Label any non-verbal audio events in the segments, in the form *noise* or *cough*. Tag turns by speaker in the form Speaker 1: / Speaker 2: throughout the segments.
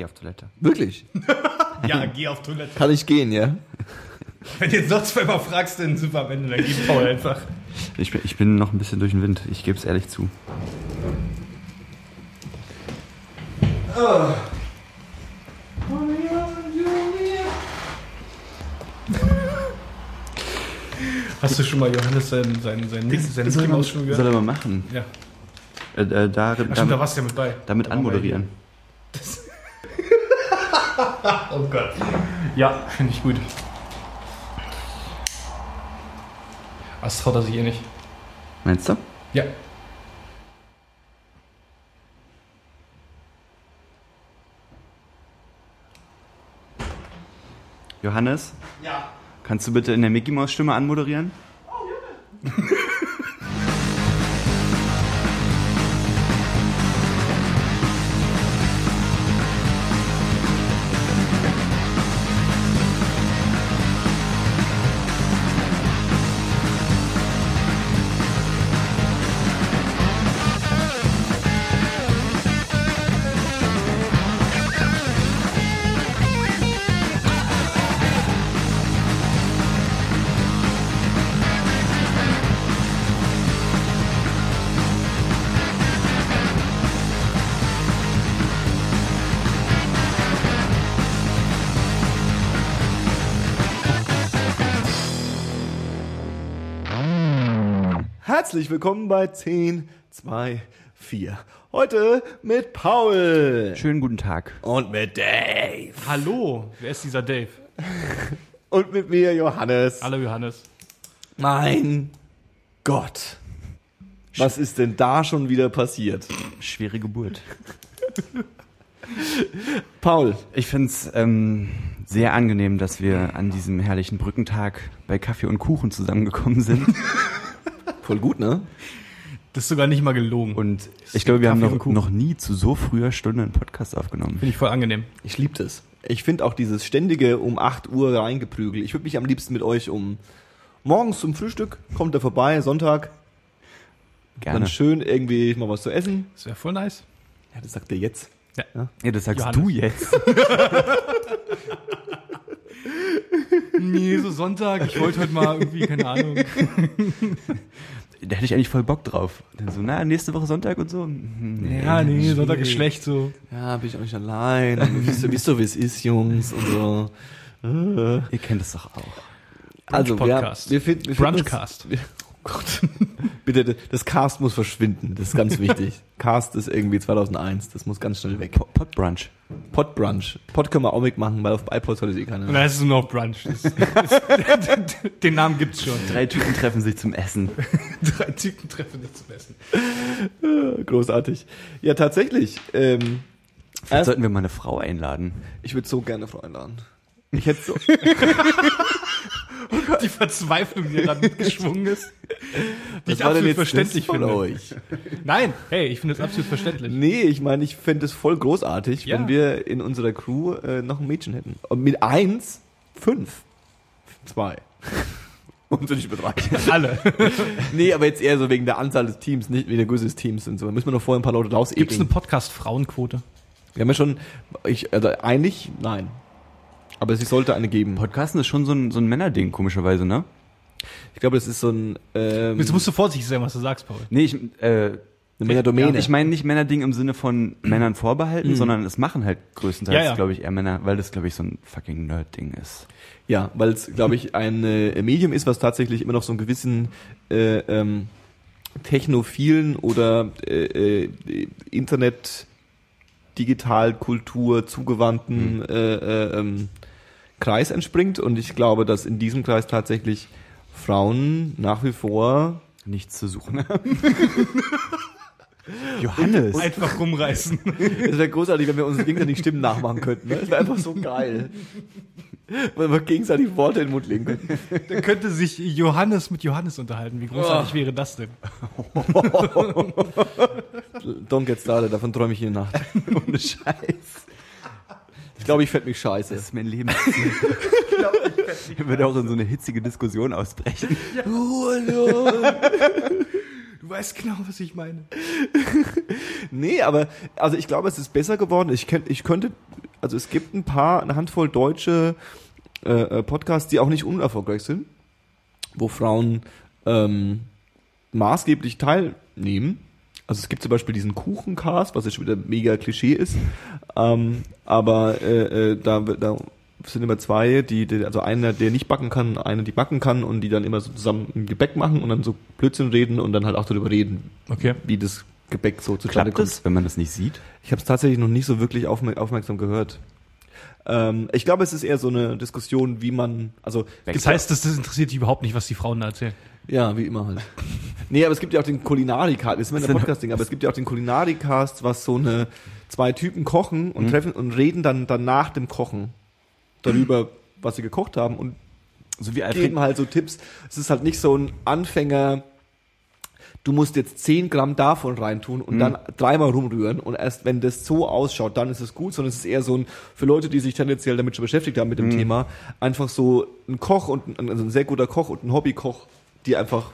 Speaker 1: geh auf Toilette.
Speaker 2: Wirklich? *laughs*
Speaker 3: Ja, geh auf Toilette.
Speaker 2: Kann ich gehen, ja?
Speaker 3: Wenn du jetzt noch zweimal fragst, dann wir am Ende, dann geht Paul einfach.
Speaker 1: Ich bin, ich bin noch ein bisschen durch den Wind. Ich gebe es ehrlich zu.
Speaker 3: Hast du schon mal Johannes sein, sein, sein, sein, sein Mickey Maus schon
Speaker 1: Soll
Speaker 3: gehört?
Speaker 1: er mal machen?
Speaker 3: Ja.
Speaker 1: Äh, äh, da,
Speaker 3: Ach stimmt, da
Speaker 1: damit,
Speaker 3: warst du ja mit bei.
Speaker 1: damit
Speaker 3: Da
Speaker 1: anmoderieren. *laughs*
Speaker 3: Oh Gott. Ja, finde ich gut. Das traut er sich eh nicht.
Speaker 1: Meinst du?
Speaker 3: Ja.
Speaker 1: Johannes,
Speaker 3: Ja.
Speaker 1: kannst du bitte in der Mickey Maus Stimme anmoderieren?
Speaker 2: Herzlich willkommen bei 10, 2, 4. Heute mit Paul.
Speaker 1: Schönen guten Tag.
Speaker 2: Und mit Dave.
Speaker 3: Hallo, wer ist dieser Dave? *laughs*
Speaker 2: Und mit mir Johannes.
Speaker 3: Hallo Johannes.
Speaker 2: Mein Gott. Was ist denn da schon wieder passiert?
Speaker 1: Schwere Geburt. *laughs*
Speaker 2: Paul,
Speaker 1: Ich finde es ähm, sehr angenehm, dass wir an diesem herrlichen Brückentag bei Kaffee und Kuchen zusammengekommen sind. *laughs*
Speaker 2: voll gut, ne?
Speaker 3: Das ist sogar nicht mal gelogen.
Speaker 1: Und ich glaube, wir haben noch, noch nie zu so früher Stunde einen Podcast aufgenommen.
Speaker 3: Finde ich voll angenehm.
Speaker 2: Ich liebe das. Ich finde auch dieses ständige um 8 Uhr reingeprügel. Ich würde mich am liebsten mit euch um morgens zum Frühstück, kommt er vorbei, Sonntag,
Speaker 1: Gerne.
Speaker 2: dann schön irgendwie mal was zu essen.
Speaker 3: Das wäre voll nice.
Speaker 2: Ja, das sagt er jetzt.
Speaker 1: Ja, das sagst
Speaker 3: Johannes.
Speaker 1: du jetzt. *laughs*
Speaker 3: Nee, so Sonntag. Ich wollte heute mal irgendwie, keine Ahnung. *laughs*
Speaker 1: Da hätte ich eigentlich voll Bock drauf. Dann so, na, nächste Woche Sonntag und so. Hm,
Speaker 3: Ja, nee,
Speaker 2: schwierig.
Speaker 3: Sonntag ist schlecht so.
Speaker 2: Ja, bin ich auch nicht allein. Wisst ihr, wisst ihr, wie es ist, Jungs? Und so. Äh.
Speaker 1: Ihr kennt es doch auch.
Speaker 2: Also, wir,
Speaker 3: Brunch-Podcast.
Speaker 2: wir finden, wir finden uns-
Speaker 3: Brunchcast.
Speaker 2: Gott. *laughs* Bitte, das Cast muss verschwinden. Das ist ganz wichtig. *laughs* Cast ist irgendwie 2001. Das muss ganz schnell weg.
Speaker 1: Pot, Pot Brunch.
Speaker 2: Pod können wir auch mitmachen, weil auf iPods hat es eh
Speaker 3: Und
Speaker 2: keiner.
Speaker 3: dann heißt es nur noch Brunch. Das, das, *laughs* den Namen gibt's schon.
Speaker 1: Drei Typen treffen sich zum Essen.
Speaker 3: Drei Typen treffen sich zum Essen.
Speaker 2: Großartig. Ja, tatsächlich. Ähm,
Speaker 1: Vielleicht
Speaker 2: erst,
Speaker 1: sollten wir mal eine Frau einladen.
Speaker 2: ich würde so gerne Frau einladen. Ich hätte so.
Speaker 3: Die Verzweiflung, die gerade mitgeschwungen ist. Die ich absolut verständlich
Speaker 2: von
Speaker 3: finde.
Speaker 2: euch?
Speaker 3: Nein, hey, ich finde das absolut verständlich.
Speaker 2: Nee, ich meine, ich fände es voll großartig,
Speaker 3: Ja.
Speaker 2: wenn wir in unserer Crew äh, noch ein Mädchen hätten. Und mit eins, fünf. Zwei. *laughs* Und so nicht mit drei. *laughs*
Speaker 3: Alle. *laughs*
Speaker 2: nee, aber jetzt eher so wegen der Anzahl des Teams, nicht wegen der Größe des Teams und so. Da müssen wir noch vorher ein paar Leute
Speaker 3: Gibt es eine. Podcast-Frauenquote?
Speaker 2: Wir haben ja schon, ich, also eigentlich, nein. Aber es sollte eine geben.
Speaker 1: Podcasten ist schon so ein, so ein Männerding, komischerweise, ne?
Speaker 2: Ich glaube, das ist so ein, ähm,
Speaker 3: Jetzt musst du vorsichtig sein, was du sagst, Paul.
Speaker 1: Nee, ich, äh,
Speaker 2: eine Männerdomäne.
Speaker 1: ich meine nicht Männerding im Sinne von Männern vorbehalten, sondern es machen halt größtenteils,
Speaker 3: Ja, ja.
Speaker 1: glaube ich, eher Männer, weil das, glaube ich, so ein fucking Nerd-Ding ist.
Speaker 2: Ja, weil es, glaube ich, ein äh, Medium ist, was tatsächlich immer noch so einen gewissen äh, ähm, technophilen oder äh, äh, Internet, Digitalkultur zugewandten äh, äh, ähm, Kreis entspringt. Und ich glaube, dass in diesem Kreis tatsächlich Frauen nach wie vor
Speaker 1: Nichts zu suchen haben. *laughs* Johannes!
Speaker 3: Einfach rumreißen.
Speaker 2: Es wäre großartig, wenn wir unsere gegenseitig Stimmen nachmachen könnten. Ne? Es wäre einfach so geil. Weil wir gegenseitig Worte in den Mund legen könnten.
Speaker 3: Dann könnte sich Johannes mit Johannes unterhalten. Wie großartig wäre das denn? *laughs*
Speaker 2: Don't get started, davon träume ich jede Nacht. *laughs*
Speaker 1: Ohne Scheiß.
Speaker 2: Ich glaube, ich fände mich scheiße.
Speaker 1: Das ist mein Leben. *laughs* Ich würde auch in so eine hitzige Diskussion ausbrechen.
Speaker 3: Du weißt genau, was ich meine.
Speaker 2: Nee, aber also ich glaube, es ist besser geworden. Ich, kenn, ich könnte Also es gibt ein paar, eine Handvoll deutsche äh, äh, Podcasts, die auch nicht unerfolgreich sind, wo Frauen ähm, maßgeblich teilnehmen. Also es gibt zum Beispiel diesen Kuchencast, was jetzt schon wieder mega Klischee ist. Ähm, aber äh, äh, da, da sind immer zwei, die, die, also einer, der nicht backen kann, eine, die backen kann und die dann immer so zusammen ein Gebäck machen und dann so Blödsinn reden und dann halt auch darüber reden,
Speaker 3: Okay.
Speaker 2: wie das Gebäck so zustande
Speaker 1: Klappt
Speaker 2: kommt.
Speaker 1: das, wenn man das nicht sieht?
Speaker 2: Ich habe es tatsächlich noch nicht so wirklich aufmer aufmerksam gehört. Ähm, ich glaube, es ist eher so eine Diskussion, wie man, also
Speaker 3: Das heißt, das, das interessiert dich überhaupt nicht, was die Frauen da erzählen.
Speaker 2: Ja, wie immer halt. nee, aber es gibt ja auch den Kulinarikast, das ist immer ein Podcasting, aber es gibt ja auch den Kulinarikast, was so eine zwei Typen kochen und treffen und reden dann dann nach dem Kochen darüber, was sie gekocht haben und
Speaker 1: So wie Alfred,
Speaker 2: geben halt so Tipps. Es ist halt nicht so ein Anfänger, du musst jetzt 10 Gramm davon reintun und dann dreimal rumrühren und erst wenn das so ausschaut, dann ist es gut, sondern es ist eher so ein, für Leute, die sich tendenziell damit schon beschäftigt haben mit dem Thema, einfach so ein Koch und ein, also ein sehr guter Koch und ein Hobbykoch, die einfach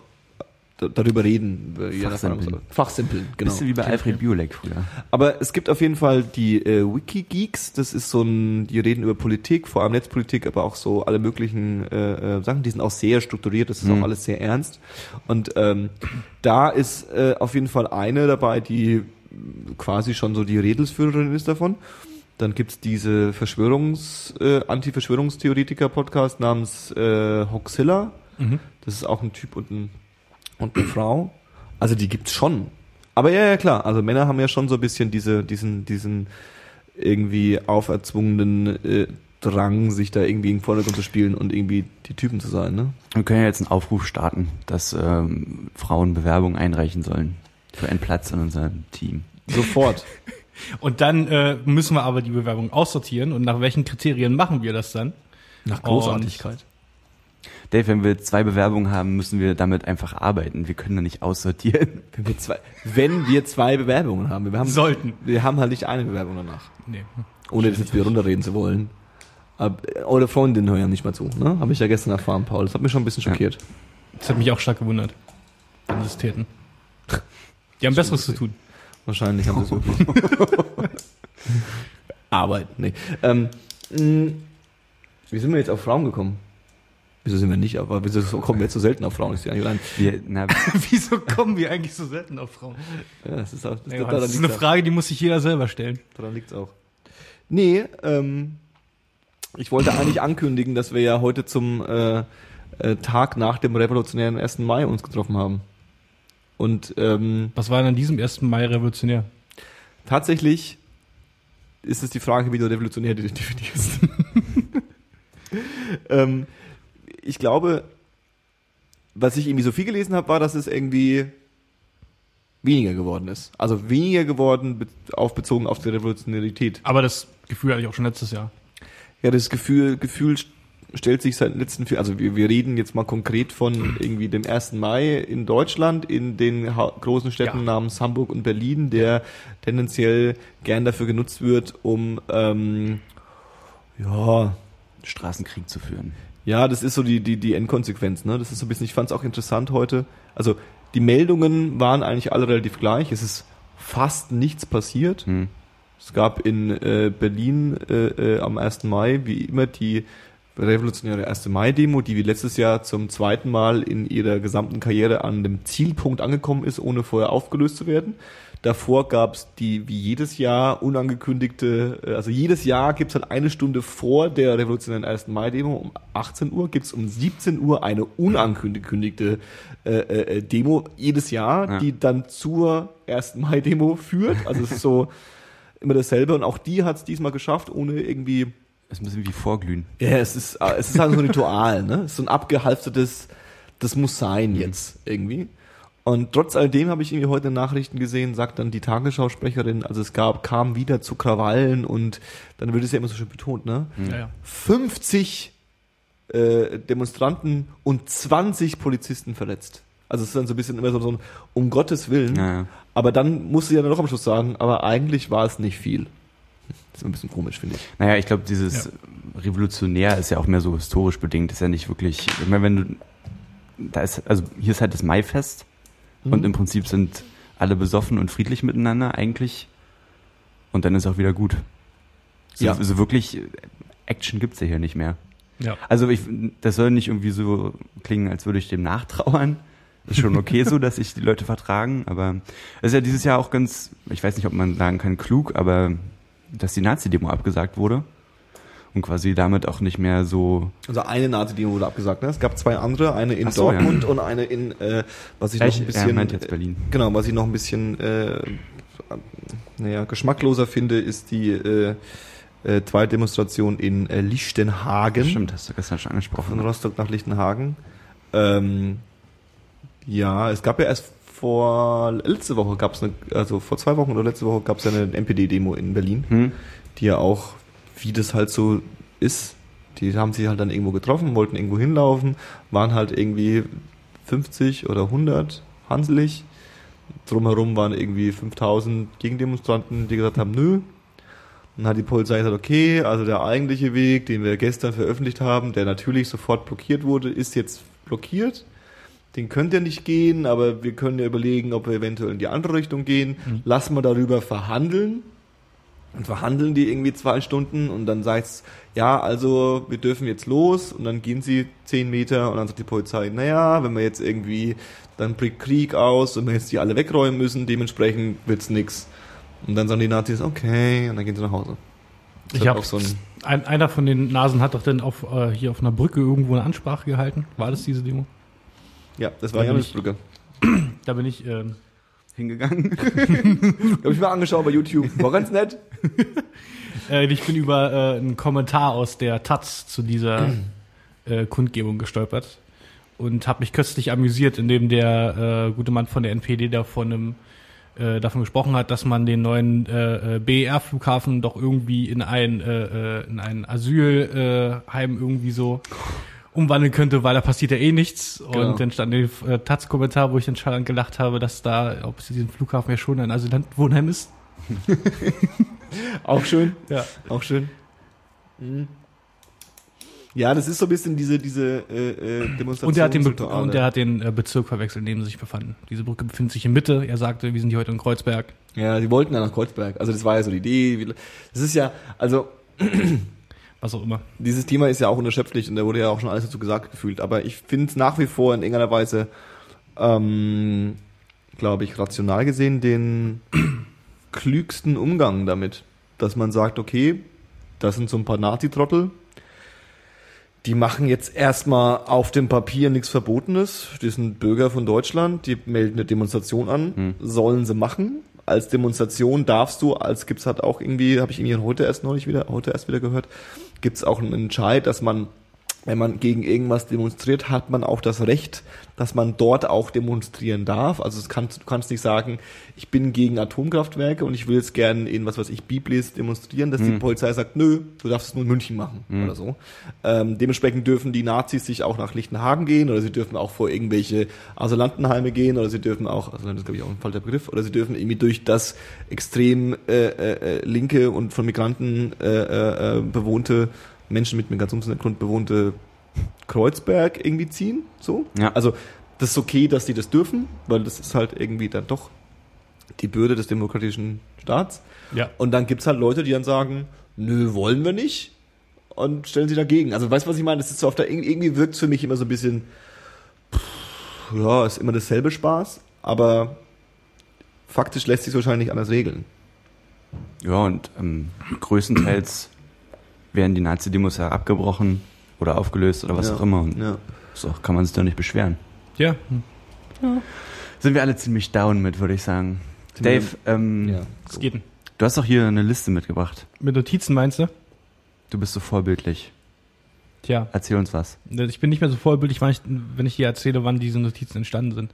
Speaker 2: da- darüber reden. nach-
Speaker 1: Fachsimpeln.
Speaker 2: Fachsimpeln, genau.
Speaker 1: bisschen wie bei Alfred Biolek früher.
Speaker 2: Aber es gibt auf jeden Fall die äh, Wikigeeks, das ist so ein, die reden über Politik, vor allem Netzpolitik, aber auch so alle möglichen äh, äh, Sachen, die sind auch sehr strukturiert, das ist auch alles sehr ernst. Und ähm, da ist äh, auf jeden Fall eine dabei, die quasi schon so die Redelsführerin ist davon. Dann gibt's diese Verschwörungs, äh, Anti-Verschwörungstheoretiker-Podcast namens äh, Hoxilla. Das ist auch ein Typ und, ein, und eine Frau. Also die gibt's schon. Aber ja, ja, klar. Also Männer haben ja schon so ein bisschen diese, diesen, diesen irgendwie auferzwungenen äh, Drang, sich da irgendwie in den Vordergrund zu spielen und irgendwie die Typen zu sein, ne?
Speaker 1: Wir können ja jetzt einen Aufruf starten, dass ähm, Frauen Bewerbungen einreichen sollen für einen Platz in unserem Team.
Speaker 2: Sofort. *laughs*
Speaker 3: Und dann äh, müssen wir aber die Bewerbung aussortieren. Und nach welchen Kriterien machen wir das dann?
Speaker 2: Nach
Speaker 3: Großartigkeit.
Speaker 1: Dave, wenn wir zwei Bewerbungen haben, müssen wir damit einfach arbeiten. Wir können da nicht aussortieren. *laughs*
Speaker 2: Wenn wir zwei, wenn wir zwei Bewerbungen haben. Wir haben,
Speaker 3: Sollten.
Speaker 2: wir haben halt nicht eine Bewerbung danach.
Speaker 3: Nee.
Speaker 2: Ohne das jetzt wieder runterreden zu wollen. Aber, eure Freundinnen hören ja nicht mal zu, ne? Habe ich ja gestern erfahren, Paul. Das hat mich schon ein bisschen
Speaker 1: Ja.
Speaker 2: schockiert.
Speaker 3: Das hat mich auch stark gewundert. Wenn sie es täten. Die haben Besseres zu tun.
Speaker 2: Wahrscheinlich haben sie es *laughs* wirklich. Arbeit, nee. Ähm, wie sind wir jetzt auf Frauen gekommen? Wieso sind wir nicht, aber wieso kommen wir jetzt so selten auf Frauen?
Speaker 1: Wir, na, *laughs*
Speaker 3: Wieso kommen wir eigentlich so selten auf Frauen?
Speaker 2: Ja, das ist, auch, das,
Speaker 3: Ey,
Speaker 2: daran
Speaker 3: das ist eine. Frage, die muss sich jeder selber stellen.
Speaker 2: Daran liegt's auch. Nee, ähm, ich wollte eigentlich ankündigen, dass wir ja heute zum äh, äh, Tag nach dem revolutionären 1. Mai uns getroffen haben. Und ähm,
Speaker 3: Was war denn an diesem 1. Mai revolutionär?
Speaker 2: tatsächlich ist es die Frage, wie du revolutionär *laughs* definierst. *laughs* ähm, ich glaube, was ich irgendwie so viel gelesen habe, war, dass es irgendwie weniger geworden ist. Also weniger geworden auf bezogen auf die Revolutionärität.
Speaker 3: Aber das Gefühl hatte ich auch schon letztes Jahr.
Speaker 2: Ja, das Gefühl, Gefühl st- stellt sich seit den letzten vier, also wir, wir reden jetzt mal konkret von irgendwie dem 1. Mai in Deutschland, in den ha großen Städten
Speaker 3: Ja.
Speaker 2: namens Hamburg und Berlin, der tendenziell gern dafür genutzt wird, um ähm, ja,
Speaker 1: Straßenkrieg zu führen.
Speaker 2: Ja, das ist so die, die, die Endkonsequenz, ne? Das ist so ein bisschen, ich fand es auch interessant heute. Also die Meldungen waren eigentlich alle relativ gleich. Es ist fast nichts passiert.
Speaker 1: Hm.
Speaker 2: Es gab in äh, Berlin äh, äh, am 1. Mai wie immer die revolutionäre 1. Mai-Demo, die wie letztes Jahr zum zweiten Mal in ihrer gesamten Karriere an dem Zielpunkt angekommen ist, ohne vorher aufgelöst zu werden. Davor gab es die wie jedes Jahr unangekündigte, äh, also jedes Jahr gibt es halt eine Stunde vor der revolutionären 1. Mai-Demo um 18 Uhr, gibt es um 17 Uhr eine unangekündigte äh, äh, Demo jedes Jahr,
Speaker 1: Ja.
Speaker 2: die dann zur 1. Mai-Demo führt. Also es ist so *laughs* immer dasselbe und auch die hat es diesmal geschafft, ohne irgendwie
Speaker 1: Das ist ein bisschen wie vorglühen.
Speaker 2: ja, es ist, äh, es ist halt so ein Ritual, ne? Es ist so ein abgehalftertes, das muss sein jetzt irgendwie. Und trotz alledem habe ich irgendwie heute Nachrichten gesehen, sagt dann die Tagesschausprecherin, also es gab, kam wieder zu Krawallen und dann wird es ja immer so schön betont, ne?
Speaker 3: Ja, ja.
Speaker 2: 50 äh, Demonstranten und 20 Polizisten verletzt. Also es ist dann so ein bisschen immer so, so ein, um Gottes Willen.
Speaker 1: Ja, ja.
Speaker 2: Aber dann musst du ja dann noch am Schluss sagen, aber eigentlich war es nicht viel. Das ist ein bisschen komisch, finde ich.
Speaker 1: Naja, ich glaube, dieses Revolutionär ist ja auch mehr so historisch bedingt. Ist ja nicht wirklich, ich meine, wenn du, da ist, also hier ist halt das Maifest und im Prinzip sind alle besoffen und friedlich miteinander eigentlich und dann ist auch wieder gut. So,
Speaker 2: Ja.
Speaker 1: so wirklich Action gibt's ja hier nicht mehr.
Speaker 3: Ja.
Speaker 1: Also ich, das soll nicht irgendwie so klingen, als würde ich dem nachtrauern. Ist schon okay so, *laughs* dass sich die Leute vertragen, aber es ist ja dieses Jahr auch ganz, ich weiß nicht, ob man sagen kann, klug, aber dass die Nazi-Demo abgesagt wurde und quasi damit auch nicht mehr so
Speaker 2: Also eine Nazi-Demo wurde abgesagt. Ne? Es gab zwei andere, eine in
Speaker 1: so,
Speaker 2: Dortmund und eine in, äh, was ich
Speaker 1: Ja,
Speaker 2: noch ein bisschen,
Speaker 1: meint jetzt Berlin.
Speaker 2: genau, was ich noch ein bisschen, äh, naja, geschmackloser finde, ist die äh, äh, zweite Demonstration in äh, Lichtenhagen.
Speaker 1: Stimmt, hast du gestern schon
Speaker 2: Von
Speaker 1: angesprochen.
Speaker 2: Rostock nach Lichtenhagen. Ähm, ja, es gab ja erst vor letzte Woche gab es eine, also vor zwei Wochen oder letzte Woche gab es eine NPD-Demo in Berlin,
Speaker 1: Hm?
Speaker 2: die ja auch, wie das halt so ist, die haben sich halt dann irgendwo getroffen, wollten irgendwo hinlaufen, waren halt irgendwie 50 oder 100 hanselig. Drumherum waren irgendwie 5000 Gegendemonstranten, die gesagt haben, nö. Dann hat die Polizei gesagt, okay, also der eigentliche Weg, den wir gestern veröffentlicht haben, der natürlich sofort blockiert wurde, ist jetzt blockiert. Den könnt ihr nicht gehen, aber wir können ja überlegen, ob wir eventuell in die andere Richtung gehen. Lass mal darüber verhandeln. Und verhandeln die irgendwie zwei Stunden und dann sagt's, ja, also wir dürfen jetzt los und dann gehen sie zehn Meter und dann sagt die Polizei, naja, wenn wir jetzt irgendwie, dann bricht Krieg aus und wir jetzt die alle wegräumen müssen, dementsprechend wird's nix. Und dann sagen die Nazis, okay, und dann gehen sie nach Hause. Das
Speaker 3: Ich habe
Speaker 2: auch so ein,
Speaker 3: ein, einer von den Nasen hat doch dann auf, äh, hier auf einer Brücke irgendwo eine Ansprache gehalten. War das diese Demo?
Speaker 2: ja, das war
Speaker 3: Da
Speaker 2: Johannesbrücke. *clears throat*
Speaker 3: Da bin ich, ähm,
Speaker 1: Hingegangen.
Speaker 2: Hab *laughs* ich mir angeschaut bei YouTube. War ganz nett. *laughs*
Speaker 3: äh, ich bin über äh, einen Kommentar aus der Taz zu dieser *clears throat* äh, Kundgebung gestolpert und habe mich köstlich amüsiert, indem der äh, gute Mann von der NPD da von einem äh, davon gesprochen hat, dass man den neuen äh, äh, BER-Flughafen doch irgendwie in ein äh, in ein Asylheim Heim irgendwie so umwandeln könnte, weil da passiert ja eh nichts.
Speaker 2: Genau.
Speaker 3: Und dann stand der äh, Taz-Kommentar, wo ich dann schallend gelacht habe, dass da, ob es diesen Flughafen ja schon ein Asylwohnheim ist. *laughs*
Speaker 2: Auch schön.
Speaker 3: Ja.
Speaker 2: Auch schön. Mhm. Ja, das ist so ein bisschen diese, diese äh, äh, Demonstration.
Speaker 3: Und der hat den, Be und der hat den äh, Bezirk verwechselt, in dem sie sich befanden. Diese Brücke befindet sich in Mitte. Er sagte, wir sind hier heute in Kreuzberg.
Speaker 2: Ja, die wollten ja nach Kreuzberg. Also das war ja so die Idee. Das ist ja, also *clears throat*
Speaker 3: Was auch immer.
Speaker 2: dieses Thema ist ja auch unerschöpflich und da wurde ja auch schon alles dazu gesagt gefühlt. Aber ich finde es nach wie vor in irgendeiner Weise, ähm, glaube ich, rational gesehen den *clears throat* klügsten Umgang damit. Dass man sagt, okay, das sind so ein paar Nazi-Trottel, die machen jetzt erstmal auf dem Papier nichts Verbotenes. Die sind Bürger von Deutschland, die melden eine Demonstration an, sollen sie machen. Als Demonstration darfst du, als gibt's halt auch irgendwie, habe ich irgendwie heute erst neulich wieder, heute erst wieder gehört, gibt's auch einen Entscheid, dass man, wenn man gegen irgendwas demonstriert, hat man auch das Recht, dass man dort auch demonstrieren darf. Also es kann, du kannst nicht sagen, ich bin gegen Atomkraftwerke und ich will jetzt gerne in, was weiß ich, Biblis demonstrieren, dass die Polizei sagt, nö, du darfst es nur in München machen oder so. Ähm, dementsprechend dürfen die Nazis sich auch nach Lichtenhagen gehen oder sie dürfen auch vor irgendwelche Asylantenheime gehen oder sie dürfen auch, also das ist glaube ich auch ein falscher Begriff, oder sie dürfen irgendwie durch das extrem äh, äh, äh, linke und von Migranten äh, äh, äh, bewohnte, Menschen mit Migrationshintergrund bewohnte Kreuzberg irgendwie ziehen. So.
Speaker 1: Ja.
Speaker 2: Also das ist okay, dass die das dürfen, weil das ist halt irgendwie dann doch die Bürde des demokratischen Staats.
Speaker 3: Ja.
Speaker 2: Und dann gibt's halt Leute, die dann sagen, nö, wollen wir nicht. Und stellen sich dagegen. Also weißt du, was ich meine? Das ist so auf der, irgendwie wirkt für mich immer so ein bisschen, pff, ja, ist immer dasselbe Spaß, aber faktisch lässt sich wahrscheinlich anders regeln.
Speaker 1: Ja, und ähm, größtenteils werden die Nazi-Demos ja abgebrochen oder aufgelöst oder was
Speaker 2: Ja.
Speaker 1: auch immer. Und
Speaker 2: Ja.
Speaker 1: so kann man sich da nicht beschweren.
Speaker 3: Ja.
Speaker 1: Sind wir alle ziemlich down mit, würde ich sagen.
Speaker 2: Sind
Speaker 1: Dave, ähm,
Speaker 2: ja.
Speaker 3: Es geht.
Speaker 1: du hast doch hier eine Liste mitgebracht.
Speaker 3: Mit Notizen meinst du?
Speaker 1: Du bist so vorbildlich.
Speaker 3: Tja.
Speaker 1: Erzähl uns was.
Speaker 3: Ich bin nicht mehr so vollbildlich, wenn ich, wenn ich dir erzähle, wann diese Notizen entstanden sind.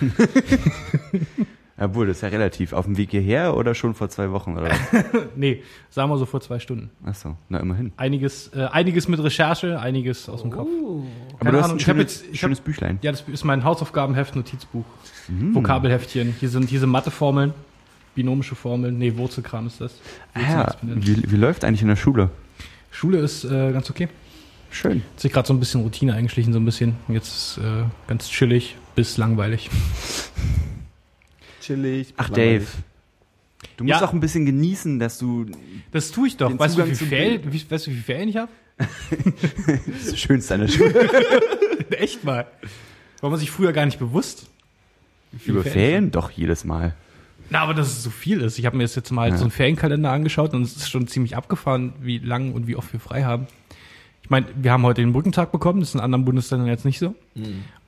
Speaker 3: *laughs*
Speaker 1: Obwohl, das ist ja relativ. Auf dem Weg hierher oder schon vor zwei Wochen oder was? *laughs*
Speaker 3: nee, sagen wir so vor zwei Stunden.
Speaker 1: Achso, na immerhin.
Speaker 3: Einiges, äh, einiges mit Recherche, einiges aus dem Kopf.
Speaker 1: Aber
Speaker 3: Keine
Speaker 1: du hast
Speaker 3: Ahnung,
Speaker 1: ein
Speaker 3: ich hab
Speaker 1: schönes,
Speaker 3: jetzt- ich
Speaker 1: schönes Büchlein.
Speaker 3: Ja, das ist mein Hausaufgabenheft, Notizbuch,
Speaker 1: Hm.
Speaker 3: Vokabelheftchen. Hier sind diese Matheformeln, binomische Formeln. Nee, Wurzelkram ist das.
Speaker 1: Ah, ja, wie, wie läuft eigentlich in der Schule?
Speaker 3: Schule ist äh, ganz okay.
Speaker 1: Schön.
Speaker 3: Hat sich gerade so ein bisschen Routine eingeschlichen, so ein bisschen. Jetzt ist äh, ganz chillig bis langweilig. *laughs*
Speaker 2: Chillig.
Speaker 1: Ach. Dave. Du musst
Speaker 3: Ja.
Speaker 1: auch ein bisschen genießen, dass du
Speaker 3: Das tue ich doch.
Speaker 1: Den
Speaker 3: Weißt du, wie viel Ferien, wie, weißt du, wie viel Ferien ich habe? *laughs*
Speaker 1: das Schönste an der Schule *laughs*
Speaker 3: Echt mal. War man sich früher gar nicht bewusst.
Speaker 1: über
Speaker 3: Ferien ich
Speaker 1: Ferien doch jedes Mal.
Speaker 3: Na, aber dass es so viel ist. Ich habe mir jetzt mal
Speaker 1: Ja.
Speaker 3: so einen Ferienkalender angeschaut und es ist schon ziemlich abgefahren, wie lang und wie oft wir frei haben. Ich meine, wir haben heute den Brückentag bekommen, das ist in anderen Bundesländern jetzt nicht so.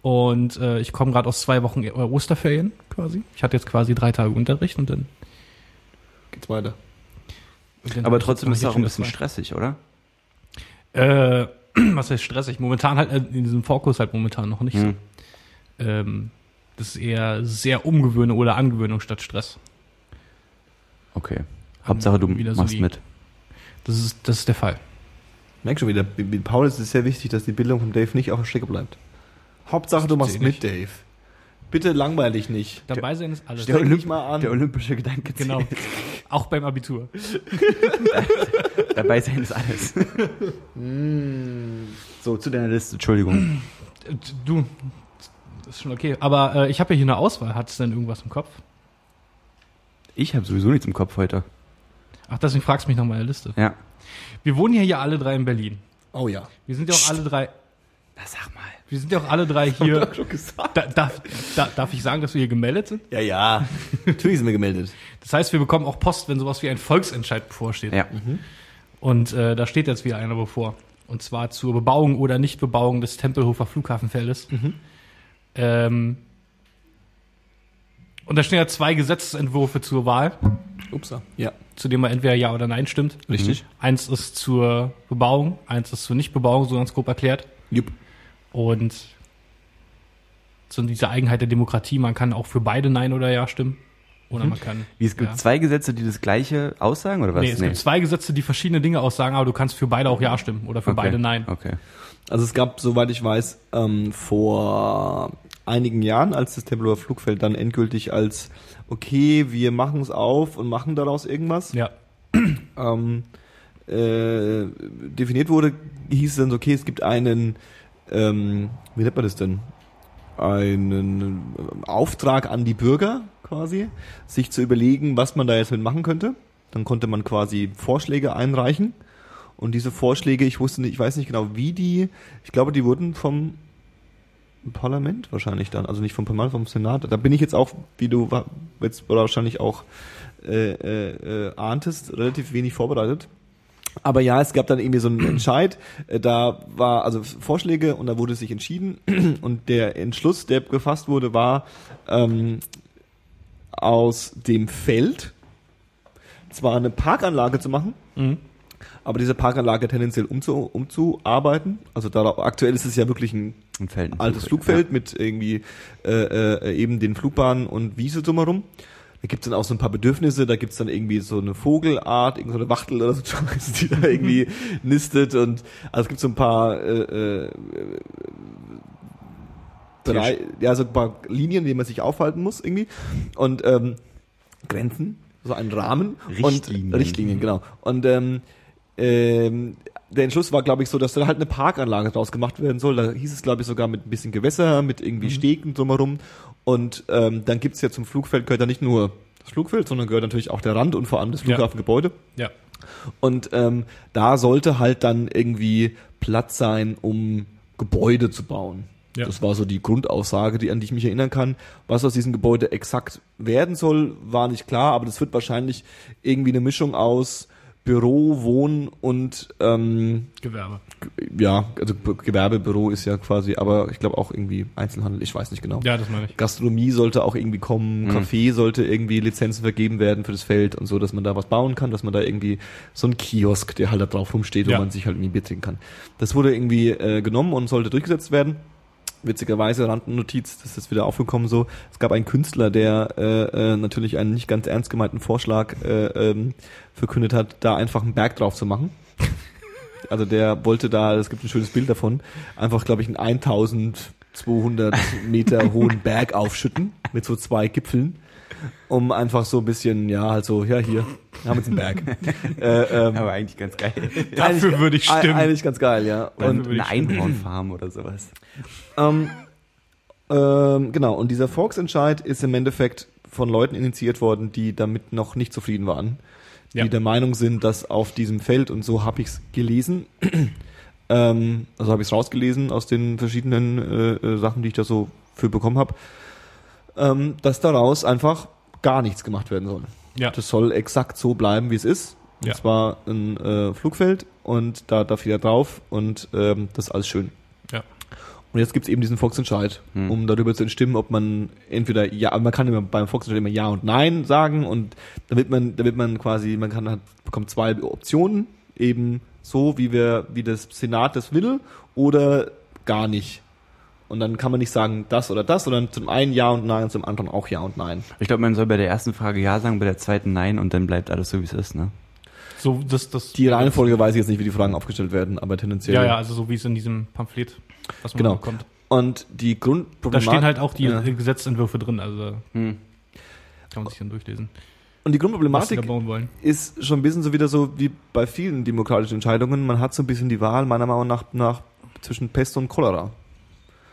Speaker 3: Und äh, ich komme gerade aus zwei Wochen äh, Osterferien quasi. Ich hatte jetzt quasi drei Tage Unterricht und dann.
Speaker 2: Geht's weiter.
Speaker 3: Dann
Speaker 1: Aber trotzdem ist es auch
Speaker 3: schon
Speaker 1: ein bisschen stressig, oder?
Speaker 3: Äh, *clears throat* was heißt stressig? Momentan halt, äh, in diesem Fokus halt momentan noch nicht
Speaker 1: Hm.
Speaker 3: so. Ähm, das ist eher sehr Umgewöhnung oder Angewöhnung statt Stress.
Speaker 1: Okay. Hauptsache du
Speaker 3: Wieder so
Speaker 1: machst
Speaker 3: die-
Speaker 1: mit.
Speaker 3: Das ist, das ist der Fall.
Speaker 2: Merk schon wieder, mit Paul ist es sehr wichtig, dass die Bildung von Dave nicht auf der Strecke bleibt. Hauptsache, du machst mit. Dave. Bitte langweilig nicht.
Speaker 3: Dabei sein ist alles.
Speaker 2: Der
Speaker 1: Olymp-
Speaker 2: nicht mal an.
Speaker 1: Der olympische Gedanke
Speaker 3: Genau. Auch beim Abitur. *laughs*
Speaker 1: Dabei sein ist alles. so, zu deiner Liste, Entschuldigung.
Speaker 3: Du, das ist schon okay. Aber äh, ich habe ja hier eine Auswahl. Hat es denn irgendwas im Kopf?
Speaker 1: Ich habe sowieso nichts im Kopf heute.
Speaker 3: Ach, deswegen fragst du mich nach meiner Liste.
Speaker 1: Ja.
Speaker 3: Wir wohnen ja hier alle drei in Berlin.
Speaker 2: Oh ja.
Speaker 3: Wir sind ja auch alle drei.
Speaker 1: Na, sag mal.
Speaker 3: Wir sind ja auch alle drei hier.
Speaker 2: Schon gesagt.
Speaker 3: Da, darf, da, darf ich sagen, dass wir hier gemeldet sind?
Speaker 2: Ja, ja. *laughs* Natürlich sind wir gemeldet.
Speaker 3: Das heißt, wir bekommen auch Post, wenn sowas wie ein Volksentscheid bevorsteht.
Speaker 1: Ja.
Speaker 3: Und äh, da steht jetzt wieder einer bevor. Und zwar zur Bebauung oder Nichtbebauung des Tempelhofer Flughafenfeldes. Ähm, und da stehen ja zwei Gesetzesentwürfe zur Wahl,
Speaker 2: Upsa. Ja.
Speaker 3: zu denen man entweder Ja oder Nein stimmt.
Speaker 2: Richtig.
Speaker 3: Eins ist zur Bebauung, eins ist zur Nichtbebauung, so ganz grob erklärt.
Speaker 2: Jupp.
Speaker 3: Und so diese Eigenheit der Demokratie, man kann auch für beide Nein oder Ja stimmen. Oder man kann.
Speaker 1: Wie, es gibt
Speaker 3: ja.
Speaker 1: zwei Gesetze, die das gleiche aussagen, oder was?
Speaker 3: Nee, es gibt zwei Gesetze, die verschiedene Dinge aussagen, aber du kannst für beide auch Ja stimmen oder für
Speaker 1: okay.
Speaker 3: beide Nein.
Speaker 1: Okay.
Speaker 2: Also es gab, soweit ich weiß, ähm, vor einigen Jahren, als das Tempelhofer Flugfeld dann endgültig als okay, wir machen es auf und machen daraus irgendwas,
Speaker 3: Ja. *clears throat*
Speaker 2: ähm, äh, definiert wurde, hieß es dann so, okay, es gibt einen, ähm, wie nennt man das denn? Einen äh, Auftrag an die Bürger quasi, sich zu überlegen, was man da jetzt mit machen könnte. Dann konnte man quasi Vorschläge einreichen. Und diese Vorschläge, ich wusste nicht, ich weiß nicht genau, wie die, ich glaube, die wurden vom Parlament wahrscheinlich dann, also nicht vom Parlament, vom Senat. Da bin ich jetzt auch, wie du jetzt wahrscheinlich auch äh, äh, äh, ahntest, relativ wenig vorbereitet. Aber ja, es gab dann irgendwie so einen *clears throat* Entscheid. Äh, Da war also Vorschläge und da wurde sich entschieden. *clears throat* Und der Entschluss, der gefasst wurde, war ähm, aus dem Feld zwar eine Parkanlage zu machen,
Speaker 3: Mhm.
Speaker 2: Aber diese Parkanlage tendenziell umzu, umzuarbeiten. Also da aktuell ist es ja wirklich ein
Speaker 1: Ein Feld.
Speaker 2: altes Flugfeld mit irgendwie äh, äh, eben den Flugbahnen und Wiese drumherum. Da gibt's dann auch so ein paar Bedürfnisse, da gibt's dann irgendwie so eine Vogelart, irgend so eine Wachtel oder so, *laughs* die da irgendwie nistet und also es gibt so ein paar äh, äh, drei, ja, so ein paar Linien, die man sich aufhalten muss irgendwie und ähm, Grenzen, so einen Rahmen
Speaker 1: Richtlinien.
Speaker 2: und Richtlinien, genau. Und ähm, ähm, der Entschluss war, glaube ich, so, dass da halt eine Parkanlage draus gemacht werden soll. Da hieß es, glaube ich, sogar mit ein bisschen Gewässer, mit irgendwie Stegen drumherum. Und ähm, dann gibt's ja zum Flugfeld gehört ja nicht nur das Flugfeld, sondern gehört natürlich auch der Rand und vor allem das
Speaker 3: Ja.
Speaker 2: Flughafengebäude.
Speaker 3: Ja.
Speaker 2: Und ähm, da sollte halt dann irgendwie Platz sein, um Gebäude zu bauen.
Speaker 3: Ja.
Speaker 2: Das war so die Grundaussage, die, an die ich mich erinnern kann. Was aus diesem Gebäude exakt werden soll, war nicht klar, aber das wird wahrscheinlich irgendwie eine Mischung aus Büro, Wohn und ähm,
Speaker 3: Gewerbe.
Speaker 2: ja, also Gewerbebüro ist ja quasi, aber ich glaube auch irgendwie Einzelhandel, ich weiß nicht genau.
Speaker 3: Ja, das meine ich.
Speaker 2: Gastronomie sollte auch irgendwie kommen, Café sollte irgendwie Lizenzen vergeben werden für das Feld und so, dass man da was bauen kann, dass man da irgendwie so ein Kiosk, der halt da drauf rumsteht,
Speaker 3: Ja.
Speaker 2: wo man sich halt irgendwie Bier trinken kann. Das wurde irgendwie äh, genommen und sollte durchgesetzt werden. Witzigerweise, Randnotiz, das ist wieder aufgekommen so, es gab einen Künstler, der äh, äh, natürlich einen nicht ganz ernst gemeinten Vorschlag äh, ähm, verkündet hat, da einfach einen Berg drauf zu machen. *laughs* Also der wollte da, es gibt ein schönes Bild davon, einfach, glaube ich, einen 1200 Meter hohen Berg aufschütten mit so zwei Gipfeln, um einfach so ein bisschen, ja, halt so, ja, hier, wir haben jetzt einen Berg. *laughs* äh, ähm,
Speaker 1: Aber eigentlich ganz geil.
Speaker 3: Dafür würde ich stimmen.
Speaker 2: Eigentlich ganz geil, ja.
Speaker 1: Und eine Einhornfarm oder sowas.
Speaker 2: ähm, ähm, genau, und dieser Volksentscheid ist im Endeffekt von Leuten initiiert worden, die damit noch nicht zufrieden waren. Die
Speaker 3: Ja.
Speaker 2: der Meinung sind, dass auf diesem Feld, und so habe ich es gelesen, *clears throat* ähm, also habe ich es rausgelesen aus den verschiedenen äh, äh, Sachen, die ich da so für bekommen habe, ähm, dass daraus einfach gar nichts gemacht werden soll.
Speaker 3: Ja.
Speaker 2: Das soll exakt so bleiben, wie es ist. Und
Speaker 3: Ja.
Speaker 2: zwar ein äh, Flugfeld und da darf jeder drauf und ähm, das ist alles schön.
Speaker 3: Ja.
Speaker 2: Und jetzt gibt's eben diesen Volksentscheid,
Speaker 1: Hm.
Speaker 2: um darüber zu entstimmen, ob man entweder ja, man kann immer beim Volksentscheid immer ja und nein sagen und damit man, damit man quasi, man kann hat, bekommt zwei Optionen, eben so wie wir, wie das Senat das will oder gar nicht. Und dann kann man nicht sagen das oder das, sondern zum einen ja und nein und zum anderen auch ja und nein.
Speaker 1: Ich glaube, man soll bei der ersten Frage ja sagen, bei der zweiten nein und dann bleibt alles so, wie es ist, ne?
Speaker 3: So, das, das.
Speaker 2: Die Reihenfolge weiß ich jetzt nicht, wie die Fragen aufgestellt werden, aber tendenziell.
Speaker 3: Ja, ja, also so wie es in diesem Pamphlet, was man
Speaker 2: Genau.
Speaker 3: bekommt.
Speaker 2: Und die
Speaker 3: Da
Speaker 2: Grundproblematik.
Speaker 3: stehen halt auch die
Speaker 2: Ja.
Speaker 3: Gesetzentwürfe drin, also
Speaker 1: Hm.
Speaker 3: kann man sich dann durchlesen,
Speaker 2: Und die Grundproblematik
Speaker 3: da
Speaker 2: ist schon ein bisschen so wieder so wie bei vielen demokratischen Entscheidungen. Man hat so ein bisschen die Wahl, meiner Meinung nach, nach zwischen Pest und Cholera.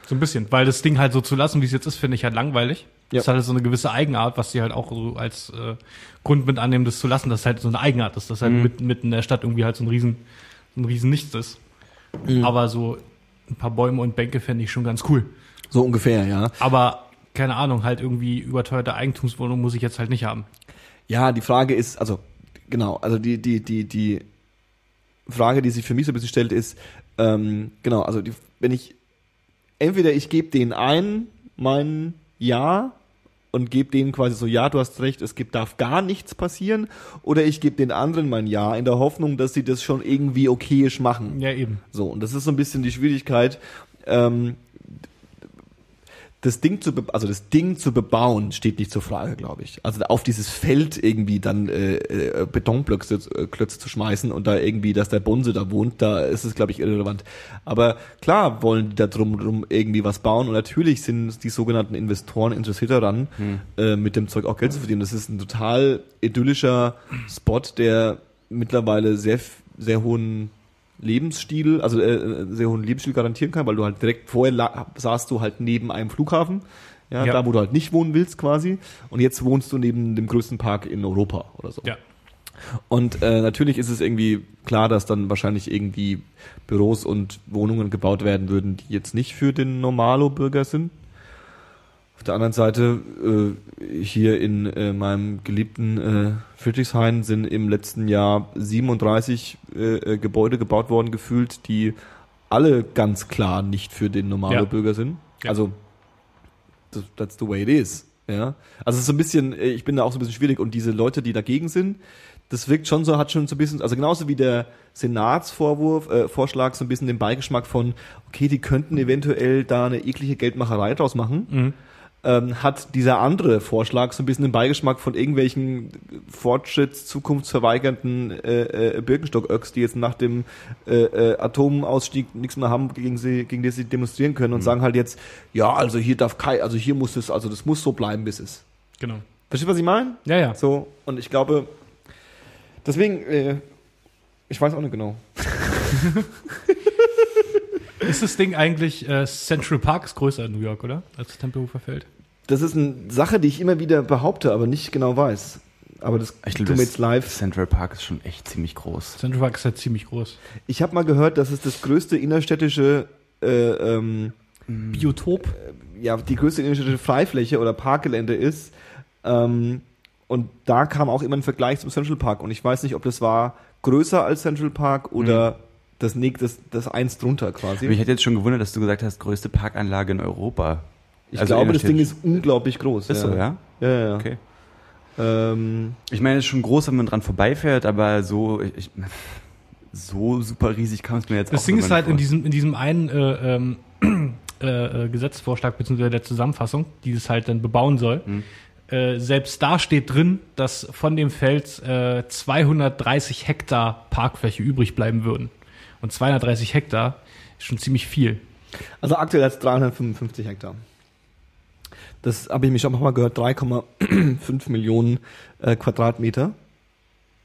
Speaker 3: So ein bisschen, weil das Ding halt so zu lassen, wie es jetzt ist, finde ich halt langweilig.
Speaker 2: Ja.
Speaker 3: Das hat halt so eine gewisse Eigenart, was sie halt auch so als äh, Grund mit annehmen, das zu lassen, dass halt so eine Eigenart ist, dass halt
Speaker 1: Mhm.
Speaker 3: mitten, mitten in der Stadt irgendwie halt so ein riesen, ein riesen Nichts ist. Aber so ein paar Bäume und Bänke fände ich schon ganz cool.
Speaker 2: So ungefähr, ja.
Speaker 3: Aber keine Ahnung, halt irgendwie überteuerte Eigentumswohnung muss ich jetzt halt nicht haben.
Speaker 2: Ja, die Frage ist, also, genau, also die, die, die, die Frage, die sich für mich so ein bisschen stellt, ist, ähm, genau, also die, wenn ich, entweder ich gebe denen ein, mein Ja, und gebe denen quasi so, ja, du hast recht, es gibt, darf gar nichts passieren, oder ich gebe den anderen mein Ja, in der Hoffnung, dass sie das schon irgendwie okayisch machen.
Speaker 3: Ja, eben.
Speaker 2: So, und das ist so ein bisschen die Schwierigkeit, ähm, das Ding zu, be also das Ding zu bebauen, steht nicht zur Frage, glaube ich. Also auf dieses Feld irgendwie dann äh, äh, Betonblöcke äh, Klötze zu schmeißen und da irgendwie, dass der Bonse da wohnt, da ist es, glaube ich, irrelevant. Aber klar wollen die da drum, drum irgendwie was bauen und natürlich sind die sogenannten Investoren interessiert daran, äh, mit dem Zeug auch Geld zu verdienen. Das ist ein total idyllischer Spot, der mittlerweile sehr, sehr hohen Lebensstil, also äh, sehr hohen Lebensstil garantieren kann, weil du halt direkt vorher saßt du halt neben einem Flughafen, ja,
Speaker 3: Ja.
Speaker 2: da wo du halt nicht wohnen willst quasi, und jetzt wohnst du neben dem größten Park in Europa oder so.
Speaker 3: Ja.
Speaker 2: Und äh, natürlich ist es irgendwie klar, dass dann wahrscheinlich irgendwie Büros und Wohnungen gebaut werden würden, die jetzt nicht für den Normalo-Bürger sind. Auf der anderen Seite, äh, hier in äh, meinem geliebten äh, Friedrichshain sind im letzten Jahr 37 äh, äh, Gebäude gebaut worden, gefühlt, die alle ganz klar nicht für den Normalo-Bürger sind.
Speaker 3: Ja.
Speaker 2: Also, that's the way it is. Ja, also es ist so ein bisschen, äh, ich bin da auch so ein bisschen schwierig und diese Leute, die dagegen sind, das wirkt schon so, hat schon so ein bisschen, also genauso wie der Senatsvorwurf, äh, Vorschlag so ein bisschen den Beigeschmack von, okay, die könnten eventuell da eine eklige Geldmacherei draus machen,
Speaker 3: Mhm.
Speaker 2: Ähm, hat dieser andere Vorschlag so ein bisschen den Beigeschmack von irgendwelchen Fortschritts, zukunftsverweigernden äh, äh, Birkenstock-Öcks, die jetzt nach dem äh, äh, Atomausstieg nichts mehr haben, gegen sie, gegen die sie demonstrieren können und sagen halt jetzt, ja, also hier darf kein, also hier muss es, also das muss so bleiben, bis es.
Speaker 3: Genau.
Speaker 2: Verstehst du, was ich meine?
Speaker 3: Ja, ja.
Speaker 2: So, und ich glaube, deswegen, äh, ich weiß auch nicht genau. *laughs*
Speaker 3: Ist das Ding eigentlich äh, Central Park ist größer in New York, oder? Als das Tempelhofer Feld?
Speaker 2: Das ist eine Sache, die ich immer wieder behaupte, aber nicht genau weiß. Aber das
Speaker 1: Ich
Speaker 2: tut
Speaker 1: glaube,
Speaker 2: mir
Speaker 1: das
Speaker 2: jetzt live.
Speaker 1: Central Park ist schon echt ziemlich groß.
Speaker 3: Central Park ist halt ziemlich groß.
Speaker 2: Ich habe mal gehört, dass es das größte innerstädtische, äh, ähm,
Speaker 3: Biotop?
Speaker 2: ja, die größte innerstädtische Freifläche oder Parkgelände ist. Ähm, und da kam auch immer ein Vergleich zum Central Park. Und ich weiß nicht, ob das war größer als Central Park oder das, das, das eins drunter quasi.
Speaker 1: Aber ich hätte jetzt schon gewundert, dass du gesagt hast, größte Parkanlage in Europa.
Speaker 2: Ich
Speaker 1: Also
Speaker 2: glaube, das Ding ist unglaublich groß.
Speaker 1: Ist so, ja?
Speaker 2: Ja, ja. ja.
Speaker 1: Okay.
Speaker 2: Ähm,
Speaker 1: Ich meine, es ist schon groß, wenn man dran vorbeifährt, aber so, ich, so super riesig kam es mir jetzt
Speaker 3: Das
Speaker 1: auch
Speaker 3: Ding
Speaker 1: immer
Speaker 3: ist halt
Speaker 1: nicht
Speaker 3: in
Speaker 1: vor.
Speaker 3: diesem, in diesem einen äh, ähm, *clears throat* äh, äh, Gesetzesvorschlag bzw. der Zusammenfassung, die es halt dann bebauen soll,
Speaker 1: Hm.
Speaker 3: äh, selbst da steht drin, dass von dem Feld äh, 230 Hektar Parkfläche übrig bleiben würden. Und 230 Hektar ist schon ziemlich viel.
Speaker 2: also aktuell hat es 355 Hektar. Das habe ich mich auch mal gehört, 3,5 Millionen äh, Quadratmeter.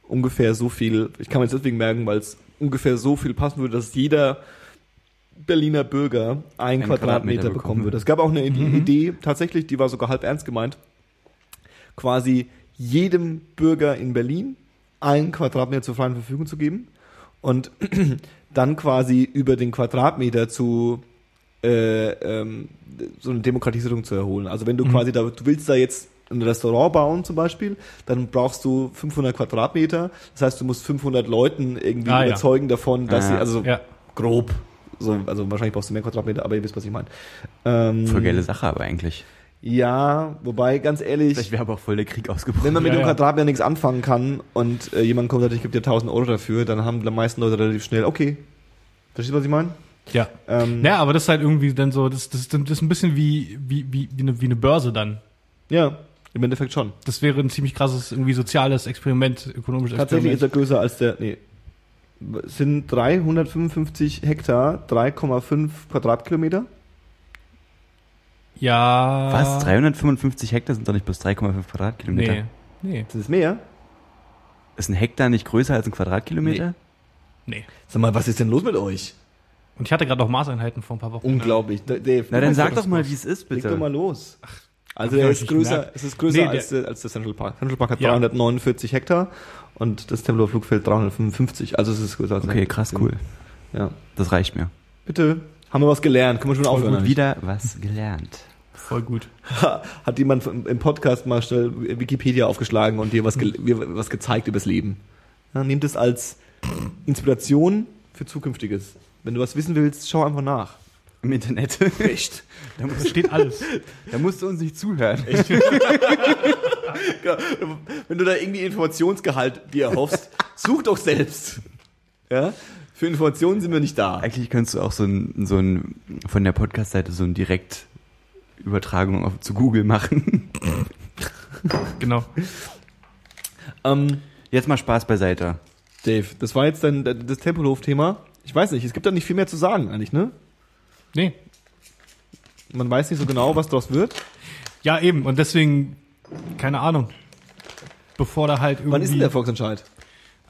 Speaker 2: Ungefähr so viel, ich kann mir jetzt deswegen merken, weil es ungefähr so viel passen würde, dass jeder Berliner Bürger ein
Speaker 1: Einen
Speaker 2: Quadratmeter,
Speaker 1: Quadratmeter
Speaker 2: bekommen würde. Es gab auch eine Idee, tatsächlich, die war sogar halb ernst gemeint. quasi jedem Bürger in Berlin einen Quadratmeter zur freien Verfügung zu geben und dann quasi über den Quadratmeter zu äh, ähm, so eine Demokratisierung zu erholen. Also wenn du
Speaker 3: Mhm.
Speaker 2: quasi da, du willst da jetzt ein Restaurant bauen zum Beispiel, dann brauchst du 500 Quadratmeter. Das heißt, du musst 500 Leuten irgendwie
Speaker 3: Ah, ja.
Speaker 2: überzeugen davon, dass
Speaker 1: Ah,
Speaker 2: sie, also
Speaker 3: Ja.
Speaker 2: grob, so, also wahrscheinlich brauchst du mehr Quadratmeter, aber ihr wisst, was ich meine. Ähm,
Speaker 1: Voll geile Sache aber eigentlich.
Speaker 2: Ja, wobei, ganz ehrlich,
Speaker 1: Vielleicht wäre aber auch voll der Krieg ausgebrochen.
Speaker 2: wenn man mit
Speaker 3: Ja,
Speaker 2: dem
Speaker 3: ja.
Speaker 2: Quadratmeter nichts anfangen kann und äh, jemand kommt und sagt, ich gebe dir 1000 Euro dafür, dann haben die meisten Leute relativ schnell, okay. Verstehst du, was ich meine?
Speaker 3: Ja.
Speaker 2: Ähm,
Speaker 3: Ja, aber das ist halt irgendwie dann so, das, das, das ist ein bisschen wie, wie, wie, wie, eine, wie eine Börse dann.
Speaker 2: ja, im Endeffekt schon.
Speaker 3: Das wäre ein ziemlich krasses, irgendwie soziales Experiment, ökonomisches
Speaker 2: Tatsächlich ist
Speaker 3: Experiment.
Speaker 2: er größer als der, nee, sind 355 Hektar, 3,5 Quadratkilometer.
Speaker 3: Ja.
Speaker 1: Was? 355 Hektar sind doch nicht bloß 3,5 Quadratkilometer.
Speaker 3: Nee. Nee.
Speaker 2: Ist das mehr?
Speaker 1: Ist ein Hektar nicht größer als ein Quadratkilometer?
Speaker 3: Nee.
Speaker 2: Sag mal, was ist denn los mit euch?
Speaker 3: Und ich hatte gerade noch Maßeinheiten vor ein paar Wochen.
Speaker 2: Unglaublich. D- Dave,
Speaker 1: Na, dann sag doch mal, wie es ist,
Speaker 2: Leg
Speaker 1: bitte.
Speaker 2: doch mal los. Also
Speaker 3: hab
Speaker 2: der ist größer, es ist größer
Speaker 3: Nee,
Speaker 2: als, der, als der Central Park. Central Park hat
Speaker 3: Ja.
Speaker 2: 349 Hektar und das Tempelhofer Flugfeld 355. Also es ist größer als
Speaker 1: Okay, krass, cool.
Speaker 2: Ja.
Speaker 1: Das reicht mir.
Speaker 2: Bitte. Haben wir was gelernt? Können wir schon aufhören?
Speaker 1: Wieder was gelernt.
Speaker 3: Voll gut. *laughs*
Speaker 2: Hat jemand im Podcast mal schnell Wikipedia aufgeschlagen und dir was, ge was gezeigt übers Leben? Ja, nehmt es als Inspiration für Zukünftiges. Wenn du was wissen willst, schau einfach nach.
Speaker 1: Im Internet. *laughs*
Speaker 2: Echt?
Speaker 1: Da
Speaker 3: steht alles.
Speaker 1: da musst du uns nicht zuhören. *laughs*
Speaker 2: Wenn du da irgendwie Informationsgehalt dir erhoffst, such doch selbst. Ja? Für Informationen sind wir nicht da.
Speaker 1: Eigentlich könntest du auch so ein, so ein von der Podcast-Seite so ein Direktübertragung auf, zu Google machen. *laughs*
Speaker 3: Genau.
Speaker 2: Ähm,
Speaker 1: Jetzt mal Spaß beiseite.
Speaker 2: Dave, das war jetzt dein, das Tempelhof-Thema. Ich weiß nicht, es gibt da nicht viel mehr zu sagen eigentlich, ne?
Speaker 3: Nee.
Speaker 2: Man weiß nicht so genau, was daraus wird.
Speaker 3: Ja, eben. Und deswegen, keine Ahnung. Bevor da halt irgendwie
Speaker 2: Wann ist denn der Volksentscheid?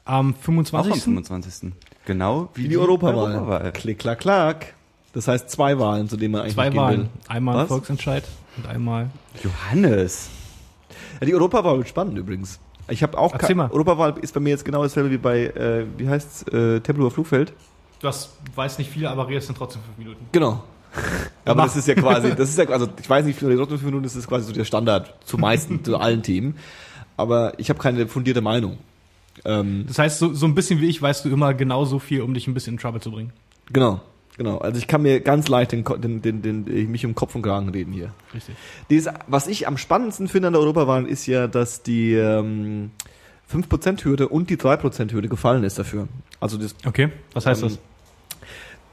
Speaker 3: am
Speaker 1: Auch am
Speaker 3: 25.
Speaker 1: 25. Genau wie
Speaker 2: Wie die Europawahl.
Speaker 1: Europawahl.
Speaker 2: Klick, klack, klack. Das heißt zwei Wahlen, zu denen man eigentlich
Speaker 3: Zwei Wahlen.
Speaker 2: will.
Speaker 3: Einmal
Speaker 2: Was?
Speaker 3: Volksentscheid und einmal.
Speaker 1: Johannes.
Speaker 2: Ja, die Europawahl wird spannend übrigens. Ich habe auch
Speaker 3: Erzähl
Speaker 2: ke-
Speaker 3: mal.
Speaker 2: Europawahl ist bei mir jetzt genau dasselbe wie bei, äh, wie heißt's, äh, Tempelhofer Flugfeld.
Speaker 3: Das weiß nicht viel, aber redest dann trotzdem fünf Minuten.
Speaker 2: Genau. *laughs* Aber
Speaker 3: Mach.
Speaker 2: das ist ja quasi, das ist ja, also ich weiß nicht, wie viele trotzdem fünf Minuten, das ist quasi so der Standard zu meisten, zu allen Themen. Aber ich habe keine fundierte Meinung. Ähm,
Speaker 3: Das heißt, so, so ein bisschen wie ich weißt du immer genauso viel, um dich ein bisschen in Trouble zu bringen.
Speaker 2: genau, genau. Also ich kann mir ganz leicht den, den, den, den, mich um Kopf und Kragen reden hier.
Speaker 3: Richtig.
Speaker 2: Dieses, was ich am spannendsten finde an der Europawahl ist ja, dass die ähm, 5%-Hürde und die 3%-Hürde gefallen ist dafür. Also das,
Speaker 3: Okay, was heißt
Speaker 2: Ähm,
Speaker 3: das?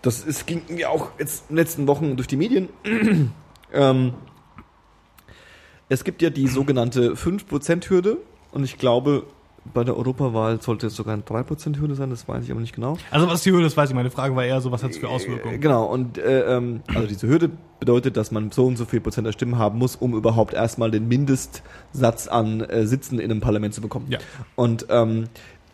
Speaker 2: das ist, ging mir auch jetzt in den letzten Wochen durch die Medien. *clears throat* ähm, es gibt ja die sogenannte 5%-Hürde und ich glaube, bei der Europawahl sollte es sogar eine 3%-Hürde sein, das weiß ich aber nicht genau.
Speaker 3: Also was die Hürde ist, weiß ich. Meine Frage war eher so, was hat es für
Speaker 2: Äh,
Speaker 3: Auswirkungen?
Speaker 2: Genau, und äh, ähm, also diese Hürde bedeutet, dass man so und so viel Prozent der Stimmen haben muss, um überhaupt erstmal den Mindestsatz an äh, Sitzen in einem Parlament zu bekommen.
Speaker 3: Ja.
Speaker 2: Und ähm,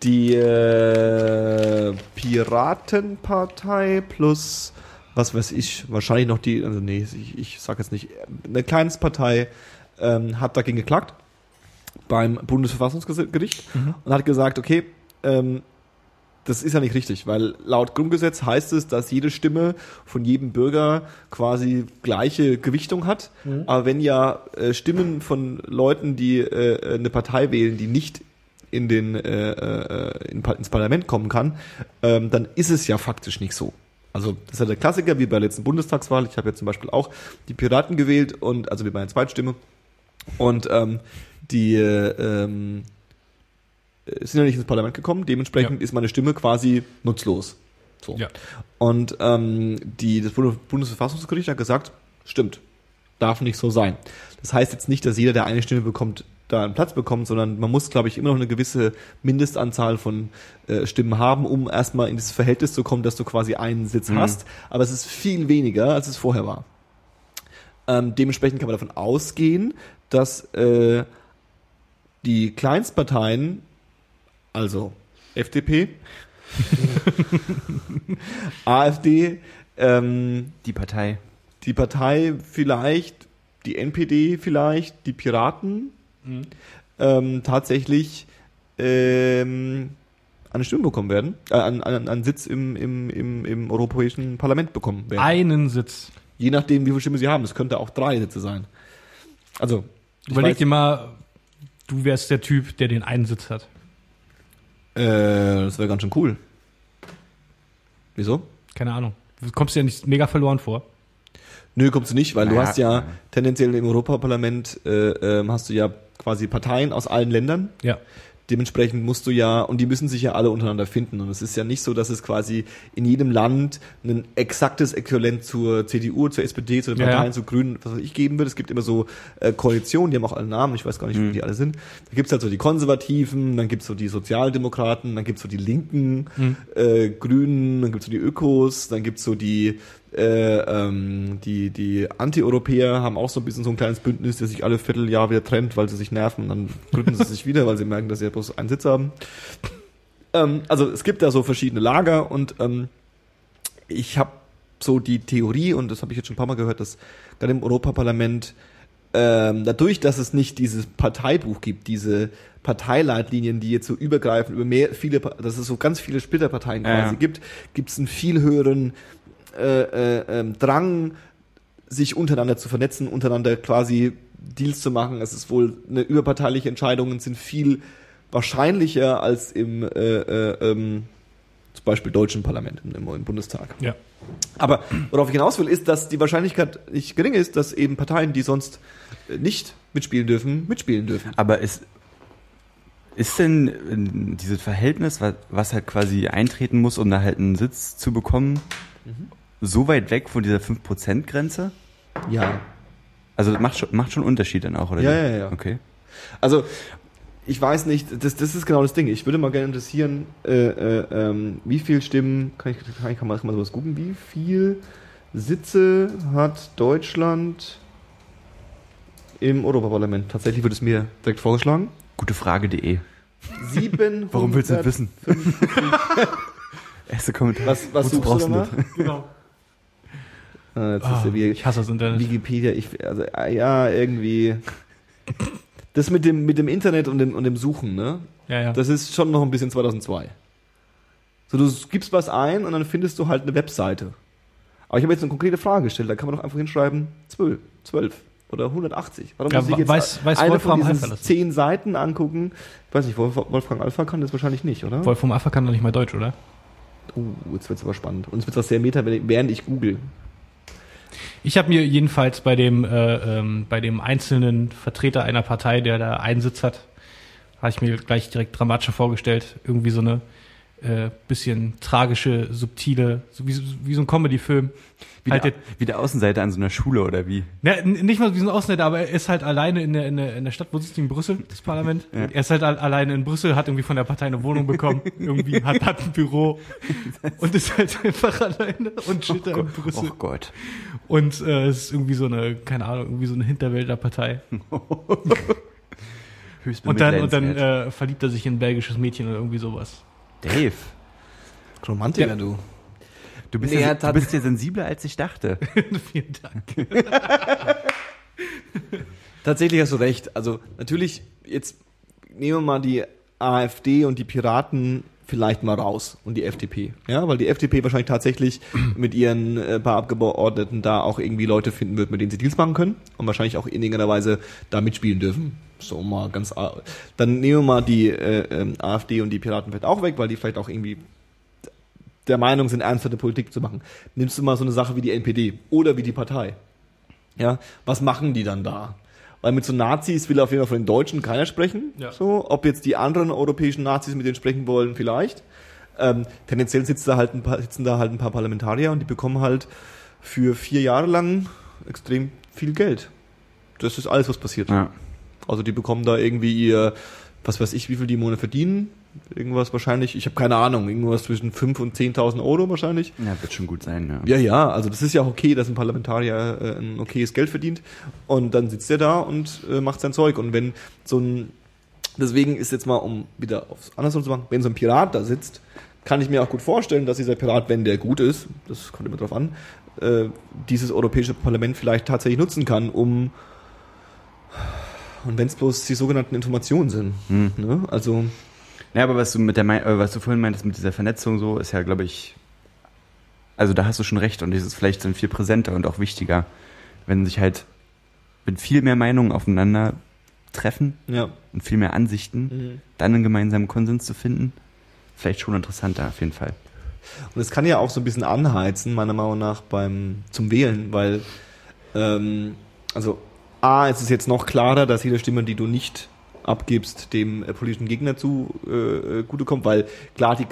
Speaker 2: die äh, Piratenpartei plus was weiß ich, wahrscheinlich noch die, also nee, ich, ich sag jetzt nicht, eine Kleinstpartei ähm, hat dagegen geklagt beim Bundesverfassungsgericht
Speaker 3: Mhm.
Speaker 2: und hat gesagt, okay, ähm, das ist ja nicht richtig, weil laut Grundgesetz heißt es, dass jede Stimme von jedem Bürger quasi gleiche Gewichtung hat. Aber wenn ja äh, Stimmen von Leuten, die äh, eine Partei wählen, die nicht in den äh, äh, in, ins Parlament kommen kann, ähm, dann ist es ja faktisch nicht so. Also das ist ja der Klassiker, wie bei der letzten Bundestagswahl. Ich habe ja zum Beispiel auch die Piraten gewählt und also wie meine Zweitstimme. Und ähm, die äh, ähm, sind ja nicht ins Parlament gekommen, dementsprechend
Speaker 3: Ja.
Speaker 2: ist meine Stimme quasi nutzlos. So.
Speaker 3: Ja.
Speaker 2: Und ähm, die, das Bundes- Bundesverfassungsgericht hat gesagt, stimmt, darf nicht so sein. Das heißt jetzt nicht, dass jeder, der eine Stimme bekommt, da einen Platz bekommt, sondern man muss, glaube ich, immer noch eine gewisse Mindestanzahl von äh, Stimmen haben, um erstmal in dieses Verhältnis zu kommen, dass du quasi einen Sitz
Speaker 1: Mhm.
Speaker 2: hast. Aber es ist viel weniger, als es vorher war. Ähm, dementsprechend kann man davon ausgehen, dass äh, die Kleinstparteien, also FDP, AfD, *laughs* ähm,
Speaker 1: Die Partei.
Speaker 2: die Partei vielleicht, die NPD vielleicht, die Piraten ähm, tatsächlich ähm, eine Stimme bekommen werden, äh, einen, einen, einen Sitz im, im, im, im Europäischen Parlament bekommen werden.
Speaker 3: Einen Sitz.
Speaker 2: Je nachdem, wie viele Stimmen sie haben. Es könnte auch drei Sitze sein. Also, ich
Speaker 3: Überleg
Speaker 2: weiß-
Speaker 3: dir mal, du wärst der Typ, der den einen Sitz hat.
Speaker 2: Äh, das wäre ganz schön cool. Wieso?
Speaker 3: Keine Ahnung. Du kommst dir ja nicht mega verloren vor.
Speaker 2: Nö, kommst du nicht, weil du
Speaker 1: Naja,
Speaker 2: hast ja tendenziell im Europaparlament äh, ähm, hast du ja quasi Parteien aus allen Ländern.
Speaker 3: Ja.
Speaker 2: Dementsprechend musst du ja, und die müssen sich ja alle untereinander finden. Und es ist ja nicht so, dass es quasi in jedem Land ein exaktes Äquivalent zur CDU, zur SPD, zu den Parteien,
Speaker 3: ja.
Speaker 2: zu Grünen, was weiß ich geben wird. Es gibt immer so äh, Koalitionen, die haben auch alle Namen, ich weiß gar nicht, wie die alle sind. Da gibt's halt so die Konservativen, dann gibt's so die Sozialdemokraten, dann gibt's so die Linken, äh, Grünen, dann gibt's so die Ökos, dann gibt's so die äh, ähm, die, die Anti-Europäer haben auch so ein bisschen so ein kleines Bündnis, das sich alle Vierteljahr wieder trennt, weil sie sich nerven. Dann gründen sie sich *laughs* wieder, weil sie merken, dass sie ja bloß einen Sitz haben. Ähm, also es gibt da so verschiedene Lager und ähm, ich habe so die Theorie, und das habe ich jetzt schon ein paar Mal gehört, dass gerade im Europaparlament ähm, dadurch, dass es nicht dieses Parteibuch gibt, diese Parteileitlinien, die jetzt so übergreifen über mehr, viele, dass es so ganz viele Splitterparteien quasi
Speaker 1: ja.
Speaker 2: gibt, gibt es einen viel höheren äh, äh, ähm, Drang, sich untereinander zu vernetzen, untereinander quasi Deals zu machen. Es ist wohl eine überparteiliche Entscheidungen sind viel wahrscheinlicher als im äh, äh, ähm, zum Beispiel deutschen Parlament im, im Bundestag.
Speaker 3: Ja.
Speaker 2: Aber worauf ich hinaus will, ist, dass die Wahrscheinlichkeit nicht gering ist, dass eben Parteien, die sonst äh, nicht mitspielen dürfen, mitspielen dürfen.
Speaker 1: Aber ist, ist denn äh, dieses Verhältnis, was, was halt quasi eintreten muss, um da halt einen Sitz zu bekommen, so weit weg von dieser 5%-Grenze?
Speaker 2: Ja.
Speaker 1: Also das macht schon, macht schon Unterschied dann auch, oder?
Speaker 2: Ja, ja, ja.
Speaker 1: Okay.
Speaker 2: Also, ich weiß nicht, das, das ist genau das Ding. Ich würde mal gerne interessieren, äh, äh, ähm, wie viel Stimmen, kann ich, kann ich kann man, kann man sowas googeln, wie viel Sitze hat Deutschland im Europaparlament? Tatsächlich wird es mir direkt vorgeschlagen.
Speaker 1: Gutefrage.de.
Speaker 2: 700
Speaker 1: Warum willst du das wissen? *laughs* Erster Kommentar.
Speaker 2: Was, was suchst
Speaker 1: brauchst
Speaker 2: du danach?
Speaker 3: Genau.
Speaker 2: Ah, jetzt ist
Speaker 3: Ah,
Speaker 2: ja wie,
Speaker 3: ich hasse das Internet.
Speaker 2: Wikipedia, ich, also, ah, ja, irgendwie. Das mit dem, mit dem Internet und dem, und dem Suchen, ne?
Speaker 3: Ja, ja.
Speaker 2: Das ist schon noch ein bisschen 2002. So, du gibst was ein und dann findest du halt eine Webseite. Aber ich habe jetzt eine konkrete Frage gestellt, da kann man doch einfach hinschreiben 12, 12 oder 180. Warum
Speaker 3: Ja,
Speaker 2: muss ich jetzt
Speaker 3: weiß- weiß
Speaker 2: eine
Speaker 3: Wolfram
Speaker 2: von diesen zehn Seiten angucken? Ich weiß nicht, Wolf, Wolfgang Alpha kann das wahrscheinlich nicht, oder?
Speaker 3: Wolf vom Alpha kann doch nicht mal Deutsch, oder?
Speaker 2: Uh, jetzt wird's aber spannend. Und es wird was sehr meta, während ich google.
Speaker 3: Ich habe mir jedenfalls bei dem, äh, ähm, bei dem einzelnen Vertreter einer Partei, der da einen Sitz hat, habe ich mir gleich direkt dramatischer vorgestellt. Irgendwie so eine äh, bisschen tragische, subtile, so wie, wie so ein Comedy-Film.
Speaker 1: Wie,
Speaker 3: Halt
Speaker 1: der, wie der Außenseiter an so einer Schule, oder wie?
Speaker 3: na, nicht mal wie so ein Ausländer, aber er ist halt alleine in der, in der, in der Stadt, wo sitzt in Brüssel, das *laughs* Parlament?
Speaker 1: Ja.
Speaker 3: Er ist halt al- alleine in Brüssel, hat irgendwie von der Partei eine Wohnung bekommen, *laughs* irgendwie hat, hat ein Büro und ist halt *laughs* einfach alleine und steht da in Brüssel.
Speaker 1: Oh Gott.
Speaker 3: Und äh, es ist irgendwie so eine, keine Ahnung, irgendwie so eine Hinterwäldlerpartei. *laughs*
Speaker 1: Höchst
Speaker 3: Und dann, und dann äh, verliebt er sich in ein belgisches Mädchen oder irgendwie sowas.
Speaker 1: Dave,
Speaker 2: Romantiker,
Speaker 3: Ja.
Speaker 2: du.
Speaker 1: du bist,
Speaker 2: Nee,
Speaker 1: ja, du bist ja sensibler, als ich dachte. *laughs*
Speaker 3: Vielen Dank. *laughs*
Speaker 2: Tatsächlich hast du recht. Also natürlich, jetzt nehmen wir mal die AfD und die Piraten vielleicht mal raus und die FDP. Ja, weil die FDP wahrscheinlich tatsächlich *clears throat* mit ihren äh, paar Abgeordneten da auch irgendwie Leute finden wird, mit denen sie Deals machen können und wahrscheinlich auch in irgendeiner Weise da mitspielen dürfen. So mal ganz. Dann nehmen wir mal die äh, ähm, AfD und die Piraten vielleicht auch weg, weil die vielleicht auch irgendwie der Meinung sind, ernsthafte Politik zu machen. Nimmst du mal so eine Sache wie die NPD oder wie die Partei. Ja, was machen die dann da? Weil mit so Nazis will auf jeden Fall von den Deutschen keiner sprechen.
Speaker 3: Ja.
Speaker 2: So, ob jetzt die anderen europäischen Nazis mit denen sprechen wollen, vielleicht. Ähm, tendenziell sitzen da, halt ein paar, sitzen da halt ein paar Parlamentarier und die bekommen halt für vier Jahre lang extrem viel Geld. Das ist alles, was passiert.
Speaker 1: Ja.
Speaker 2: Also die bekommen da irgendwie ihr, was weiß ich, wie viel die im Monat verdienen. Irgendwas wahrscheinlich, ich habe keine Ahnung, irgendwas zwischen 5.000 und 10.000 Euro wahrscheinlich.
Speaker 1: ja, wird schon gut sein, ja.
Speaker 2: Ja, ja, also das ist ja auch okay, dass ein Parlamentarier äh, ein okayes Geld verdient und dann sitzt er da und äh, macht sein Zeug. Und wenn so ein, deswegen ist jetzt mal, um wieder aufs Andersrum zu machen, wenn so ein Pirat da sitzt, kann ich mir auch gut vorstellen, dass dieser Pirat, wenn der gut ist, das kommt immer drauf an, äh, dieses Europäische Parlament vielleicht tatsächlich nutzen kann, um Und wenn es bloß die sogenannten Informationen sind.
Speaker 1: Hm.
Speaker 2: Ne? Also,
Speaker 1: Ja, aber was du mit der, äh, was du vorhin meintest mit dieser Vernetzung so, ist ja, glaube ich, also da hast du schon recht und das ist vielleicht dann viel präsenter und auch wichtiger, wenn sich halt, wenn viel mehr Meinungen aufeinander treffen
Speaker 2: ja.
Speaker 1: und viel mehr Ansichten, dann einen gemeinsamen Konsens zu finden, vielleicht schon interessanter auf jeden Fall.
Speaker 2: Und es kann ja auch so ein bisschen anheizen, meiner Meinung nach, beim zum Wählen, weil ähm, also A, es ist jetzt noch klarer, dass jede Stimme, die du nicht abgibst, dem äh, politischen Gegner zu äh, äh, gute kommt, weil klar, die,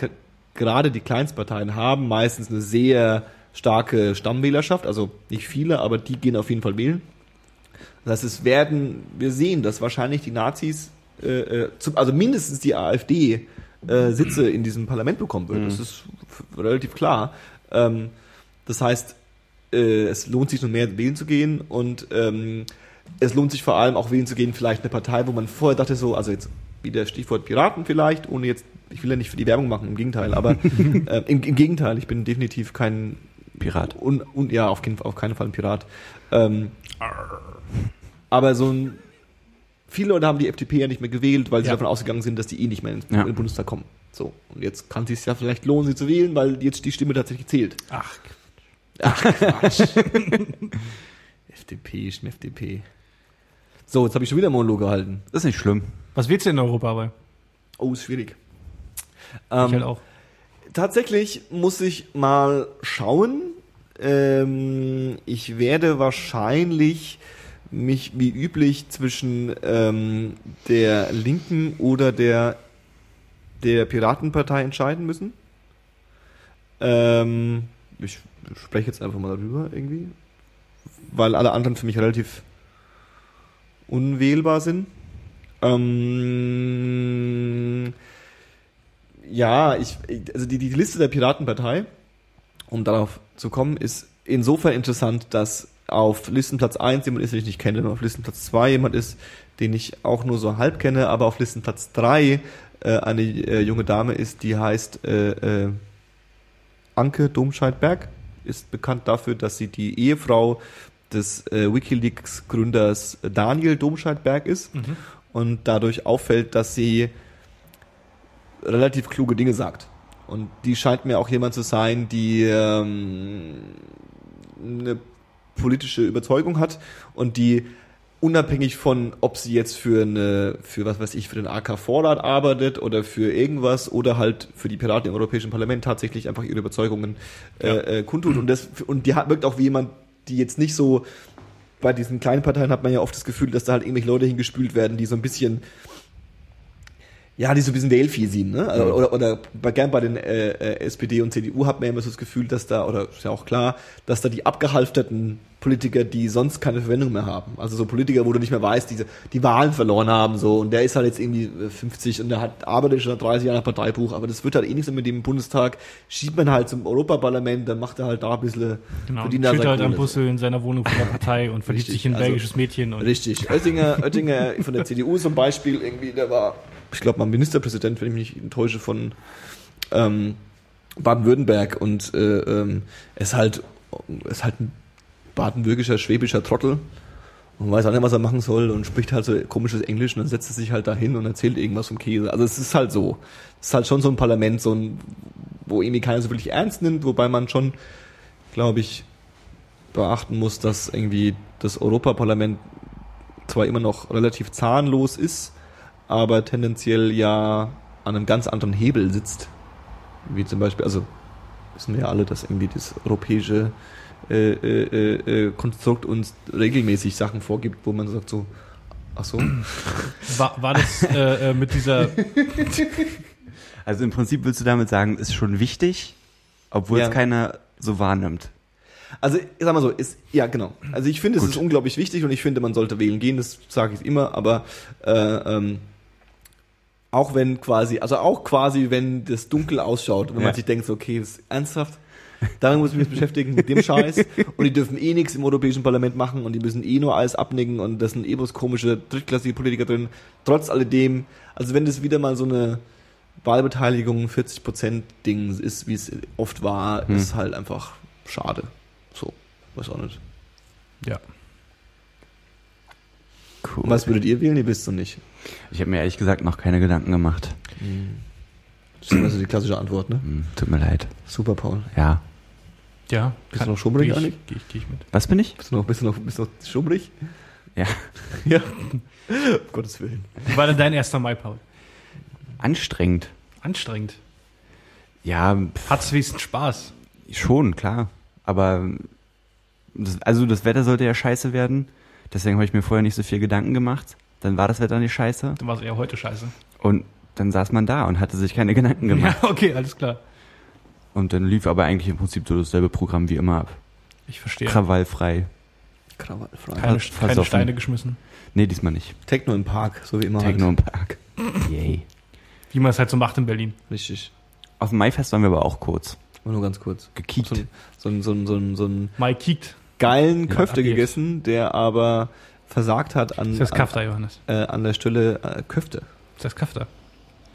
Speaker 2: gerade die Kleinstparteien haben meistens eine sehr starke Stammwählerschaft, also nicht viele, aber die gehen auf jeden Fall wählen. Das heißt, es werden, wir sehen, dass wahrscheinlich die Nazis, äh, äh, zum, also mindestens die AfD, äh, Sitze in diesem Parlament bekommen wird. Das ist relativ klar. Ähm, das heißt, äh, es lohnt sich noch mehr wählen zu gehen und ähm, es lohnt sich vor allem auch wählen zu gehen, vielleicht eine Partei, wo man vorher dachte so, also jetzt wieder Stichwort Piraten vielleicht, ohne jetzt, ich will ja nicht für die Werbung machen, im Gegenteil, aber *laughs* äh, im, im Gegenteil, ich bin definitiv kein
Speaker 1: Pirat.
Speaker 2: und, und ja, auf, keinen, auf keinen Fall ein Pirat. Ähm, aber so ein viele Leute haben die FDP ja nicht mehr gewählt, weil sie
Speaker 3: Ja.
Speaker 2: davon ausgegangen sind, dass die eh nicht mehr in,
Speaker 1: Ja.
Speaker 2: in den Bundestag kommen. So, und jetzt kann es sich ja vielleicht lohnen, sie zu wählen, weil jetzt die Stimme tatsächlich zählt.
Speaker 3: Ach,
Speaker 2: Ach, Quatsch. *laughs* *laughs* FDP ist mir FDP. So, jetzt habe ich schon wieder einen Monolog gehalten.
Speaker 1: Das ist nicht schlimm.
Speaker 3: was willst du in Europa aber?
Speaker 2: Oh, ist schwierig.
Speaker 3: Ich
Speaker 2: Ähm,
Speaker 3: halt auch.
Speaker 2: Tatsächlich muss ich mal schauen. Ähm, ich werde wahrscheinlich mich wie üblich zwischen ähm, der Linken oder der, der Piratenpartei entscheiden müssen. Ähm, ich spreche jetzt einfach mal darüber irgendwie, weil alle anderen für mich relativ unwählbar sind. Ähm, ja, ich, also die, die Liste der Piratenpartei, um darauf zu kommen, ist insofern interessant, dass auf Listenplatz 1 jemand ist, den ich nicht kenne, auf Listenplatz 2 jemand ist, den ich auch nur so halb kenne, aber auf Listenplatz 3 äh, eine äh, junge Dame ist, die heißt äh, äh, Anke Domscheit-Berg, ist bekannt dafür, dass sie die Ehefrau des äh, Wikileaks-Gründers Daniel Domscheit-Berg ist
Speaker 3: Mhm.
Speaker 2: und dadurch auffällt, dass sie relativ kluge Dinge sagt. Und die scheint mir auch jemand zu sein, die ähm, eine politische Überzeugung hat und die unabhängig von, ob sie jetzt für eine, für was weiß ich, für den AK Vorrat arbeitet oder für irgendwas oder halt für die Piraten im Europäischen Parlament tatsächlich einfach ihre Überzeugungen äh, äh, kundtut. Und das und die hat, wirkt auch wie jemand, die jetzt nicht so bei diesen kleinen Parteien hat man ja oft das Gefühl, dass da halt irgendwelche Leute hingespült werden, die so ein bisschen ja, die so ein bisschen Wählvieh sind, ne? Also, Oder, oder bei, gern bei den äh, äh, SPD und CDU hat man ja immer so das Gefühl, dass da, oder ist ja auch klar, dass da die abgehalfterten Politiker, die sonst keine Verwendung mehr haben. Also so Politiker, wo du nicht mehr weißt, diese, die Wahlen verloren haben, so, und der ist halt jetzt irgendwie äh, 50 und der hat arbeitet schon seit 30 Jahren nach Parteibuch, aber das wird halt eh nicht so mit dem Bundestag, schiebt man halt zum Europaparlament, dann macht er halt da ein bisschen,
Speaker 3: Genau.
Speaker 2: verdient er
Speaker 3: halt am. Bussel in seiner Wohnung von der Partei und verliebt
Speaker 2: Richtig,
Speaker 3: sich in ein
Speaker 2: also-
Speaker 3: belgisches Mädchen. Und
Speaker 2: Richtig. Oettinger, *laughs* Oettinger von der CDU zum Beispiel, irgendwie, der war, ich glaube, mal Ministerpräsident, wenn ich mich nicht enttäusche, von ähm, Baden-Württemberg und äh, ähm, ist halt ist halt ein baden-würgischer, schwäbischer Trottel und weiß auch nicht, was er machen soll und spricht halt so komisches Englisch und dann setzt er sich halt dahin und erzählt irgendwas vom Käse. Also es ist halt so. Es ist halt schon so ein Parlament, so ein, wo irgendwie keiner so wirklich ernst nimmt, wobei man schon, glaube ich, beachten muss, dass irgendwie das Europaparlament zwar immer noch relativ zahnlos ist, aber tendenziell ja an einem ganz anderen Hebel sitzt. Wie zum Beispiel, also wissen wir ja alle, dass irgendwie das europäische äh, äh, äh, Konstrukt uns regelmäßig Sachen vorgibt, wo man sagt so, ach so, *laughs*
Speaker 3: war, war das äh, äh, mit dieser *laughs*
Speaker 1: Also im Prinzip willst du damit sagen, ist schon wichtig, obwohl
Speaker 2: Ja.
Speaker 1: es keiner so wahrnimmt.
Speaker 2: Also, ich sag mal so, ist, ja, genau. Also ich finde, es
Speaker 1: Gut.
Speaker 2: ist unglaublich wichtig und ich finde, man sollte wählen gehen, das sage ich immer, aber äh, ähm, auch wenn quasi, also auch quasi, wenn das dunkel ausschaut, wenn
Speaker 1: Ja.
Speaker 2: man sich denkt, so, okay, das ist ernsthaft, damit muss ich mich beschäftigen, mit dem Scheiß und die dürfen eh nichts im Europäischen Parlament machen und die müssen eh nur alles abnicken und das sind eh bloß komische, drittklassige Politiker drin. Trotz alledem, also wenn das wieder mal so eine Wahlbeteiligung 40% Ding ist, wie es oft war,
Speaker 1: Hm.
Speaker 2: ist halt einfach schade. So, weiß auch nicht.
Speaker 3: ja
Speaker 1: Cool.
Speaker 2: Was würdet ihr wählen? Ihr wisst es nicht.
Speaker 1: Ich habe mir ehrlich gesagt noch keine Gedanken gemacht.
Speaker 2: Das ist also die klassische Antwort, ne?
Speaker 1: Hm, tut mir leid.
Speaker 2: Super, Paul.
Speaker 1: Ja.
Speaker 3: Ja.
Speaker 2: Bist du noch schummrig
Speaker 3: Geh ich,
Speaker 2: eigentlich?
Speaker 3: geh ich, geh ich mit.
Speaker 1: Was bin ich?
Speaker 2: Bist du noch, bist du noch, bist du noch schummrig?
Speaker 1: Ja. *laughs*
Speaker 2: Ja. um Gottes Willen.
Speaker 3: Wie war denn dein erster Mai, Paul?
Speaker 1: Anstrengend.
Speaker 3: Anstrengend.
Speaker 1: Ja, pf,
Speaker 3: Hat's wenigstens Spaß?
Speaker 1: schon, klar. Aber das, also das Wetter sollte ja scheiße werden. Deswegen habe ich mir vorher nicht so viel Gedanken gemacht. Dann war das Wetter nicht scheiße.
Speaker 3: Dann war es eher heute scheiße.
Speaker 1: Und dann saß man da und hatte sich keine Gedanken *laughs* gemacht.
Speaker 3: Ja, okay, alles klar.
Speaker 1: Und dann lief aber eigentlich im Prinzip so dasselbe Programm wie immer ab.
Speaker 3: Ich verstehe.
Speaker 1: Krawallfrei.
Speaker 2: Krawallfrei.
Speaker 3: Keine, keine. Steine geschmissen.
Speaker 1: Nee, diesmal nicht.
Speaker 2: Techno im Park, so wie immer.
Speaker 1: Techno
Speaker 2: Halt.
Speaker 1: im Park. *laughs* Yay.
Speaker 3: Wie man es halt so macht in Berlin.
Speaker 2: Richtig.
Speaker 1: Auf dem Maifest waren wir aber auch kurz.
Speaker 2: Aber nur ganz kurz.
Speaker 1: Gekiekt.
Speaker 2: So, ein- so, ein- so, ein- so, ein- so einen
Speaker 3: Mai kiekt.
Speaker 2: geilen
Speaker 1: Ja,
Speaker 2: Köfte
Speaker 3: abgeht.
Speaker 2: gegessen, der aber versagt hat an,
Speaker 3: Das heißt
Speaker 2: an,
Speaker 3: Kafta, Johannes.
Speaker 2: äh, an der Stelle äh, Köfte.
Speaker 3: Das heißt Kafta.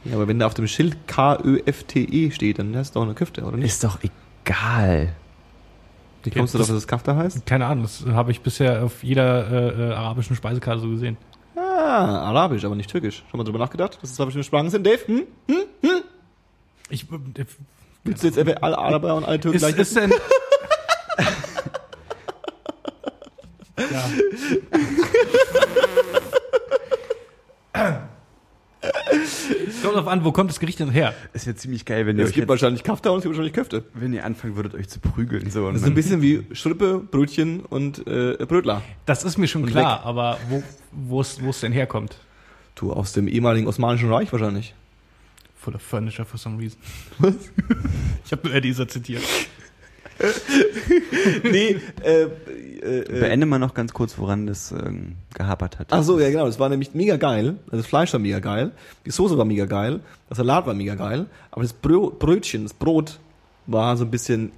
Speaker 2: Ja, aber wenn da auf dem Schild K-Ö-F-T-E steht, dann es doch eine Köfte, oder nicht?
Speaker 1: Ist doch egal.
Speaker 2: Wie kommst du
Speaker 3: das-
Speaker 2: darauf, dass es Kafta heißt?
Speaker 3: Keine Ahnung, das habe ich bisher auf jeder äh, äh, arabischen Speisekarte so gesehen.
Speaker 2: Ah, Arabisch, aber nicht Türkisch. Schon mal drüber nachgedacht, dass es zwei verschiedene Sprachen sind, Dave? Hm?
Speaker 3: Ich, äh,
Speaker 2: Willst du jetzt etwa alle Araber und alle Türken
Speaker 3: ist,
Speaker 2: gleich
Speaker 3: ist denn... *laughs* ja. *laughs* Kommt drauf an, wo kommt das Gericht denn her?
Speaker 1: Ist ja ziemlich geil, wenn ihr,
Speaker 2: Es
Speaker 1: euch
Speaker 2: gibt wahrscheinlich Kafta und es gibt wahrscheinlich Köfte.
Speaker 1: wenn ihr anfangen würdet, euch zu prügeln. So,
Speaker 2: Das ist ein bisschen wie Schrippe, Brötchen und äh, Brötler.
Speaker 3: Das ist mir schon
Speaker 2: Und
Speaker 3: klar, aber wo wo es wo es denn herkommt?
Speaker 2: Du, aus dem ehemaligen Osmanischen Reich wahrscheinlich.
Speaker 3: Full of furniture for some reason. Was? *laughs* Ich habe nur Eddie zitiert. *laughs*
Speaker 2: nee, äh, äh, äh,
Speaker 1: Beende mal noch ganz kurz, woran das ähm, gehapert hat.
Speaker 2: Ach so, ja genau, das war nämlich mega geil. Also das Fleisch war mega geil, die Soße war mega geil, der Salat war mega geil, aber das Brö Brötchen, das Brot war so ein bisschen,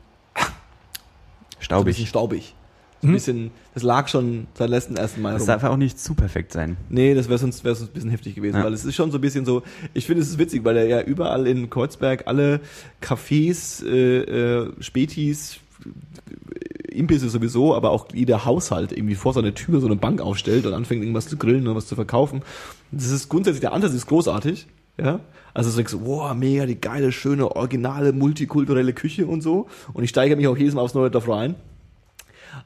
Speaker 2: so ein bisschen
Speaker 1: Staubig.
Speaker 2: So ein
Speaker 3: Mhm.
Speaker 2: bisschen, das lag schon seit letzten ersten Mal
Speaker 1: Das
Speaker 2: rum.
Speaker 1: darf auch nicht zu perfekt sein.
Speaker 2: Nee, das wäre sonst, wäre sonst ein bisschen heftig gewesen,
Speaker 1: Ja.
Speaker 2: weil es ist schon so ein bisschen so, ich finde es ist witzig, weil er ja überall in Kreuzberg alle Cafés, äh, äh, Spätis, Imbisse sowieso, aber auch jeder Haushalt irgendwie vor seiner Tür so eine Bank aufstellt und anfängt irgendwas zu grillen oder was zu verkaufen. Das ist grundsätzlich, der Ansatz ist großartig, ja. Also so denkst du, wow, mega die geile, schöne, originale, multikulturelle Küche und so. Und ich steigere mich auch jedes Mal aufs Neue drauf rein.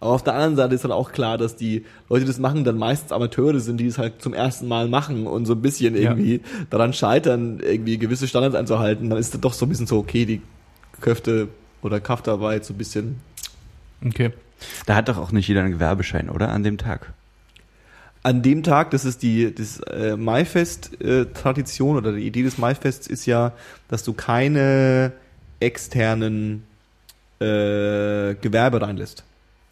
Speaker 2: Aber auf der anderen Seite ist dann auch klar, dass die Leute, die das machen, dann meistens Amateure sind, die es halt zum ersten Mal machen und so ein bisschen
Speaker 3: Ja.
Speaker 2: irgendwie daran scheitern, irgendwie gewisse Standards einzuhalten. Dann ist das doch so ein bisschen so, okay, die Köfte oder Kafta war jetzt so ein bisschen.
Speaker 3: Okay.
Speaker 1: Da hat doch auch nicht jeder einen Gewerbeschein, oder? An dem Tag.
Speaker 2: An dem Tag, das ist die das äh, Maifest-Tradition oder die Idee des Maifests ist ja, dass du keine externen äh, Gewerbe reinlässt.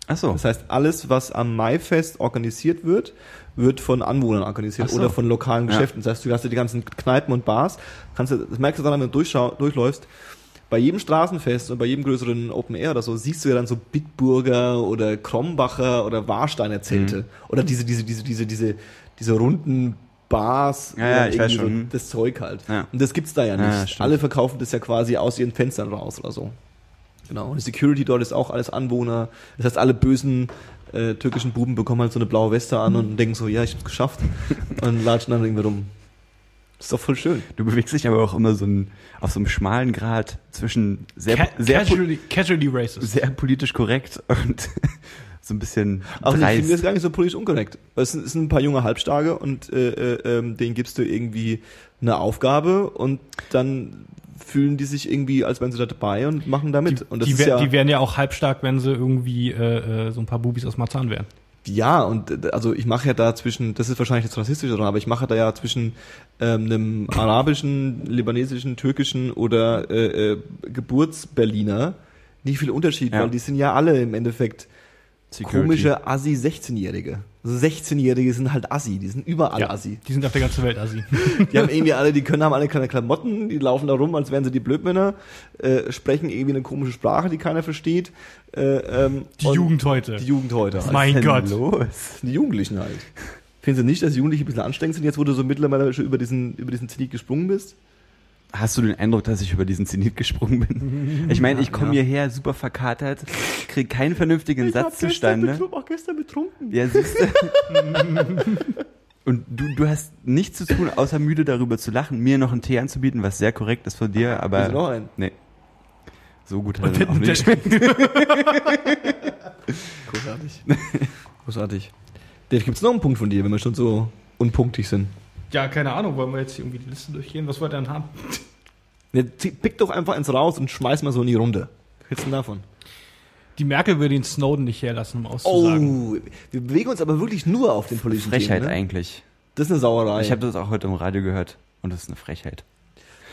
Speaker 1: Ach so.
Speaker 2: Das heißt, alles, was am Maifest organisiert wird, wird von Anwohnern organisiert
Speaker 1: so.
Speaker 2: oder von lokalen
Speaker 1: Ja.
Speaker 2: Geschäften. Das heißt, du hast ja die ganzen Kneipen und Bars, kannst du, das merkst du dann, wenn du durchläufst. Bei jedem Straßenfest und bei jedem größeren Open Air oder so siehst du ja dann so Bitburger oder Krombacher oder Warsteiner Zelte
Speaker 1: Mhm.
Speaker 2: oder diese diese diese diese diese diese runden Bars
Speaker 1: Ja, ja, ich weiß
Speaker 2: irgendwie
Speaker 1: schon.
Speaker 2: so das Zeug halt.
Speaker 1: Ja.
Speaker 2: Und das gibt's da ja
Speaker 1: Ja,
Speaker 2: nicht.
Speaker 1: stimmt.
Speaker 2: Alle verkaufen das ja quasi aus ihren Fenstern raus oder so. Genau. Und die Security dort ist auch alles Anwohner. Das heißt, alle bösen äh, türkischen Buben bekommen halt so eine blaue Weste an und denken so, ja, ich hab's geschafft. *laughs* und latschen dann irgendwie rum. Das ist doch voll schön.
Speaker 1: Du bewegst dich aber auch immer so ein, auf so einem schmalen Grad zwischen sehr,
Speaker 3: Ca
Speaker 1: sehr,
Speaker 3: casually, casually racist.
Speaker 1: sehr politisch korrekt und *laughs* so ein bisschen
Speaker 2: Aber ich finde das
Speaker 1: dreist.
Speaker 2: gar nicht so politisch unkorrekt. Weil es sind, es sind ein paar junge Halbstarke und äh, äh, ähm, denen gibst du irgendwie eine Aufgabe und dann fühlen die sich irgendwie, als wären sie da dabei und machen da mit.
Speaker 3: Die,
Speaker 2: und das
Speaker 3: die,
Speaker 2: ist ja,
Speaker 3: die wären ja auch halbstark, wenn sie irgendwie äh, äh, so ein paar Bubis aus Marzahn wären.
Speaker 2: Ja, und äh, also ich mache ja da zwischen, das ist wahrscheinlich jetzt rassistisch, oder, aber ich mache da ja zwischen ähm, einem arabischen, libanesischen, türkischen oder äh, äh, Geburtsberliner nicht viel Unterschied,
Speaker 1: Ja.
Speaker 2: weil die sind ja alle im Endeffekt
Speaker 1: Security.
Speaker 2: komische Assi-16-Jährige. Also 16-Jährige sind halt Assi, die sind überall Assi.
Speaker 3: Die sind auf der ganzen Welt Assi.
Speaker 2: Die haben irgendwie alle, die können haben alle keine Klamotten, die laufen da rum, als wären sie die Blödmänner, äh, sprechen irgendwie eine komische Sprache, die keiner versteht. Äh, ähm,
Speaker 3: Die Jugend heute.
Speaker 2: Die Jugend heute.
Speaker 3: mein
Speaker 1: denn
Speaker 3: Gott.
Speaker 1: los?
Speaker 2: Die Jugendlichen halt. Finden Sie nicht, dass Jugendliche ein bisschen anstrengend sind, jetzt wo du so mittlerweile schon über diesen, über diesen Zenit gesprungen bist?
Speaker 1: Hast du den Eindruck, dass ich über diesen Zenit gesprungen bin? *laughs* Ich meine, ich komme
Speaker 2: Ja.
Speaker 1: hierher super verkatert, krieg keinen vernünftigen Satz zustande.
Speaker 2: auch gestern betrunken.
Speaker 1: Ja, siehst du? *laughs* Und du, du hast nichts zu tun, außer müde darüber zu lachen, mir noch einen Tee anzubieten, was sehr korrekt ist von dir, aber.
Speaker 2: Willst du noch einen?
Speaker 1: Nee. So gut hat er dann auch nicht geschmeckt. *laughs*
Speaker 2: Großartig. Großartig. Dave, gibt's noch einen Punkt von dir, wenn wir schon so unpunktig sind?
Speaker 3: Ja, keine Ahnung, wollen wir jetzt hier irgendwie die Liste durchgehen? Was wollt ihr denn haben? *laughs*
Speaker 2: Zieh- pick doch einfach eins raus und schmeiß mal so in die Runde. Was hältst du denn davon?
Speaker 3: Die Merkel würde den Snowden nicht herlassen, um auszusagen.
Speaker 2: Oh, wir bewegen uns aber wirklich nur auf den politischen
Speaker 1: Frechheit
Speaker 2: Themen, ne?
Speaker 1: eigentlich.
Speaker 2: Das ist eine Sauerei.
Speaker 1: Ich habe das auch heute im Radio gehört und das ist eine Frechheit.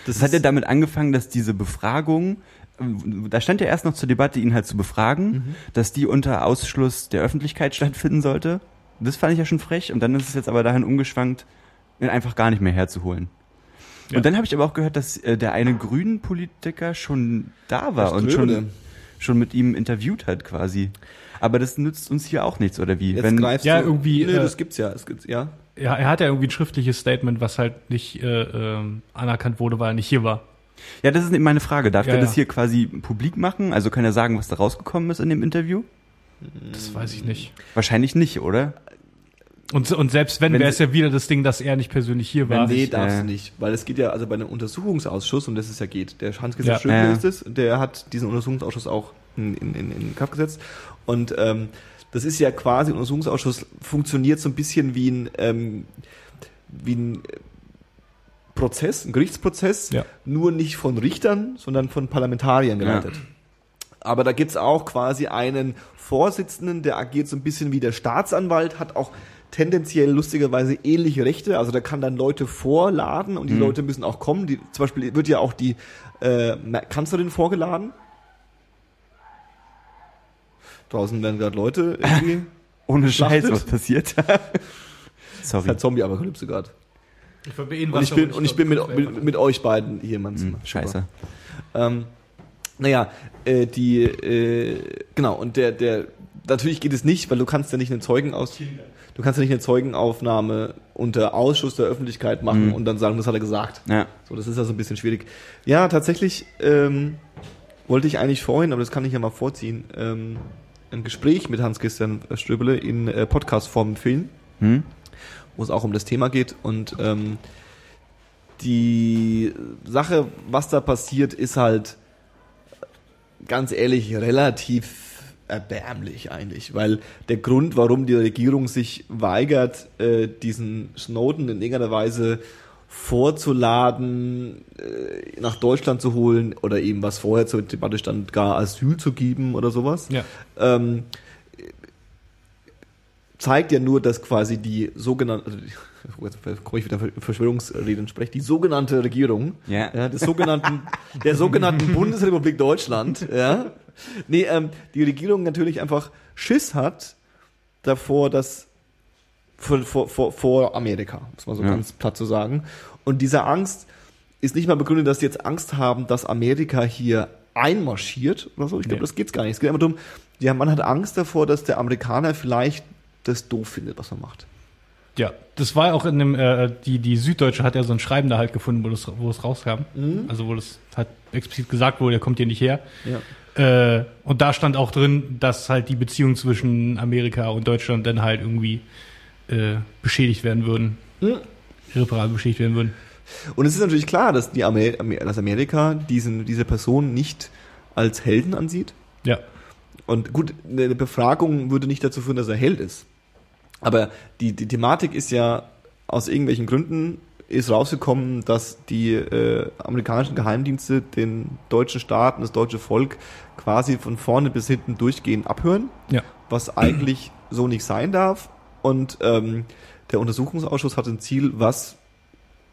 Speaker 2: das
Speaker 1: Das hat ja damit angefangen, dass diese Befragung, ähm, da stand ja erst noch zur Debatte, ihn halt zu befragen,
Speaker 2: Mhm.
Speaker 1: dass die unter Ausschluss der Öffentlichkeit stattfinden sollte. Das fand ich ja schon frech und dann ist es jetzt aber dahin umgeschwankt, einfach gar nicht mehr herzuholen.
Speaker 3: Ja.
Speaker 1: Und dann habe ich aber auch gehört, dass äh, der eine grünen Politiker schon da war
Speaker 2: Das
Speaker 1: und
Speaker 2: Gröbele.
Speaker 1: schon, schon mit ihm interviewt hat quasi. Aber das nützt uns hier auch nichts, oder wie?
Speaker 2: Jetzt
Speaker 1: Wenn,
Speaker 2: greifst
Speaker 3: Ja,
Speaker 2: du,
Speaker 3: irgendwie,
Speaker 2: Nö,
Speaker 3: äh,
Speaker 2: das gibt's ja. Es gibt's, ja.
Speaker 3: Ja, er hat ja irgendwie ein schriftliches Statement, was halt nicht äh, ähm, anerkannt wurde, weil er nicht hier war.
Speaker 1: ja, das ist eben meine Frage. Darf
Speaker 3: Ja,
Speaker 1: er das
Speaker 3: ja.
Speaker 1: hier quasi publik machen? Also kann er sagen, was da rausgekommen ist in dem Interview?
Speaker 3: Das weiß ich nicht.
Speaker 1: Wahrscheinlich nicht, oder?
Speaker 3: Und, und selbst wenn,
Speaker 1: Wenn
Speaker 3: wäre es ja wieder das Ding, dass er nicht persönlich hier war.
Speaker 2: nee,
Speaker 1: ich,
Speaker 2: darfst
Speaker 1: äh,
Speaker 2: du nicht. Weil es geht ja, also bei einem Untersuchungsausschuss, und das ist ja geht, der Hans-Gesetz
Speaker 3: Ja.
Speaker 1: Ja.
Speaker 2: ist es, der hat diesen Untersuchungsausschuss auch in, in, in, in Kraft gesetzt. Und ähm, das ist ja quasi, ein Untersuchungsausschuss funktioniert so ein bisschen wie ein, ähm, wie ein äh, Prozess, ein Gerichtsprozess,
Speaker 3: Ja.
Speaker 2: nur nicht von Richtern, sondern von Parlamentariern geleitet. Aber da gibt's auch quasi einen Vorsitzenden, der agiert so ein bisschen wie der Staatsanwalt, hat auch tendenziell lustigerweise ähnliche Rechte. Also der kann dann Leute vorladen und die
Speaker 1: Mhm.
Speaker 2: Leute müssen auch kommen. Die, zum Beispiel wird ja auch die äh, Kanzlerin vorgeladen. Draußen werden gerade Leute irgendwie. *laughs*
Speaker 1: Ohne Scheiß, was passiert? *laughs*
Speaker 2: Das
Speaker 1: Sorry.
Speaker 2: ist halt Zombie-Apokalypse gerade.
Speaker 3: Ich verbehe
Speaker 2: Und ich bin, und ich bin mit, mit, mit euch beiden hier, Mann.
Speaker 1: Hm, scheiße.
Speaker 2: Ähm, naja, äh, die, äh, genau, und der, der, natürlich geht es nicht, weil du kannst ja nicht einen Zeugen aus, du kannst ja nicht eine Zeugenaufnahme unter Ausschuss der Öffentlichkeit machen
Speaker 1: Mhm.
Speaker 2: und dann sagen, das hat er gesagt.
Speaker 1: Ja.
Speaker 2: So, das ist ja so ein bisschen schwierig. Ja, tatsächlich, ähm, wollte ich eigentlich vorhin, aber das kann ich ja mal vorziehen, ähm, ein Gespräch mit Hans-Christian Ströbele in äh, Podcast-Form empfehlen
Speaker 1: Hm?
Speaker 2: wo es auch um das Thema geht. Und ähm, die Sache, was da passiert, ist halt ganz ehrlich relativ erbärmlich eigentlich, weil der Grund, warum die Regierung sich weigert, äh, diesen Snowden in irgendeiner Weise vorzuladen, äh, nach Deutschland zu holen oder eben was vorher zur Debatte stand, gar Asyl zu geben oder sowas,
Speaker 3: Ja.
Speaker 2: ähm, zeigt ja nur, dass quasi die sogenannte, also komme ich wieder Verschwörungsreden spreche, die sogenannte Regierung,
Speaker 1: Ja.
Speaker 2: ja, des sogenannten, *laughs* der sogenannten Bundesrepublik Deutschland, ja, nee, ähm, die Regierung natürlich einfach Schiss hat davor, dass vor, vor, vor, Amerika, muss man so
Speaker 1: Ja.
Speaker 2: ganz platt zu sagen. Und diese Angst ist nicht mal begründet, dass sie jetzt Angst haben, dass Amerika hier einmarschiert oder so. Ich glaube,
Speaker 3: Nee.
Speaker 2: das geht's gar nicht. Es geht einfach darum, ja, man hat Angst davor, dass der Amerikaner vielleicht das doof findet, was man macht.
Speaker 3: Ja, das war auch in dem, äh, die, die Süddeutsche hat ja so ein Schreiben da halt gefunden, wo das, wo es rauskam. Also wo das halt explizit gesagt wurde, er kommt hier nicht her.
Speaker 2: Ja.
Speaker 3: Äh, und da stand auch drin, dass halt die Beziehungen zwischen Amerika und Deutschland dann halt irgendwie äh, beschädigt werden würden.
Speaker 2: Hm.
Speaker 3: Irreparabel beschädigt werden würden.
Speaker 2: Und es ist natürlich klar, dass, die Amer dass Amerika diesen, diese Person nicht als Helden ansieht.
Speaker 3: Ja.
Speaker 2: Und gut, eine Befragung würde nicht dazu führen, dass er Held ist. Aber die, die Thematik ist ja, aus irgendwelchen Gründen ist rausgekommen, dass die äh, amerikanischen Geheimdienste den deutschen Staat und das deutsche Volk quasi von vorne bis hinten durchgehend abhören,
Speaker 3: Ja.
Speaker 2: was eigentlich so nicht sein darf. Und ähm, der Untersuchungsausschuss hat ein Ziel, was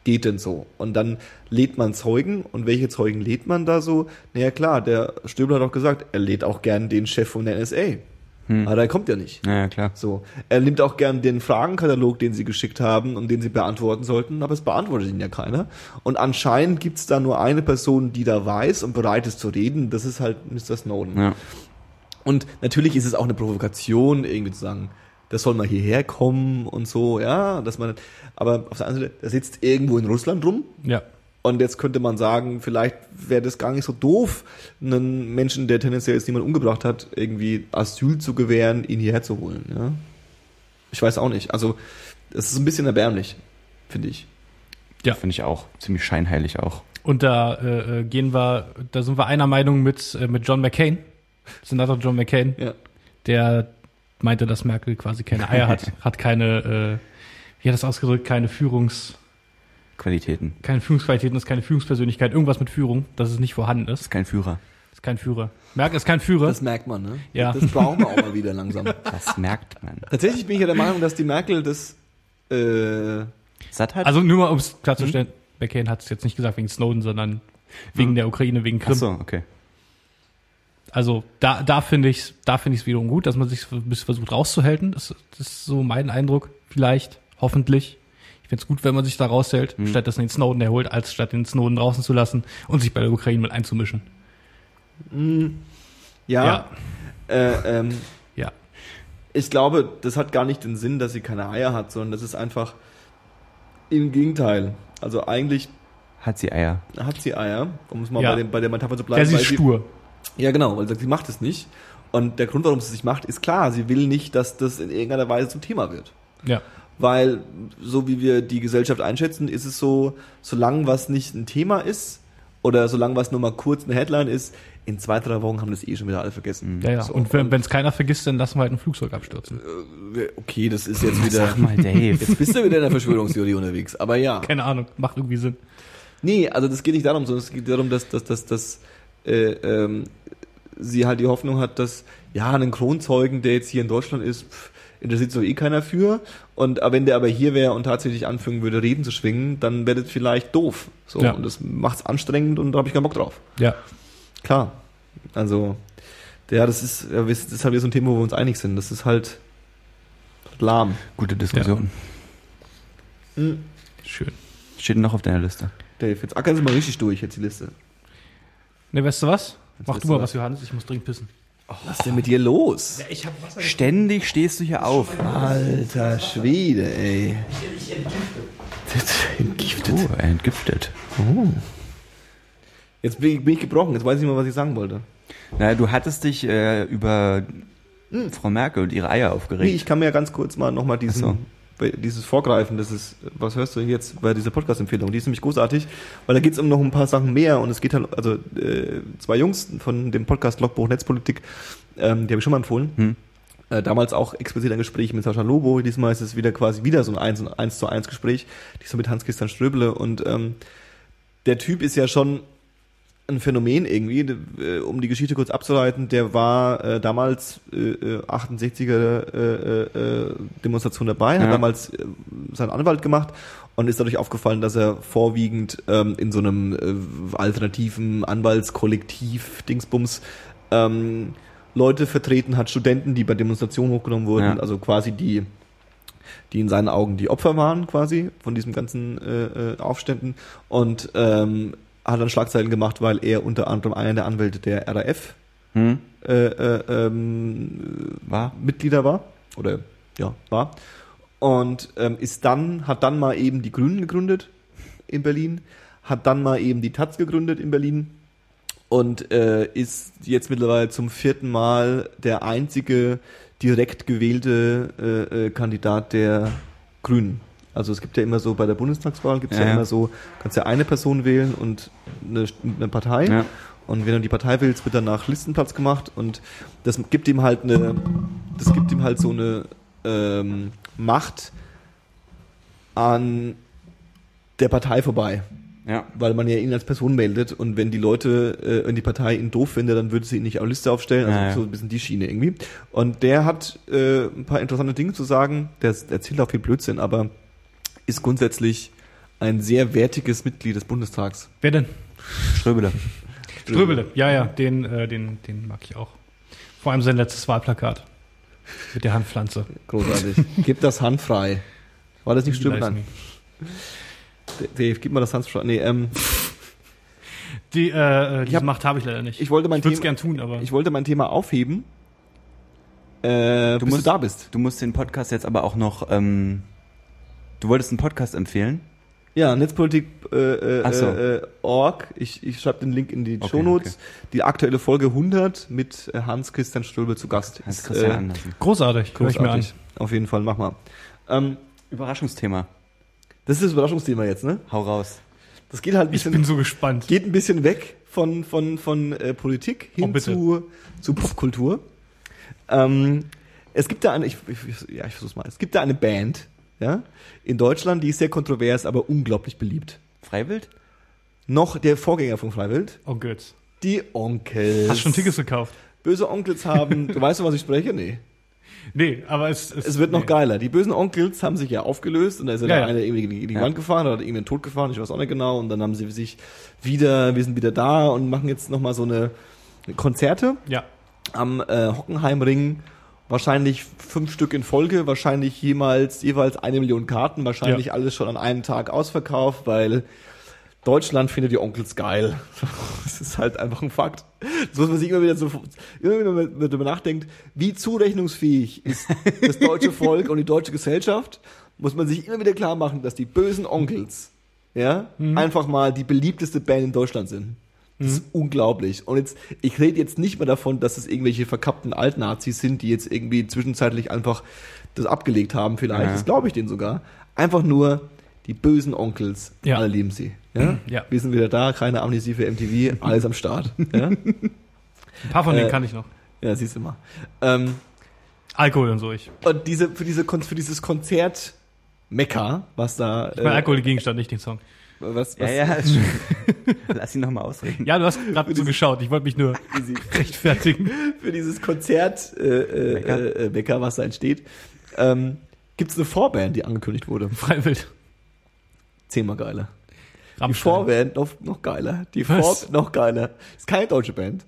Speaker 2: geht denn so? Und dann lädt man Zeugen. Und welche Zeugen lädt man da so? Naja, klar, der Stöbler hat auch gesagt, er lädt auch gern den Chef von der NSA.
Speaker 1: Hm.
Speaker 2: Aber der kommt ja nicht.
Speaker 1: Ja, klar.
Speaker 2: So. Er nimmt auch gern den Fragenkatalog, den sie geschickt haben und den sie beantworten sollten, aber es beantwortet ihn ja keiner. Und anscheinend gibt's da nur eine Person, die da weiß und bereit ist zu reden. Das ist halt Mr. Snowden.
Speaker 1: Ja.
Speaker 2: Und natürlich ist es auch eine Provokation, irgendwie zu sagen, das soll mal hierher kommen und so, ja, dass man, aber auf der anderen Seite, er sitzt irgendwo in Russland rum
Speaker 3: Ja.
Speaker 2: Und jetzt könnte man sagen, vielleicht wäre das gar nicht so doof, einen Menschen, der tendenziell jetzt niemand umgebracht hat, irgendwie Asyl zu gewähren, ihn hierher zu holen, ja. Ich weiß auch nicht. Also, Das ist ein bisschen erbärmlich, finde ich.
Speaker 3: Ja.
Speaker 1: Finde ich auch. Ziemlich scheinheilig auch.
Speaker 3: Und da äh, äh, gehen wir, da sind wir einer Meinung mit, äh, mit John McCain, Senator John McCain,
Speaker 2: Ja.
Speaker 3: der meinte, dass Merkel quasi keine Eier hat, *laughs* hat keine, äh, wie hat das ausgedrückt, keine Führungs,
Speaker 1: Qualitäten.
Speaker 3: keine Führungsqualitäten, ist keine Führungspersönlichkeit, irgendwas mit Führung, dass es nicht vorhanden ist,
Speaker 1: Ist kein Führer.
Speaker 3: ist kein Führer. Merkel ist kein Führer.
Speaker 2: Das merkt man, ne?
Speaker 3: Ja.
Speaker 2: Das brauchen wir auch mal wieder langsam. *laughs*
Speaker 1: Das merkt man.
Speaker 2: Tatsächlich bin ich ja der Meinung, dass die Merkel das äh,
Speaker 1: Satt hat?
Speaker 3: also nur mal, um es klarzustellen, McCain hat es jetzt nicht gesagt wegen Snowden, sondern wegen der Ukraine, wegen
Speaker 1: Ach
Speaker 3: Krim.
Speaker 1: so, okay.
Speaker 3: Also da, da finde ich da finde ich es wiederum gut, dass man sich ein bisschen versucht rauszuhalten. Das, das ist so mein Eindruck, vielleicht, hoffentlich. Finde es gut, wenn man sich da raushält,
Speaker 1: Mhm.
Speaker 3: statt dass man den Snowden erholt, als statt den Snowden draußen zu lassen und sich bei der Ukraine mit einzumischen.
Speaker 2: ja,
Speaker 3: Ja.
Speaker 2: Äh, ähm,
Speaker 3: Ja.
Speaker 2: ich glaube, das hat gar nicht den Sinn, dass sie keine Eier hat, sondern das ist einfach im Gegenteil. Also eigentlich
Speaker 1: Hat sie Eier.
Speaker 2: hat sie Eier, um es mal
Speaker 3: Ja.
Speaker 2: bei, dem, bei der Metapher zu bleiben.
Speaker 3: sie
Speaker 2: weil
Speaker 3: ist stur.
Speaker 2: Ja, genau, weil sie sagt, sie macht es nicht. Und der Grund, warum sie es nicht macht, ist klar. Sie will nicht, dass das in irgendeiner Weise zum Thema wird.
Speaker 3: Ja.
Speaker 2: Weil, so wie wir die Gesellschaft einschätzen, ist es so, solange was nicht ein Thema ist, oder solange was nur mal kurz eine Headline ist, in zwei, drei Wochen haben das eh schon wieder alle vergessen.
Speaker 3: Ja, ja.
Speaker 2: So,
Speaker 3: und wenn es keiner vergisst, dann lassen wir halt ein Flugzeug abstürzen.
Speaker 2: äh, Okay, das ist jetzt wieder.
Speaker 1: Sag mal, Dave. *laughs*
Speaker 2: Jetzt bist du wieder in der Verschwörungstheorie unterwegs. Aber ja. *laughs*
Speaker 3: Keine Ahnung, macht irgendwie Sinn.
Speaker 2: Nee, also das geht nicht darum, sondern es geht darum, dass, dass, dass, dass äh, ähm, sie halt die Hoffnung hat, dass ja, einen Kronzeugen, der jetzt hier in Deutschland ist, pff, interessiert sich doch eh keiner für. Und aber wenn der aber hier wäre und tatsächlich anfangen würde, Reden zu schwingen, dann wäre das vielleicht doof. So,
Speaker 3: Ja.
Speaker 2: und das macht's anstrengend und da habe ich keinen Bock drauf.
Speaker 3: Ja.
Speaker 2: Klar. Also, ja, das ist, ja, das ist halt wieder so ein Thema, wo wir uns einig sind. Das ist halt lahm.
Speaker 1: Gute Diskussion.
Speaker 3: Schön.
Speaker 1: Steht noch auf deiner Liste.
Speaker 2: Dave, jetzt ackern Sie mal richtig durch, jetzt die Liste.
Speaker 3: Ne, weißt du was? Mach
Speaker 2: weißt
Speaker 3: du
Speaker 2: du
Speaker 3: mal
Speaker 2: was.
Speaker 3: was, Johannes, ich muss dringend pissen.
Speaker 2: Was ist denn mit dir los?
Speaker 3: ich hab Wasser
Speaker 1: Ständig stehst du hier auf.
Speaker 2: Alter Schwede, ey. Entgiftet.
Speaker 1: Oh, er entgiftet.
Speaker 2: Jetzt bin ich, bin ich gebrochen, jetzt weiß ich nicht mehr, was ich sagen wollte.
Speaker 1: Naja, du hattest dich äh, über Frau Merkel und ihre Eier aufgeregt.
Speaker 2: Nee, ich kann mir ja ganz kurz mal nochmal diesen, bei- dieses Vorgreifen, das ist, was hörst du jetzt bei dieser Podcast-Empfehlung? Die ist nämlich großartig, weil da geht es um noch ein paar Sachen mehr und es geht halt, also äh, zwei Jungs von dem Podcast Logbuch Netzpolitik, ähm, die habe ich schon mal empfohlen.
Speaker 1: Hm.
Speaker 2: Äh, damals auch explizit ein Gespräch mit Sascha Lobo, diesmal ist es wieder quasi wieder so ein 1, und 1 zu 1 Gespräch, diesmal mit Hans-Christian Ströbele und ähm, der Typ ist ja schon ein Phänomen irgendwie, äh, um die Geschichte kurz abzuleiten, der war äh, damals äh, äh, 68er äh, äh, Demonstration dabei, hat
Speaker 1: Ja.
Speaker 2: damals äh, seinen Anwalt gemacht und ist dadurch aufgefallen, dass er vorwiegend ähm, in so einem äh, alternativen Anwaltskollektiv Dingsbums ähm, Leute vertreten hat, Studenten, die bei Demonstrationen hochgenommen wurden,
Speaker 1: Ja.
Speaker 2: also quasi die die in seinen Augen die Opfer waren quasi von diesem ganzen äh, äh, Aufständen und ähm, hat dann Schlagzeilen gemacht, weil er unter anderem einer der Anwälte der RAF
Speaker 1: Hm?
Speaker 2: äh, äh, ähm,
Speaker 1: War?
Speaker 2: Mitglieder war oder ja war und ähm, ist dann hat dann mal eben die Grünen gegründet in Berlin, hat dann mal eben die Taz gegründet in Berlin und äh, ist jetzt mittlerweile zum vierten Mal der einzige direkt gewählte äh, äh, Kandidat der Grünen. Also es gibt ja immer so bei der Bundestagswahl gibt es ja,
Speaker 1: Ja,
Speaker 2: immer so, kannst ja eine Person wählen und eine, eine Partei.
Speaker 1: Ja.
Speaker 2: Und wenn du die Partei wählst, wird dann nach Listenplatz gemacht und das gibt ihm halt eine, das gibt ihm halt so eine ähm, Macht an der Partei vorbei,
Speaker 1: Ja.
Speaker 2: weil man ja ihn als Person meldet und wenn die Leute, äh, wenn die Partei ihn doof findet, dann würde sie ihn nicht auf Liste aufstellen, also
Speaker 1: Ja, ja.
Speaker 2: so ein bisschen die Schiene irgendwie. Und der hat äh, ein paar interessante Dinge zu sagen, der erzählt auch viel Blödsinn, aber ist grundsätzlich ein sehr wertiges Mitglied des Bundestags.
Speaker 3: Wer denn?
Speaker 1: Ströbele.
Speaker 3: Ströbele. Ja, ja, den, äh, den, den mag ich auch. Vor allem sein letztes Wahlplakat. Mit der Handpflanze.
Speaker 2: Großartig. gib das Hand frei. War das nicht Nein. Dave, gib mal das Hand frei. Nee, ähm,
Speaker 3: Die, äh, diese
Speaker 2: hab-
Speaker 3: Macht habe ich leider nicht.
Speaker 2: ich wollte mein
Speaker 3: ich würde es
Speaker 2: Thema,
Speaker 3: gern tun, aber.
Speaker 2: ich wollte mein Thema aufheben, äh, bis
Speaker 1: musst-
Speaker 2: du da bist.
Speaker 1: Du musst den Podcast jetzt aber auch noch. Ähm, du wolltest einen Podcast empfehlen?
Speaker 2: Ja, Netzpolitik äh, äh,
Speaker 1: so.
Speaker 2: äh, org. Ich, ich schreibe den Link in die
Speaker 1: Okay,
Speaker 2: Shownotes. Die aktuelle Folge 100 mit äh, Hans-Christian Ströbel zu Gast.
Speaker 1: Hans
Speaker 2: Ist,
Speaker 1: Christian
Speaker 2: äh,
Speaker 1: Andersen.
Speaker 3: großartig, höre ich mir an.
Speaker 2: großartig. Auf jeden Fall, mach mal. Ähm,
Speaker 1: Überraschungsthema.
Speaker 2: Das ist das Überraschungsthema jetzt, ne?
Speaker 1: Hau raus.
Speaker 2: Das geht halt ein
Speaker 3: Ich
Speaker 2: bisschen,
Speaker 3: bin so gespannt.
Speaker 2: geht ein bisschen weg von, von, von äh, Politik
Speaker 3: Oh,
Speaker 2: hin
Speaker 3: bitte.
Speaker 2: zu, zu Popkultur. Ähm, es gibt da eine, ich, ich, ja, ich versuch's mal. Es gibt da eine Band, ja, in Deutschland, die ist sehr kontrovers, aber unglaublich beliebt.
Speaker 1: Freiwild?
Speaker 2: Noch der Vorgänger von Freiwild,
Speaker 3: Oh Gott.
Speaker 2: die Onkels.
Speaker 3: Hast du schon Tickets gekauft?
Speaker 2: Böse Onkels haben, du weißt, was ich spreche? Nee. *laughs*
Speaker 3: Nee, aber es,
Speaker 2: Es wird noch
Speaker 3: nee.
Speaker 2: geiler. Die bösen Onkels haben sich ja aufgelöst und da ist ja,
Speaker 3: Ja,
Speaker 2: der
Speaker 3: ja.
Speaker 2: eine irgendwie gegen die
Speaker 1: Ja.
Speaker 2: Wand gefahren oder hat irgendeinen Tod gefahren, ich weiß auch nicht genau. Und dann haben sie sich wieder, wir sind wieder da und machen jetzt nochmal so eine Konzerte
Speaker 3: Ja.
Speaker 2: am äh, Hockenheimring. Wahrscheinlich fünf Stück in Folge, wahrscheinlich jemals, jeweils eine Million Karten, wahrscheinlich
Speaker 3: Ja.
Speaker 2: alles schon an einem Tag ausverkauft, weil Deutschland findet die Onkels geil. *laughs* Das ist halt einfach ein Fakt. Das muss man sich immer wieder so, immer wieder darüber nachdenkt, wie zurechnungsfähig ist das deutsche *laughs* Volk und die deutsche Gesellschaft, muss man sich immer wieder klar machen, dass die bösen Onkels, ja, einfach mal die beliebteste Band in Deutschland sind. Das ist unglaublich. Und jetzt, ich rede jetzt nicht mehr davon, dass es irgendwelche verkappten Altnazis sind, die jetzt irgendwie zwischenzeitlich einfach das abgelegt haben, vielleicht.
Speaker 1: Ja.
Speaker 2: Das glaube ich denen sogar. Einfach nur die bösen Onkels.
Speaker 3: Ja.
Speaker 2: Alle lieben sie. Ja? *clears throat*
Speaker 3: Ja.
Speaker 2: Wir sind wieder da, keine Amnesie für MTV, alles am Start. *laughs*
Speaker 3: Ein paar von denen
Speaker 2: Äh,
Speaker 3: kann ich noch.
Speaker 2: ja siehst du mal. Ähm,
Speaker 3: Alkohol und so. Ich,
Speaker 2: und diese, für, diese, für dieses Konzert Mekka, was da.
Speaker 3: ich mein Alkohol der Gegenstand, nicht den Song.
Speaker 2: Was,
Speaker 1: Ja,
Speaker 2: was,
Speaker 1: ja, ist *laughs* schon. Lass ihn noch mal ausreden.
Speaker 3: Ja, du hast gerade so geschaut. Ich wollte mich nur *laughs*
Speaker 2: Easy.
Speaker 3: rechtfertigen. *laughs*
Speaker 2: für dieses Konzert äh, äh,
Speaker 1: Mekka.
Speaker 2: äh, was da entsteht, ähm, gibt es eine Vorband, die angekündigt wurde.
Speaker 3: Freiwild.
Speaker 2: Zehnmal geiler. Die
Speaker 3: Rammstein.
Speaker 2: Vorband noch, noch geiler. Die
Speaker 3: Was?
Speaker 2: Vorband noch geiler. Ist keine deutsche Band.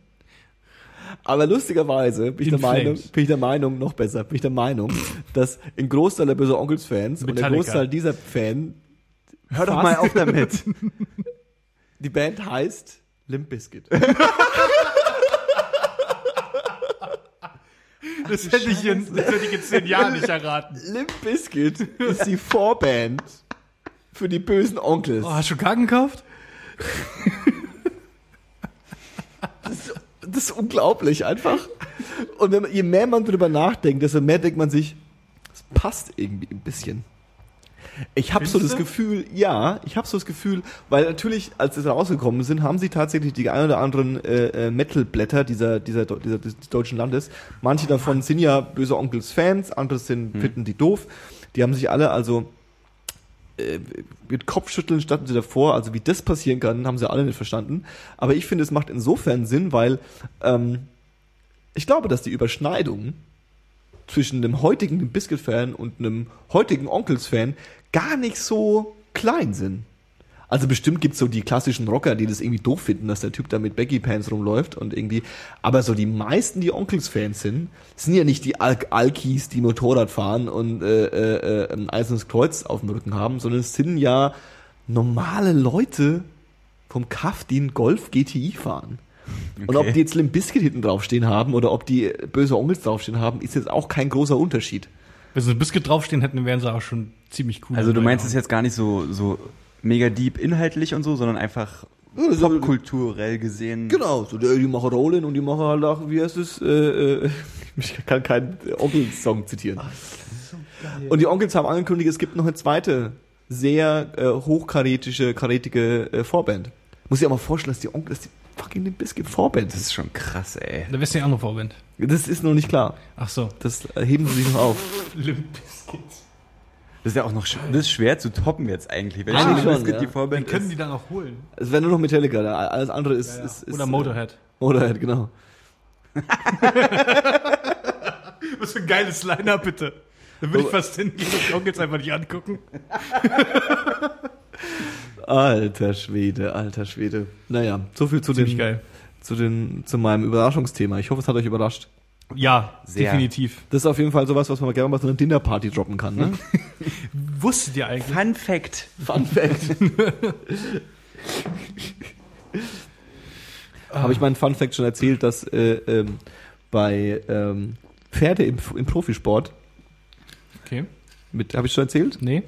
Speaker 2: Aber lustigerweise bin ich, der Meinung, bin ich der Meinung, noch besser, bin ich der Meinung, dass ein Großteil der Böse Onkels Fans und der
Speaker 3: Metallica.
Speaker 2: Großteil dieser Fan,
Speaker 1: Hör doch mal auf damit. *laughs*
Speaker 2: die Band heißt Limp Bizkit.
Speaker 3: Das hätte, ich in, das hätte ich in zehn Jahren nicht erraten.
Speaker 2: Limp Bizkit ist die Vorband für die bösen Onkels.
Speaker 3: Oh, hast du Karten gekauft?
Speaker 2: Das ist unglaublich einfach. Und wenn man, je mehr man drüber nachdenkt, desto mehr denkt man sich, es passt irgendwie ein bisschen. Ich habe so das? Gefühl, ja, ich habe so das Gefühl, weil natürlich, als sie rausgekommen sind, haben sie tatsächlich die ein oder anderen äh, äh, Metal-Blätter dieser, dieser, dieser, des deutschen Landes. Manche davon sind ja böse Onkels Fans, andere sind, finden die doof. Die haben sich alle also äh, mit Kopfschütteln standen sie davor, also wie das passieren kann, haben sie alle nicht verstanden. Aber ich finde, es macht insofern Sinn, weil ähm, ich glaube, dass die Überschneidung zwischen einem heutigen Biscuit-Fan und einem heutigen Onkels-Fan gar nicht so klein sind. Also bestimmt gibt's so die klassischen Rocker, die das irgendwie doof finden, dass der Typ da mit Baggy Pants rumläuft und irgendwie. Aber so die meisten, die Onkels-Fans sind, sind ja nicht die Al Alkis, die Motorrad fahren und äh, äh, äh, ein eisernes Kreuz auf dem Rücken haben, sondern es sind ja normale Leute vom Kaff, die einen Golf GTI fahren. *laughs* Und ob die jetzt Limp Bizkit hinten draufstehen haben oder ob die böse Onkels draufstehen haben, ist jetzt auch kein großer Unterschied.
Speaker 3: Wenn sie ein Biscuit draufstehen hätten, wären sie auch schon ziemlich cool.
Speaker 1: Also du meinst es jetzt gar nicht so, so mega deep inhaltlich und so, sondern einfach
Speaker 2: Ja,
Speaker 1: popkulturell gesehen.
Speaker 2: Genau, so die, die machen Rollen und die machen halt auch, wie heißt es, äh, äh, *laughs* ich kann keinen Onkels-Song zitieren. und die Onkels haben angekündigt, es gibt noch eine zweite, sehr äh, hochkarätische, karätige äh, Vorband. Muss ich auch mal vorstellen, dass die Onkels, dass die fucking den Biscuit Vorband
Speaker 1: Das
Speaker 2: ist.
Speaker 1: schon krass, ey.
Speaker 3: Da wärst du die andere Vorband.
Speaker 2: Das ist noch nicht klar.
Speaker 3: Ach so.
Speaker 2: Das heben sie sich noch auf. *laughs*
Speaker 3: Limp Bizkit.
Speaker 1: Das ist ja auch noch sch das ist schwer zu toppen jetzt eigentlich. Wenn Limp
Speaker 2: schon,
Speaker 1: Bizkit
Speaker 2: ja.
Speaker 1: die Vorband
Speaker 3: Den können die dann auch holen.
Speaker 2: Es wäre nur noch Metallica, da- alles andere ist, ist, ist
Speaker 3: Oder Motorhead.
Speaker 2: Motorhead, genau. *laughs*
Speaker 3: Was für ein geiles Line-Up, bitte. Da würde ich fast hingehen und Onkels einfach nicht angucken. *laughs*
Speaker 2: Alter Schwede, alter Schwede. Naja, so viel zu
Speaker 3: Ziemlich
Speaker 2: den,
Speaker 3: geil.
Speaker 2: zu den, zu meinem Überraschungsthema. Ich hoffe, es hat euch überrascht.
Speaker 3: Ja,
Speaker 1: Sehr.
Speaker 3: definitiv.
Speaker 2: Das ist auf jeden Fall sowas, was man gerne mal so eine Dinnerparty droppen kann, ne? *laughs*
Speaker 3: Wusstet ihr eigentlich?
Speaker 1: Fun Fact.
Speaker 2: Fun Fact. *laughs* Habe ich meinen Fun Fact schon erzählt, dass äh, ähm, bei ähm, Pferde im, im Profisport,
Speaker 3: Okay.
Speaker 2: mit, habe ich schon erzählt?
Speaker 3: Nee?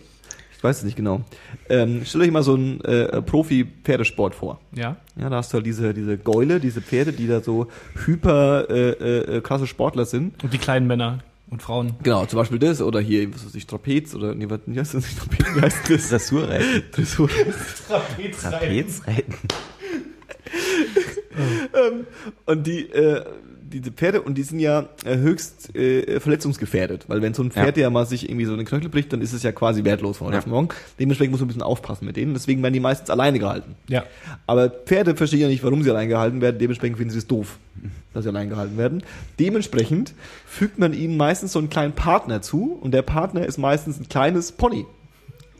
Speaker 2: Ich weiß es nicht genau. Ähm, stellt euch mal so einen äh, Profi-Pferdesport vor.
Speaker 3: Ja.
Speaker 2: Ja, da hast du halt diese, diese Gäule, diese Pferde, die da so hyper äh, äh, krasse Sportler sind.
Speaker 3: Und die kleinen Männer. Und Frauen.
Speaker 2: Genau, zum Beispiel das oder hier, was weiß ich, Trapez oder, nee, was, heißt das nicht Trapez, wie heißt das?
Speaker 1: Dressurreiten. *laughs*
Speaker 2: Dressur.
Speaker 1: Trapezreiten. *laughs*
Speaker 2: ähm, und die, äh, diese Pferde, und die sind ja äh, höchst äh, verletzungsgefährdet, weil wenn so ein Pferd
Speaker 1: Ja.
Speaker 2: ja mal sich irgendwie so eine Knöchel bricht, dann ist es ja quasi wertlos von heute
Speaker 1: Ja.
Speaker 2: auf morgen. Dementsprechend muss man ein bisschen aufpassen mit denen, deswegen werden die meistens alleine gehalten.
Speaker 3: Ja.
Speaker 2: Aber Pferde verstehen ja nicht, warum sie allein gehalten werden, dementsprechend finden sie es doof, dass sie allein gehalten werden. Dementsprechend fügt man ihnen meistens so einen kleinen Partner zu, und der Partner ist meistens ein kleines Pony.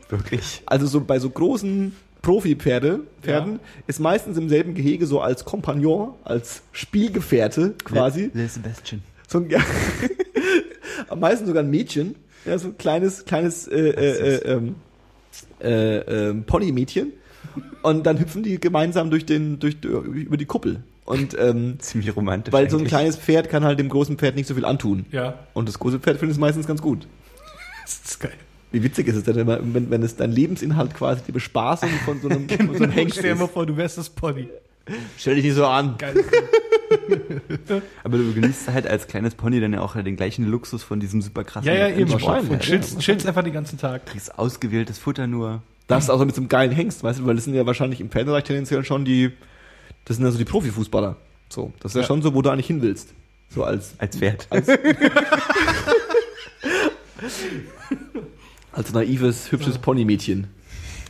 Speaker 1: Wirklich.
Speaker 2: Also so bei so großen Profi-Pferde, Pferden, ist meistens im selben Gehege so als Kompagnon, als Spielgefährte quasi.
Speaker 1: Der Sebastian.
Speaker 2: So ein, ja, *laughs* am meisten sogar ein Mädchen, ja, so ein kleines, kleines äh, äh, äh, ähm, äh, äh, Pony-Mädchen. Und dann hüpfen die gemeinsam durch den, durch, über die Kuppel. Und ähm,
Speaker 1: Ziemlich romantisch.
Speaker 2: weil so ein
Speaker 1: eigentlich.
Speaker 2: kleines Pferd kann halt dem großen Pferd nicht so viel antun.
Speaker 3: Ja.
Speaker 2: Und das große Pferd findet es meistens ganz gut. *laughs*
Speaker 3: Das ist geil.
Speaker 2: Wie witzig ist es denn, wenn, man- wenn, wenn es dein Lebensinhalt quasi die Bespaßung von so einem, *laughs* von so einem Hengst
Speaker 3: Stell dir mal
Speaker 2: ist?
Speaker 3: vor, du wärst das Pony.
Speaker 2: Stell dich nicht so an.
Speaker 3: Geil. *laughs*
Speaker 1: Aber du genießt halt als kleines Pony dann ja auch den gleichen Luxus von diesem super krassen
Speaker 3: Ja, ja, eben.
Speaker 1: Sportpferd.
Speaker 3: Und chillst, chillst einfach den ganzen Tag.
Speaker 1: Kriegst ausgewähltes Futter nur.
Speaker 2: Das auch so mit so einem geilen Hengst, weißt du, weil das sind ja wahrscheinlich im Pferdereich tendenziell schon die, das sind ja so die Profifußballer. So, das ist ja,
Speaker 3: Ja.
Speaker 2: schon so, wo du eigentlich hin willst. So als,
Speaker 1: Als Pferd.
Speaker 2: als *laughs* naives, hübsches Ponymädchen.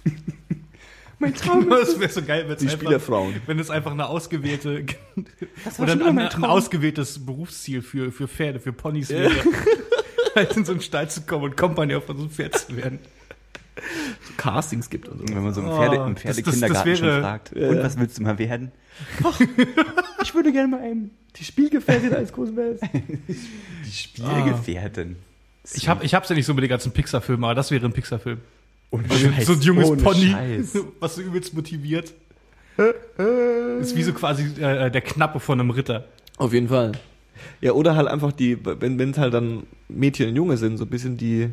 Speaker 2: *laughs*
Speaker 1: mein Traum. *laughs*
Speaker 3: Das wäre so geil, wenn es
Speaker 2: Die
Speaker 3: einfach,
Speaker 2: Spielerfrauen.
Speaker 3: wenn es einfach eine ausgewählte
Speaker 1: Das *laughs* war
Speaker 3: oder
Speaker 1: schon
Speaker 3: ein, ein, ein ausgewähltes Berufsziel für, für Pferde, für Ponys wäre, halt in so einen Stall zu kommen und Kompanie von so einem Pferd zu werden.
Speaker 2: So Castings gibt und so.
Speaker 1: Wenn man so im,
Speaker 3: Oh,
Speaker 1: Pferde, im
Speaker 3: das- das- das
Speaker 1: Pferdekindergarten schon fragt.
Speaker 2: Ja,
Speaker 1: und
Speaker 2: ja.
Speaker 1: was willst du mal werden?
Speaker 2: Ich würde gerne mal einem die Spielgefährtin als großen Welt.
Speaker 1: Die Spielgefährtin.
Speaker 3: Ich, hab, ich hab's ja nicht so mit den ganzen Pixar-Filmen, aber das wäre ein Pixar-Film.
Speaker 1: Ohne
Speaker 3: So ein junges
Speaker 1: ohne
Speaker 3: Pony,
Speaker 1: Scheiß. *laughs*
Speaker 3: was so übelst motiviert. ist wie so quasi äh, der Knappe von einem Ritter.
Speaker 2: Auf jeden Fall. Ja, oder halt einfach die, wenn wenn es halt dann Mädchen und Junge sind, so ein bisschen die,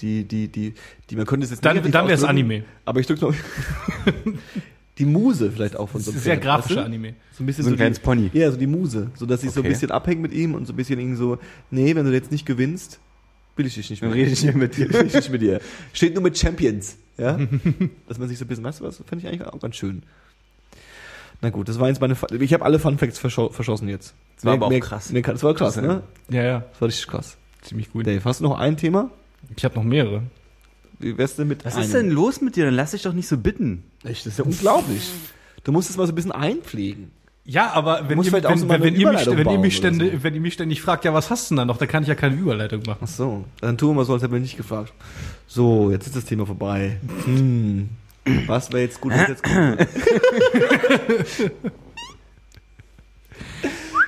Speaker 2: die, die, die, die man könnte es jetzt
Speaker 3: Dann, dann wäre es Anime.
Speaker 2: Aber ich drücke noch *laughs* die Muse vielleicht auch von so einem
Speaker 3: Sehr
Speaker 2: Pferd,
Speaker 3: grafischer
Speaker 2: weißt du?
Speaker 3: Anime.
Speaker 2: So ein bisschen
Speaker 1: So ein
Speaker 2: die-
Speaker 1: kleines Pony.
Speaker 2: Ja, so die Muse, so dass sie so ein
Speaker 1: Okay.
Speaker 2: bisschen abhängt mit ihm und so ein bisschen irgendwie so, nee, wenn du jetzt nicht gewinnst, will ich dich nicht mehr.
Speaker 1: Dann rede ich nicht mit dir.
Speaker 2: Rede ich nicht mit dir. *laughs* Steht nur mit Champions, ja? *laughs* dass man sich so ein bisschen, weißt du was, fände ich eigentlich auch ganz schön. Na gut, das war jetzt meine, Fa- ich habe alle Fun Facts verscho verschossen jetzt.
Speaker 1: Das war
Speaker 2: Mehr-
Speaker 1: aber auch krass.
Speaker 2: kann- Das war krass,
Speaker 1: ist
Speaker 2: ne?
Speaker 3: Ja, ja,
Speaker 2: Das war richtig krass.
Speaker 3: ziemlich gut.
Speaker 2: Dave, hast du noch ein Thema?
Speaker 3: Ich habe noch mehrere.
Speaker 2: Wie wär's denn mit
Speaker 1: Was
Speaker 2: einem?
Speaker 1: ist denn los mit dir? Dann lass dich doch nicht so bitten.
Speaker 2: Echt, das ist ja unglaublich. Du musst es mal so ein bisschen einpflegen.
Speaker 3: Ja, aber wenn ihr,
Speaker 2: auch
Speaker 3: wenn,
Speaker 2: so
Speaker 3: wenn, wenn, ihr mich, wenn, ihr mich ständig,
Speaker 2: so.
Speaker 3: wenn ihr mich ständig fragt, ja, was hast du denn da noch, dann kann ich ja keine Überleitung machen.
Speaker 2: Ach so, dann tun wir mal so, als hätten wir nicht gefragt. So, jetzt ist das Thema vorbei. Hm. Was wäre jetzt gut, was jetzt kommt? *laughs*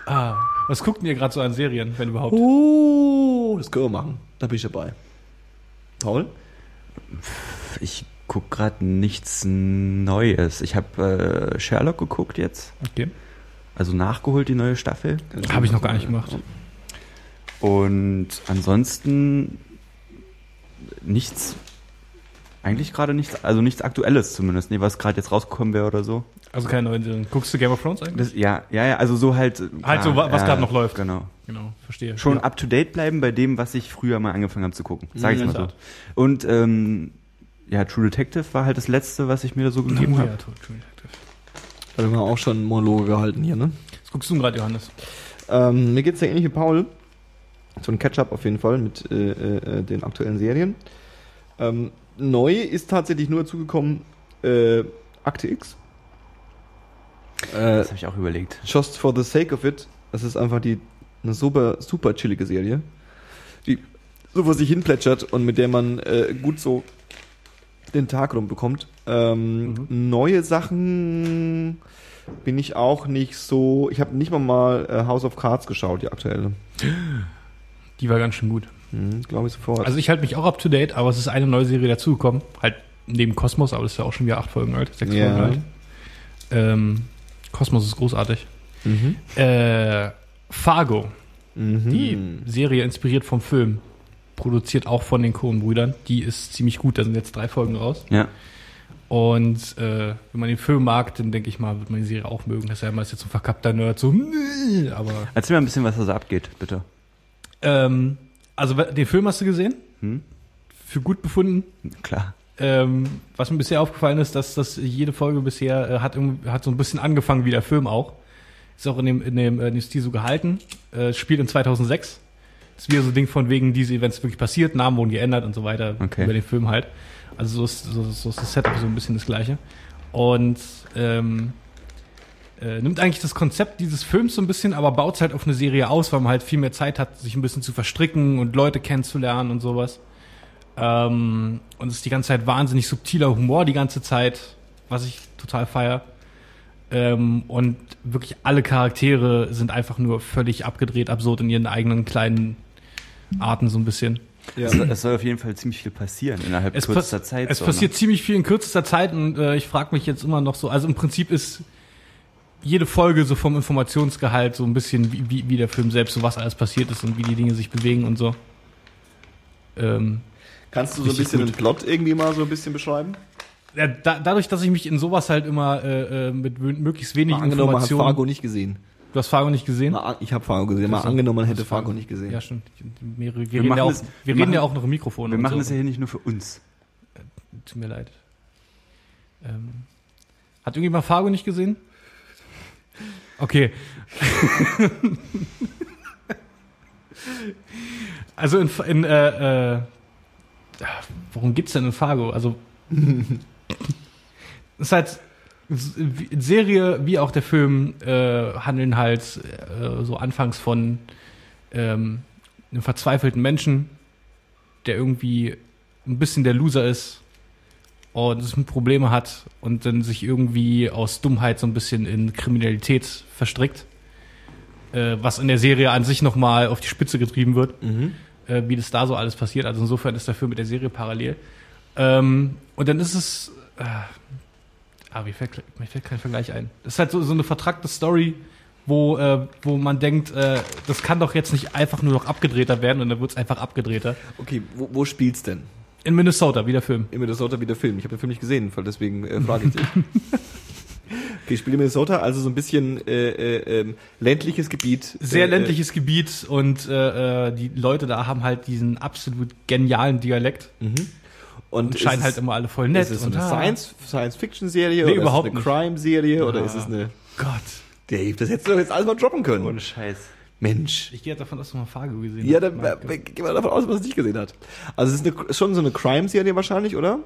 Speaker 3: Ah, was guckt denn ihr gerade so an Serien, wenn überhaupt?
Speaker 2: Oh, das können wir machen. Da bin ich dabei. Paul?
Speaker 1: Ich guck gerade nichts Neues. Ich habe äh, Sherlock geguckt jetzt.
Speaker 3: Okay.
Speaker 1: Also nachgeholt die neue Staffel.
Speaker 3: Habe ich noch gar nicht gemacht.
Speaker 1: Und ansonsten nichts, eigentlich gerade nichts, also nichts Aktuelles zumindest, nee, was gerade jetzt rausgekommen wäre oder so.
Speaker 3: Also keine neuen Serien. Guckst du Game of Thrones eigentlich?
Speaker 1: Das, ja, ja, ja, also so halt.
Speaker 3: Halt so, wa- was
Speaker 1: ja,
Speaker 3: gerade noch läuft.
Speaker 1: Genau.
Speaker 3: Genau, verstehe.
Speaker 1: Schon
Speaker 3: ja.
Speaker 1: up to date bleiben bei dem, was ich früher mal angefangen habe zu gucken. Sag ich
Speaker 3: Mhm,
Speaker 1: mal so. Und ähm, ja, True Detective war halt das letzte, was ich mir da so gegeben
Speaker 3: Oh,
Speaker 1: habe.
Speaker 3: ja, True Detective.
Speaker 2: Da haben wir auch schon Monologe gehalten hier, ne?
Speaker 3: Was guckst du denn gerade, Johannes?
Speaker 2: Ähm, mir geht's ja ähnlich wie Paul. So ein Catch-up auf jeden Fall mit äh, äh, den aktuellen Serien. Ähm, neu ist tatsächlich nur dazugekommen äh, Akte X. Äh,
Speaker 1: Das habe ich auch überlegt.
Speaker 2: Just for the sake of it. Das ist einfach die eine super, super chillige Serie. Die so vor sich hin plätschert und mit der man äh, gut so den Tag rumbekommt. Ähm, Neue Sachen bin ich auch nicht so. Ich habe nicht mal mal äh, House of Cards geschaut, die aktuelle.
Speaker 3: Die war ganz schön gut.
Speaker 2: Hm, Glaube ich sofort.
Speaker 3: Also ich halte mich auch up to date, aber es ist eine neue Serie dazugekommen. Halt neben Kosmos, aber das ist ja auch schon wieder acht Folgen alt, sechs
Speaker 2: Ja.
Speaker 3: Folgen alt. Ähm, Kosmos ist großartig.
Speaker 2: mhm.
Speaker 3: Äh, Fargo,
Speaker 2: Mhm.
Speaker 3: die Serie inspiriert vom Film, produziert auch von den Coen-Brüdern. Die ist ziemlich gut, da sind jetzt drei Folgen raus.
Speaker 1: Ja.
Speaker 3: Und äh, wenn man den Film mag, dann denke ich mal, wird man die Serie auch mögen. Das ist ja immer jetzt so ein verkappter Nerd, so, aber
Speaker 1: Erzähl mal ein bisschen, was da so abgeht, bitte.
Speaker 3: Ähm, Also den Film hast du gesehen?
Speaker 1: Hm?
Speaker 3: Für gut befunden?
Speaker 1: Klar.
Speaker 3: Ähm, was mir bisher aufgefallen ist, dass das jede Folge bisher äh, hat, hat so ein bisschen angefangen wie der Film auch. Ist auch in dem, in dem, in dem Stil so gehalten. Äh, spielt in 2006. Ist wieder so ein Ding von wegen, diese Events wirklich passiert, Namen wurden geändert und so weiter.
Speaker 1: Okay.
Speaker 3: Über den Film halt. Also so ist, so, so ist das Setup so ein bisschen das gleiche. Und ähm, äh, nimmt eigentlich das Konzept dieses Films so ein bisschen, aber baut es halt auf eine Serie aus, weil man halt viel mehr Zeit hat, sich ein bisschen zu verstricken und Leute kennenzulernen und sowas. Ähm, und es ist die ganze Zeit wahnsinnig subtiler Humor die ganze Zeit, was ich total feier. Ähm, und wirklich alle Charaktere sind einfach nur völlig abgedreht, absurd in ihren eigenen kleinen Arten so ein bisschen.
Speaker 2: Ja.
Speaker 1: Es, es soll auf jeden Fall ziemlich viel passieren innerhalb
Speaker 3: Es,
Speaker 1: kürzester
Speaker 3: pass
Speaker 1: Zeit.
Speaker 3: es
Speaker 1: so,
Speaker 3: passiert
Speaker 1: ne?
Speaker 3: ziemlich viel in kürzester Zeit und äh, ich frage mich jetzt immer noch so, also im Prinzip ist jede Folge so vom Informationsgehalt so ein bisschen wie, wie, wie der Film selbst, so was alles passiert ist und wie die Dinge sich bewegen und so. Ähm,
Speaker 2: Kannst du so ein bisschen
Speaker 3: gut.
Speaker 2: den Plot irgendwie mal so ein bisschen beschreiben?
Speaker 3: ja, da, dadurch, dass ich mich in sowas halt immer äh, äh, mit möglichst wenig
Speaker 2: Mal angenommen, man hat
Speaker 3: Informationen...
Speaker 2: Fargo nicht gesehen.
Speaker 3: Du hast Fargo nicht gesehen?
Speaker 2: Mal, ich habe Fargo gesehen. Mal angenommen, man hätte Fargo nicht gesehen.
Speaker 3: Ja, stimmt. Mehrere, wir
Speaker 1: Wir
Speaker 3: reden, ja
Speaker 1: machen
Speaker 3: auch,
Speaker 1: es-
Speaker 3: wir
Speaker 1: wir
Speaker 3: reden
Speaker 1: machen-
Speaker 3: ja auch noch im Mikrofon.
Speaker 1: Wir machen
Speaker 3: so.
Speaker 1: das ja hier nicht nur für uns.
Speaker 3: Tut mir leid. Ähm, hat irgendjemand Fargo nicht gesehen? Okay. *laughs* also in, in äh, äh, worum geht's denn in Fargo? Also *laughs* es ist halt Serie wie auch der Film äh, handeln halt äh, so anfangs von ähm, einem verzweifelten Menschen, der irgendwie ein bisschen der Loser ist und Probleme hat und dann sich irgendwie aus Dummheit so ein bisschen in Kriminalität verstrickt. Äh, was in der Serie an sich nochmal auf die Spitze getrieben wird,
Speaker 2: Mhm.
Speaker 3: äh, wie das da so alles passiert. Also insofern ist der Film mit der Serie parallel. Ähm, und dann ist es. Äh, ah, mir fällt, mir fällt kein Vergleich ein. Das ist halt so, so eine vertrackte Story, wo, äh, wo man denkt, äh, das kann doch jetzt nicht einfach nur noch abgedrehter werden und dann wird es einfach abgedrehter.
Speaker 2: Okay, wo, wo spielt's denn?
Speaker 3: In Minnesota, wie der Film.
Speaker 2: In Minnesota wie der Film. Ich habe den Film nicht gesehen, weil deswegen äh, frage ich dich. *laughs* okay, spielt in Minnesota, also so ein bisschen äh, äh, ähm, ländliches Gebiet.
Speaker 3: Sehr
Speaker 2: äh,
Speaker 3: ländliches Gebiet und äh, äh, die Leute da haben halt diesen absolut genialen Dialekt
Speaker 2: Äh, mhm. Und,
Speaker 3: und scheinen
Speaker 2: es-
Speaker 3: halt immer alle voll nett.
Speaker 2: Ist es
Speaker 3: und
Speaker 2: eine
Speaker 3: ah,
Speaker 2: Science, Science-Fiction-Serie
Speaker 3: Nee,
Speaker 2: oder
Speaker 3: überhaupt
Speaker 2: ist es
Speaker 3: nicht.
Speaker 2: eine Crime-Serie oder
Speaker 3: Ah.
Speaker 2: ist es eine...
Speaker 3: Gott.
Speaker 2: Dave, das hättest du doch jetzt alles mal droppen können.
Speaker 1: Ohne Scheiß.
Speaker 2: Mensch.
Speaker 3: Ich gehe davon aus, dass du mal Fargo gesehen
Speaker 2: Ja,
Speaker 3: hast.
Speaker 2: dann
Speaker 3: Mein
Speaker 2: äh, gehen wir davon aus, dass man es nicht gesehen hat. Also es ist, eine, schon so eine Crime-Serie wahrscheinlich, oder?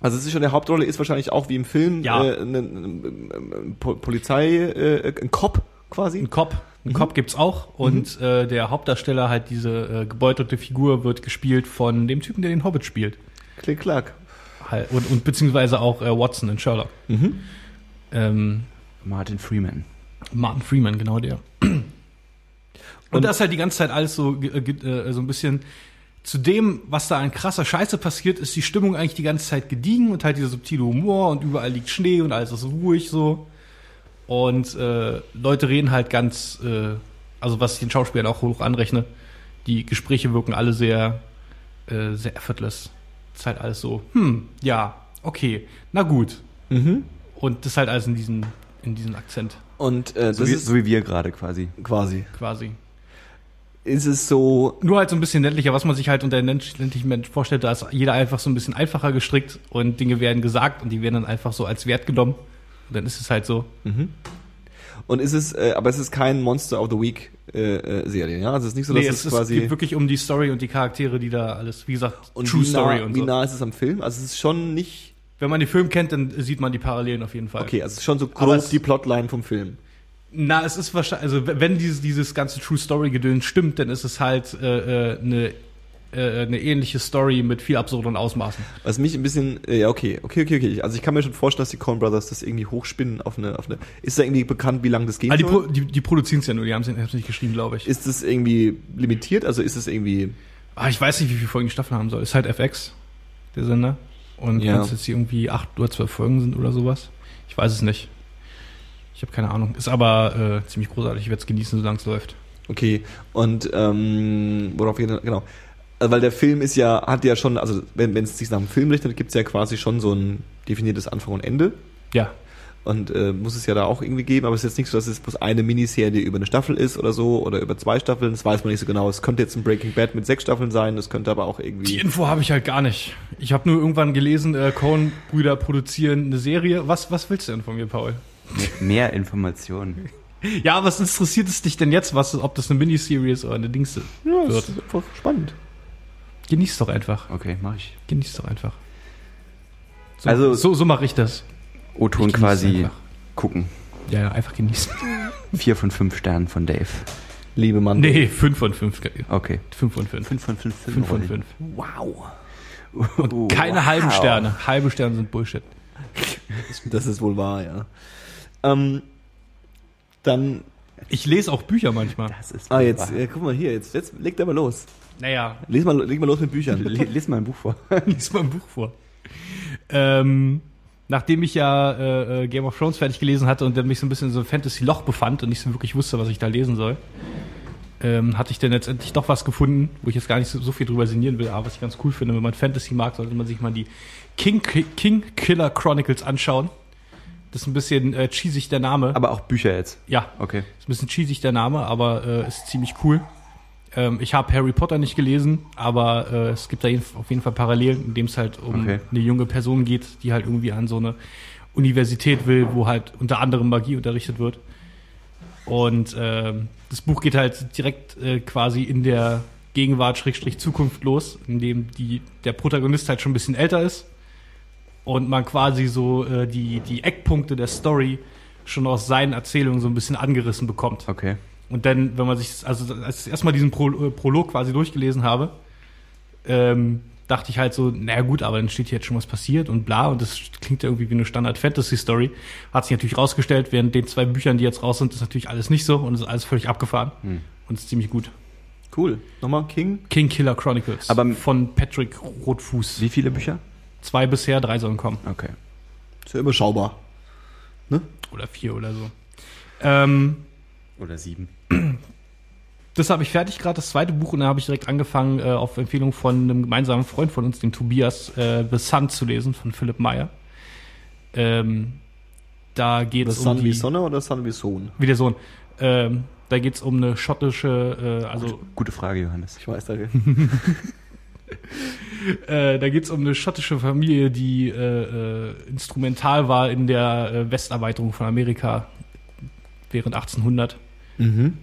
Speaker 2: Also es ist schon, der Hauptrolle ist wahrscheinlich auch wie im Film
Speaker 3: Ja.
Speaker 2: äh, eine, eine, eine Po- Polizei, äh, ein Cop quasi.
Speaker 3: Ein Cop. Ein
Speaker 2: Mhm.
Speaker 3: Cop gibt's auch. Und äh, der Hauptdarsteller, halt diese äh, gebeutelte Figur, wird gespielt von dem Typen, der den Hobbit spielt.
Speaker 2: Klick, klack.
Speaker 3: Halt, und, und beziehungsweise auch äh, Watson in Sherlock.
Speaker 2: Mhm.
Speaker 3: Ähm,
Speaker 1: Martin Freeman.
Speaker 3: Martin Freeman, genau der. Und,
Speaker 2: Und-
Speaker 3: das ist halt die ganze Zeit alles so, ge- äh, so ein bisschen zu dem, was da an krasser Scheiße passiert, ist die Stimmung eigentlich die ganze Zeit gediegen und halt dieser subtile Humor und überall liegt Schnee und alles ist ruhig so. Und äh, Leute reden halt ganz, äh, also was ich den Schauspielern auch hoch anrechne, die Gespräche wirken alle sehr, äh, sehr effortless. Ist halt alles so, hm, ja, okay, na gut.
Speaker 2: Mhm.
Speaker 3: Und das halt alles in diesem, in diesem Akzent
Speaker 2: Und äh,
Speaker 1: So
Speaker 2: das
Speaker 1: wie,
Speaker 2: ist
Speaker 1: so wie wir gerade quasi.
Speaker 2: quasi.
Speaker 3: quasi.
Speaker 2: Ist es so,
Speaker 3: Nur halt so ein bisschen ländlicher, was man sich halt unter ländlichen Mensch vorstellt, da ist jeder einfach so ein bisschen einfacher gestrickt und Dinge werden gesagt und die werden dann einfach so als Wert genommen. Und dann ist es halt so.
Speaker 2: mhm. Und ist es, äh, aber es ist kein Monster of the Week äh, äh, Serie, ja? Also es ist nicht so, dass
Speaker 3: nee,
Speaker 2: es,
Speaker 3: es, es
Speaker 2: quasi
Speaker 3: geht wirklich um die Story und die Charaktere, die da alles, wie gesagt,
Speaker 2: und
Speaker 3: True
Speaker 2: wie nah,
Speaker 3: Story und
Speaker 2: wie
Speaker 3: so.
Speaker 2: nah ist es am Film? Also es ist schon nicht
Speaker 3: Wenn man den Film kennt, dann sieht man die Parallelen auf jeden Fall.
Speaker 2: okay, also es ist schon so grob
Speaker 3: es-
Speaker 2: die Plotline vom Film.
Speaker 3: Na, es ist wahrscheinlich, also wenn dieses, dieses ganze True Story Gedöns stimmt, dann ist es halt äh, äh, eine äh, eine ähnliche Story mit viel absurden Ausmaßen.
Speaker 2: Was mich ein bisschen, äh, ja, okay, okay, okay, okay. Also ich kann mir schon vorstellen, dass die Coen Brothers das irgendwie hochspinnen auf eine, auf eine. Ist da irgendwie bekannt, wie lange das geht?
Speaker 3: Ah, die, Pro, die, die produzieren es ja nur, die haben es nicht geschrieben, glaube ich.
Speaker 2: ist das irgendwie limitiert? Also ist es irgendwie.
Speaker 3: Ah, ich weiß nicht, wie viele Folgen die Staffel haben soll. Ist halt FX, der Sender. Und
Speaker 2: Ja.
Speaker 3: wenn es jetzt hier irgendwie acht oder zwölf Folgen sind oder sowas. Ich weiß es nicht. Ich habe keine Ahnung. Ist aber äh, ziemlich großartig. Ich werde es genießen, solange es läuft.
Speaker 2: Okay. Und ähm, worauf wir genau. Also, weil der Film ist ja, hat ja schon, also wenn es sich nach dem Film richtet, gibt es ja quasi schon so ein definiertes Anfang und Ende.
Speaker 3: Ja.
Speaker 2: und äh, muss es ja da auch irgendwie geben, aber es ist jetzt nicht so, dass es bloß eine Miniserie über eine Staffel ist oder so oder über zwei Staffeln, das weiß man nicht so genau. Es könnte jetzt ein Breaking Bad mit sechs Staffeln sein, das könnte aber auch irgendwie...
Speaker 3: Die Info habe ich halt gar nicht. Ich habe nur irgendwann gelesen, äh, Coen-Brüder produzieren eine Serie. Was, was willst du denn von mir, Paul?
Speaker 1: Mehr Informationen. *laughs*
Speaker 3: Ja, was interessiert es dich denn jetzt, was, ob das eine Miniserie ist oder eine Dings
Speaker 2: ja, das
Speaker 3: wird?
Speaker 2: ist einfach spannend.
Speaker 3: Genieß doch einfach.
Speaker 1: Okay, mach ich.
Speaker 3: Genieß doch einfach. So,
Speaker 1: Also-
Speaker 3: so, so mache ich das.
Speaker 1: O-Ton quasi
Speaker 3: einfach.
Speaker 1: gucken.
Speaker 3: Ja, ja, einfach genießen. *laughs*
Speaker 1: Vier von fünf Sternen von Dave.
Speaker 2: Liebe Mann.
Speaker 3: Nee, 5 von 5.
Speaker 1: Okay.
Speaker 3: 5 von 5.
Speaker 1: Fünf von fünf
Speaker 3: 5 von 5.
Speaker 2: Wow.
Speaker 3: Und keine
Speaker 1: Wow.
Speaker 3: halben Sterne. Halbe Sterne sind Bullshit.
Speaker 2: Das ist wohl wahr, ja. Ähm, dann,
Speaker 3: Ich lese auch Bücher manchmal.
Speaker 1: Das ist
Speaker 2: ah, jetzt,
Speaker 1: wahr.
Speaker 2: äh, guck mal hier, jetzt, jetzt leg da mal los.
Speaker 3: Naja,
Speaker 2: Lies mal, leg mal los mit Büchern. *laughs*
Speaker 1: Lies mal ein Buch vor. *laughs*
Speaker 3: lies mal ein Buch vor. Ähm, nachdem ich ja äh, äh, Game of Thrones fertig gelesen hatte und dann mich so ein bisschen in so ein Fantasy-Loch befand und nicht so wirklich wusste, was ich da lesen soll, ähm, hatte ich dann letztendlich doch was gefunden, wo ich jetzt gar nicht so, so viel drüber sinnieren will, aber was ich ganz cool finde, wenn man Fantasy mag, sollte man sich mal die King, King Killer Chronicles anschauen. Das ist ein bisschen äh, cheesig der Name.
Speaker 1: Aber auch Bücher jetzt.
Speaker 3: ja,
Speaker 1: Okay.
Speaker 3: ist ein bisschen cheesig der Name, aber äh, ist ziemlich cool. Ähm, ich habe Harry Potter nicht gelesen, aber äh, es gibt da auf jeden Fall Parallelen, in dem es halt um
Speaker 1: Okay.
Speaker 3: eine junge Person geht, die halt irgendwie an so eine Universität will, wo halt unter anderem Magie unterrichtet wird. Und ähm, das Buch geht halt direkt äh, quasi in der Gegenwart Schrägstrich Zukunft los, in dem die, der Protagonist halt schon ein bisschen älter ist und man quasi so äh, die, die Eckpunkte der Story schon aus seinen Erzählungen so ein bisschen angerissen bekommt.
Speaker 1: Okay.
Speaker 3: Und dann, wenn man sich, also als ich erstmal diesen Pro, äh, Prolog quasi durchgelesen habe, ähm, dachte ich halt so, naja gut, aber dann steht hier jetzt schon was passiert und bla, und das klingt ja irgendwie wie eine Standard-Fantasy-Story. Hat sich natürlich rausgestellt, während den zwei Büchern, die jetzt raus sind, ist natürlich alles nicht so und ist alles völlig abgefahren
Speaker 1: Hm.
Speaker 3: und ist ziemlich gut.
Speaker 2: Cool. Nochmal King.
Speaker 3: King Killer Chronicles
Speaker 1: Aber-
Speaker 3: von Patrick Rotfuß.
Speaker 1: Wie viele Bücher?
Speaker 3: Zwei bisher, drei sollen kommen.
Speaker 1: Okay.
Speaker 2: Ist ja überschaubar.
Speaker 3: Oder vier oder so. Ähm,
Speaker 1: Oder sieben.
Speaker 3: Das habe ich fertig gerade, das zweite Buch, und dann habe ich direkt angefangen, äh, auf Empfehlung von einem gemeinsamen Freund von uns, dem Tobias, äh, The Sun zu lesen von Philipp Meyer. Ähm, da geht
Speaker 2: Das
Speaker 3: es um
Speaker 2: Sun
Speaker 3: die,
Speaker 2: wie Sonne oder Sun wie Sohn?
Speaker 3: wie der Sohn. Ähm, da geht es um eine schottische, äh, also
Speaker 1: Gute Frage, Johannes.
Speaker 2: Ich weiß, danke. *laughs*
Speaker 3: äh, da geht es um eine schottische Familie, die äh, äh, instrumental war in der äh, Westerweiterung von Amerika während 1800.
Speaker 2: Mhm.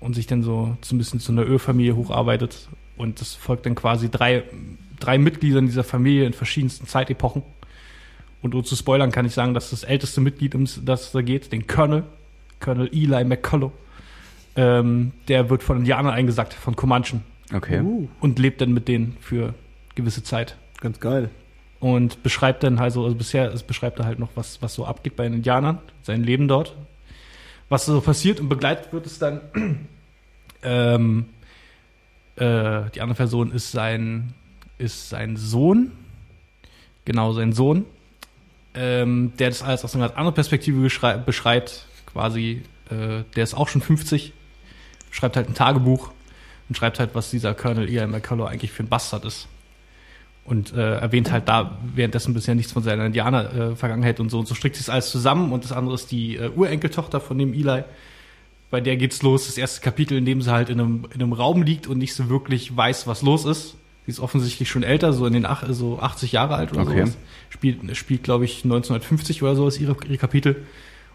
Speaker 3: und sich dann so, ein bisschen zu einer Ölfamilie hocharbeitet. Und das folgt dann quasi drei, drei Mitgliedern dieser Familie in verschiedensten Zeitepochen. Und um zu spoilern kann ich sagen, dass das älteste Mitglied, um das es da geht, den Colonel, Colonel Eli McCullough, ähm, der wird von Indianern eingesackt, von Comanchen.
Speaker 1: Okay.
Speaker 2: Uh,
Speaker 3: Und lebt dann mit denen für gewisse Zeit.
Speaker 2: ganz geil.
Speaker 3: Und beschreibt dann halt so, also bisher es beschreibt er halt noch, was, was so abgeht bei den Indianern, sein Leben dort. Was so passiert und begleitet wird es dann, *clears throat* ähm, äh, die andere Person ist sein, ist sein Sohn, genau sein Sohn, ähm, der das alles aus einer ganz anderen Perspektive beschrei- beschreibt, quasi, äh, der ist auch schon 50, schreibt halt ein Tagebuch und schreibt halt, was dieser Colonel Ian McCullough eigentlich für ein Bastard ist und äh, erwähnt halt da währenddessen bisher nichts von seiner Indianer-Vergangenheit und so. Und so strickt sich alles zusammen. Und das andere ist die äh, Urenkeltochter von dem Eli. Bei der geht's los, das erste Kapitel, in dem sie halt in einem, in einem Raum liegt und nicht so wirklich weiß, was los ist. Sie ist offensichtlich schon älter, so in den ach, so 80 Jahre alt oder
Speaker 1: Okay.
Speaker 3: sowas. Spielt, spielt glaube ich, 1950 oder so ist ihre, ihre Kapitel.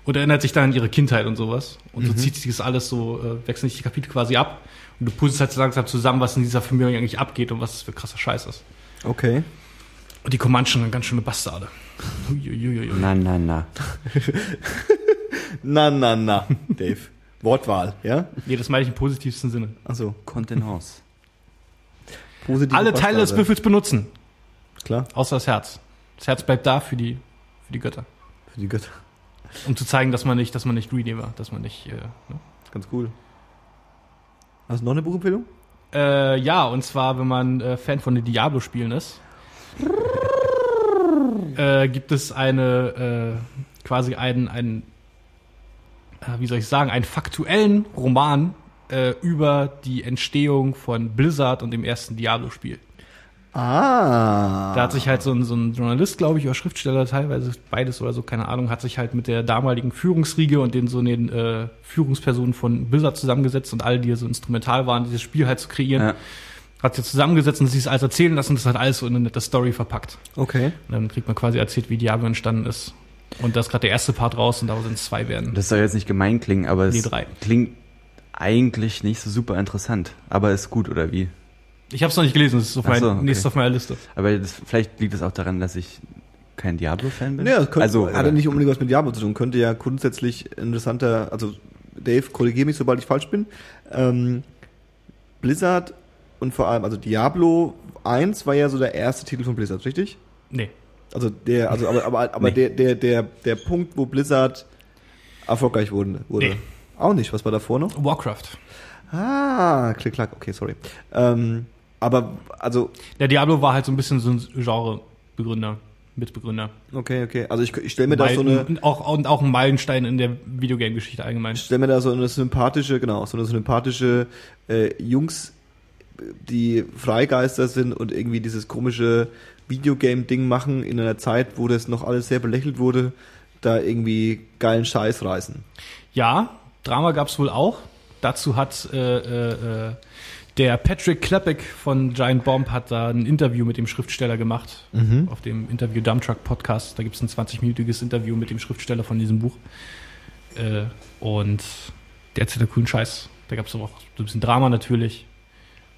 Speaker 3: Und erinnert sich dann an ihre Kindheit und sowas. Und so zieht sich das alles so, äh, wechseln sich die Kapitel quasi ab. Und du puzzelst halt so langsam zusammen, was in dieser Familie eigentlich abgeht und was das für krasser Scheiß ist.
Speaker 2: Okay.
Speaker 3: Und die Comanchen sind ganz schöne Bastarde. Uiuiuiui.
Speaker 1: Na, na, na. *laughs*
Speaker 2: Na, na, na, Dave. Wortwahl, ja?
Speaker 3: Nee, das meine ich im positivsten Sinne.
Speaker 2: Achso.
Speaker 1: Kontenance. *laughs*
Speaker 2: Positive
Speaker 3: Alle Teile des
Speaker 2: Bastarde.
Speaker 3: Büffels benutzen,
Speaker 2: Klar,
Speaker 3: außer das Herz. Das Herz bleibt da für die, für die Götter.
Speaker 2: für die Götter.
Speaker 3: Um zu zeigen, dass man nicht, dass man nicht greedy war, dass man nicht. Äh, ne?
Speaker 2: Ganz cool. Hast du noch eine Buchempfehlung?
Speaker 3: Äh, ja, und zwar, wenn man äh, Fan von den Diablo-Spielen ist, äh, gibt es eine äh, quasi einen, einen äh, wie soll ich sagen, einen faktuellen Roman äh, über die Entstehung von Blizzard und dem ersten Diablo-Spiel.
Speaker 2: Ah.
Speaker 3: Da hat sich halt so ein, so ein Journalist, glaube ich, oder Schriftsteller teilweise, beides oder so, keine Ahnung, hat sich halt mit der damaligen Führungsriege und den so den äh, Führungspersonen von Blizzard zusammengesetzt und all die so instrumental waren, dieses Spiel halt zu kreieren.
Speaker 1: Ja.
Speaker 3: Hat sich zusammengesetzt und sich das alles erzählen lassen und das hat alles so in eine nette Story verpackt.
Speaker 2: Okay.
Speaker 3: Und dann kriegt man quasi erzählt, wie Diablo entstanden ist. Und da ist gerade der erste Part raus und da sind es zwei werden.
Speaker 1: Das soll jetzt nicht gemein klingen, aber es
Speaker 3: drei.
Speaker 1: klingt eigentlich nicht so super interessant. Aber ist gut, oder wie?
Speaker 3: Ich habe es noch nicht gelesen, das ist auf mein,
Speaker 1: so, okay.
Speaker 3: nächstes auf meiner Liste.
Speaker 1: Aber das, vielleicht liegt es auch daran, dass ich kein Diablo-Fan bin.
Speaker 2: Ja, das könnte,
Speaker 1: also,
Speaker 2: hat ja nicht unbedingt was mit Diablo zu tun. Könnte ja grundsätzlich interessanter, also Dave, korrigiere mich, sobald ich falsch bin. Ähm, Blizzard und vor allem, also Diablo 1 war ja so der erste Titel von Blizzard, richtig?
Speaker 3: Nee.
Speaker 2: Also der, also aber, aber, aber
Speaker 1: Nee.
Speaker 2: der, der, der, der Punkt, wo Blizzard erfolgreich wurde, wurde.
Speaker 3: Nee.
Speaker 2: Auch nicht, was war davor noch?
Speaker 3: Warcraft.
Speaker 2: Ah, klick, klack, okay, sorry. Ähm, aber, also,
Speaker 3: Der Diablo war halt so ein bisschen so ein Genrebegründer, Mitbegründer.
Speaker 2: okay, okay. Also ich, ich stelle mir da so eine,
Speaker 3: und auch, und auch ein Meilenstein in der Videogame-Geschichte allgemein.
Speaker 2: Ich stelle mir da so eine sympathische, genau, so eine sympathische äh, Jungs, die Freigeister sind und irgendwie dieses komische Videogame-Ding machen in einer Zeit, wo das noch alles sehr belächelt wurde, da irgendwie geilen Scheiß reißen.
Speaker 3: Ja, Drama gab's wohl auch. Dazu hat äh, äh, äh, der Patrick Klepek von Giant Bomb hat da ein Interview mit dem Schriftsteller gemacht. Auf dem Interview Dump Truck Podcast. Da gibt's ein 20-minütiges Interview mit dem Schriftsteller von diesem Buch. Äh, und der erzählt da coolen Scheiß. Da gab's auch so ein bisschen Drama natürlich.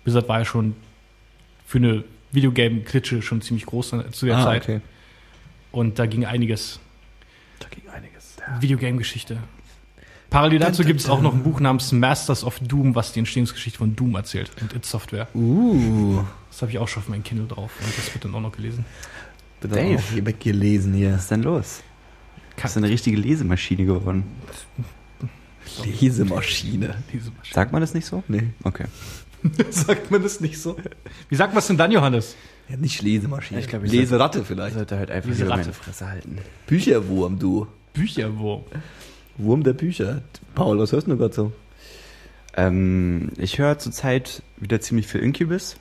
Speaker 3: Blizzard war ja schon für eine Videogame-Klitsche schon ziemlich groß zu der Zeit.
Speaker 2: Ah, okay.
Speaker 3: Und da ging einiges.
Speaker 2: Da ging einiges.
Speaker 3: Videogame-Geschichte. Parallel dazu gibt es auch noch ein Buch namens Masters of Doom, was die Entstehungsgeschichte von Doom erzählt und It Software.
Speaker 2: Uh,
Speaker 3: Das habe ich auch schon auf meinem Kindle drauf und das wird dann auch noch gelesen.
Speaker 2: bin
Speaker 1: Dave.
Speaker 2: auch hier weggelesen hier.
Speaker 1: Was ist denn los? Das ist eine richtige Lesemaschine geworden.
Speaker 2: Lesemaschine.
Speaker 3: Lesemaschine.
Speaker 1: Sagt man das nicht so?
Speaker 2: Nee.
Speaker 1: Okay. *laughs*
Speaker 3: sagt man das nicht so? Wie sagt man es denn dann, Johannes?
Speaker 2: Ja, nicht Lesemaschine.
Speaker 1: Ich glaube, ich
Speaker 2: Leseratte
Speaker 1: Ich
Speaker 2: vielleicht.
Speaker 1: sollte halt einfach
Speaker 3: Diese
Speaker 1: lieber
Speaker 3: Ratte.
Speaker 1: meine Fresse halten.
Speaker 2: Bücherwurm, du.
Speaker 3: Bücherwurm.
Speaker 2: Wurm der Bücher. Paul, was hörst du gerade so?
Speaker 1: Ähm, ich höre zurzeit wieder ziemlich viel Incubus.